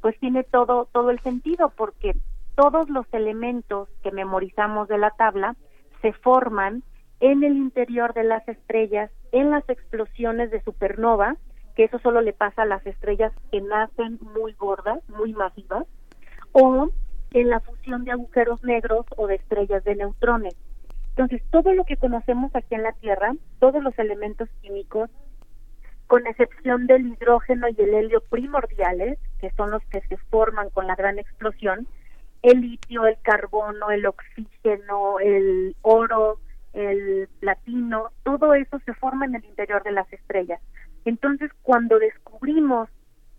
pues tiene todo todo el sentido porque todos los elementos que memorizamos de la tabla se forman en el interior de las estrellas, en las explosiones de supernova, que eso solo le pasa a las estrellas que nacen muy gordas, muy masivas, o en la fusión de agujeros negros o de estrellas de neutrones. Entonces, todo lo que conocemos aquí en la Tierra, todos los elementos químicos, con excepción del hidrógeno y el helio primordiales, que son los que se forman con la gran explosión, el litio, el carbono, el oxígeno, el oro, el platino, todo eso se forma en el interior de las estrellas. Entonces, cuando descubrimos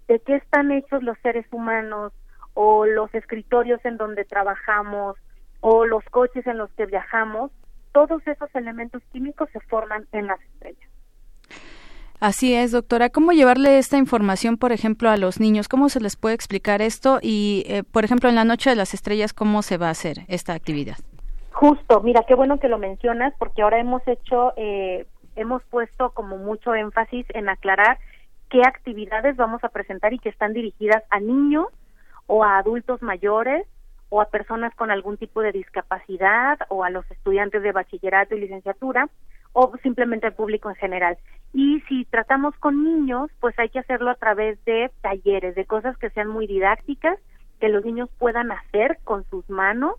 de qué están hechos los seres humanos o los escritorios en donde trabajamos o los coches en los que viajamos, todos esos elementos químicos se forman en las estrellas. Así es, doctora. ¿Cómo llevarle esta información, por ejemplo, a los niños? ¿Cómo se les puede explicar esto? Y, eh, por ejemplo, en la Noche de las Estrellas, ¿cómo se va a hacer esta actividad? Justo, mira, qué bueno que lo mencionas, porque ahora hemos hecho, eh, hemos puesto como mucho énfasis en aclarar qué actividades vamos a presentar y que están dirigidas a niños o a adultos mayores o a personas con algún tipo de discapacidad o a los estudiantes de bachillerato y licenciatura o simplemente al público en general. Y si tratamos con niños, pues hay que hacerlo a través de talleres, de cosas que sean muy didácticas, que los niños puedan hacer con sus manos,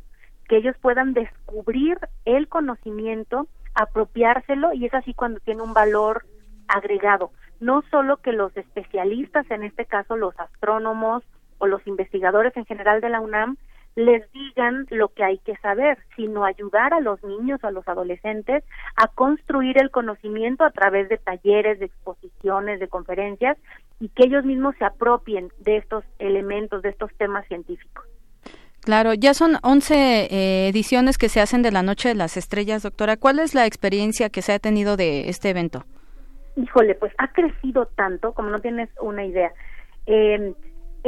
que ellos puedan descubrir el conocimiento, apropiárselo y es así cuando tiene un valor agregado. No solo que los especialistas, en este caso los astrónomos o los investigadores en general de la UNAM, les digan lo que hay que saber, sino ayudar a los niños, a los adolescentes a construir el conocimiento a través de talleres, de exposiciones, de conferencias y que ellos mismos se apropien de estos elementos, de estos temas científicos. Claro, ya son 11 eh, ediciones que se hacen de la Noche de las Estrellas, doctora. ¿Cuál es la experiencia que se ha tenido de este evento? Híjole, pues ha crecido tanto, como no tienes una idea. Eh,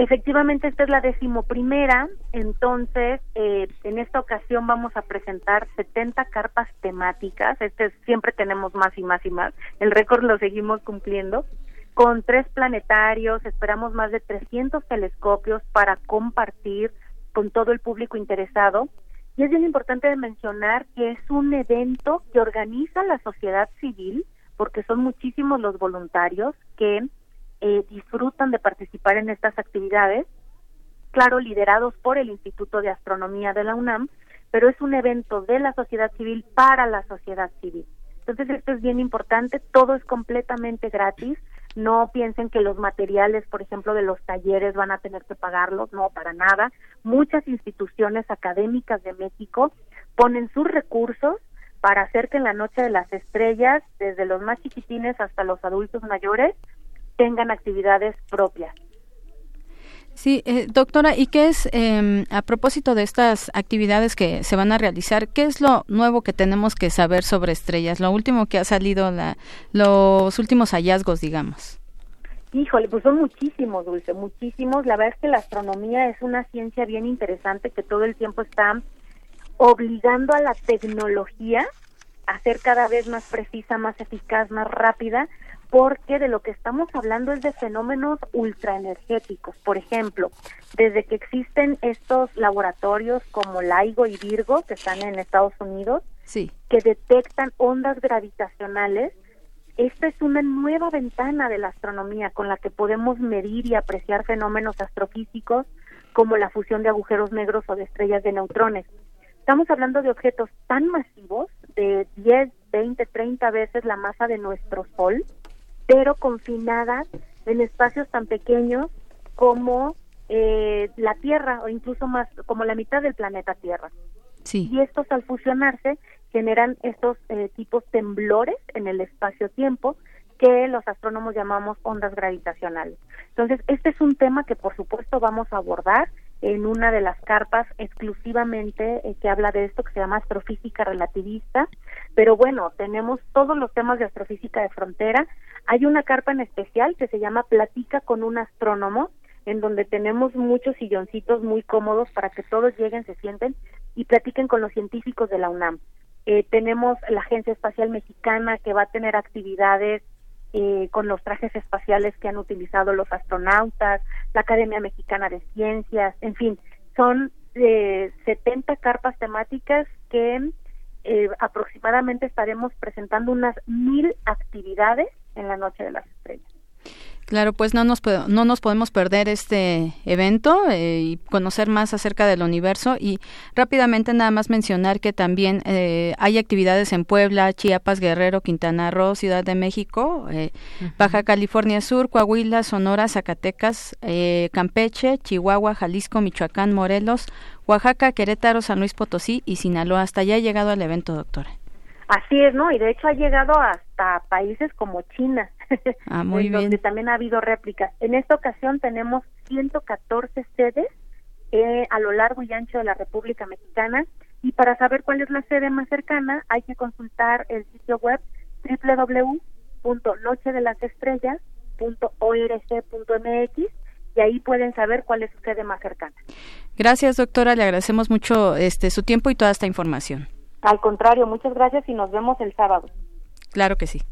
Efectivamente, esta es la decimoprimera, entonces eh, en esta ocasión vamos a presentar 70 carpas temáticas, este siempre tenemos más y más y más, el récord lo seguimos cumpliendo, con tres planetarios, esperamos más de 300 telescopios para compartir con todo el público interesado. Y es bien importante mencionar que es un evento que organiza la sociedad civil, porque son muchísimos los voluntarios que eh, disfrutan de participar en estas actividades, claro, liderados por el Instituto de Astronomía de la UNAM, pero es un evento de la sociedad civil para la sociedad civil. Entonces esto es bien importante, todo es completamente gratis, no piensen que los materiales, por ejemplo, de los talleres van a tener que pagarlos, no, para nada. Muchas instituciones académicas de México ponen sus recursos para hacer que en la Noche de las Estrellas, desde los más chiquitines hasta los adultos mayores, tengan actividades propias. Sí, eh, doctora, ¿y qué es, em, a propósito de estas actividades que se van a realizar, qué es lo nuevo que tenemos que saber sobre estrellas? Lo último que ha salido, la, los últimos hallazgos, digamos. Híjole, pues son muchísimos, Dulce, muchísimos. La verdad es que la astronomía es una ciencia bien interesante que todo el tiempo está obligando a la tecnología a ser cada vez más precisa, más eficaz, más rápida, porque de lo que estamos hablando es de fenómenos ultraenergéticos. Por ejemplo, desde que existen estos laboratorios como LIGO y Virgo, que están en Estados Unidos, que detectan ondas gravitacionales, esta es una nueva ventana de la astronomía con la que podemos medir y apreciar fenómenos astrofísicos como la fusión de agujeros negros o de estrellas de neutrones. Estamos hablando de objetos tan masivos, de 10, 20, 30 veces la masa de nuestro Sol, pero confinadas en espacios tan pequeños como eh, la Tierra o incluso más como la mitad del planeta Tierra. Sí. Y estos al fusionarse generan estos eh, tipos temblores en el espacio-tiempo que los astrónomos llamamos ondas gravitacionales. Entonces, este es un tema que por supuesto vamos a abordar en una de las carpas exclusivamente eh, que habla de esto, que se llama astrofísica relativista. Pero bueno, tenemos todos los temas de astrofísica de frontera. Hay una carpa en especial que se llama Platica con un astrónomo, en donde tenemos muchos silloncitos muy cómodos para que todos lleguen, se sienten y platiquen con los científicos de la UNAM. Eh, tenemos la Agencia Espacial Mexicana que va a tener actividades eh, con los trajes espaciales que han utilizado los astronautas, la Academia Mexicana de Ciencias, en fin, son eh, 70 carpas temáticas que eh, aproximadamente estaremos presentando unas mil actividades en la Noche de las Estrellas. Claro, pues no nos, no nos podemos perder este evento eh, y conocer más acerca del universo y rápidamente nada más mencionar que también eh, hay actividades en Puebla, Chiapas, Guerrero, Quintana Roo, Ciudad de México, eh, Baja California Sur, Coahuila, Sonora, Zacatecas, Campeche, Chihuahua, Jalisco, Michoacán, Morelos, Oaxaca, Querétaro, San Luis Potosí y Sinaloa. Hasta allá ha llegado el evento, doctora. Así es, ¿no? Y de hecho ha llegado hasta países como China, ah, muy donde también ha habido réplicas. En esta ocasión tenemos 114 sedes eh, a lo largo y ancho de la República Mexicana y para saber cuál es la sede más cercana hay que consultar el sitio web www.nochedelasestrellas.org.mx y ahí pueden saber cuál es su sede más cercana. Gracias, doctora. Le agradecemos mucho este su tiempo y toda esta información. Al contrario, muchas gracias y nos vemos el sábado. Claro que sí.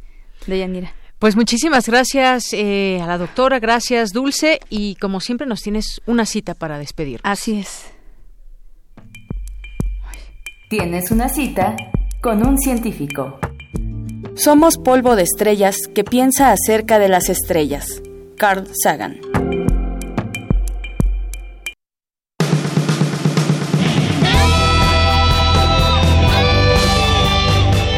Deyanira. Pues muchísimas gracias eh, a la doctora, gracias Dulce y como siempre nos tienes una cita para despedir. Así es. Tienes una cita con un científico. Somos polvo de estrellas que piensa acerca de las estrellas. Carl Sagan.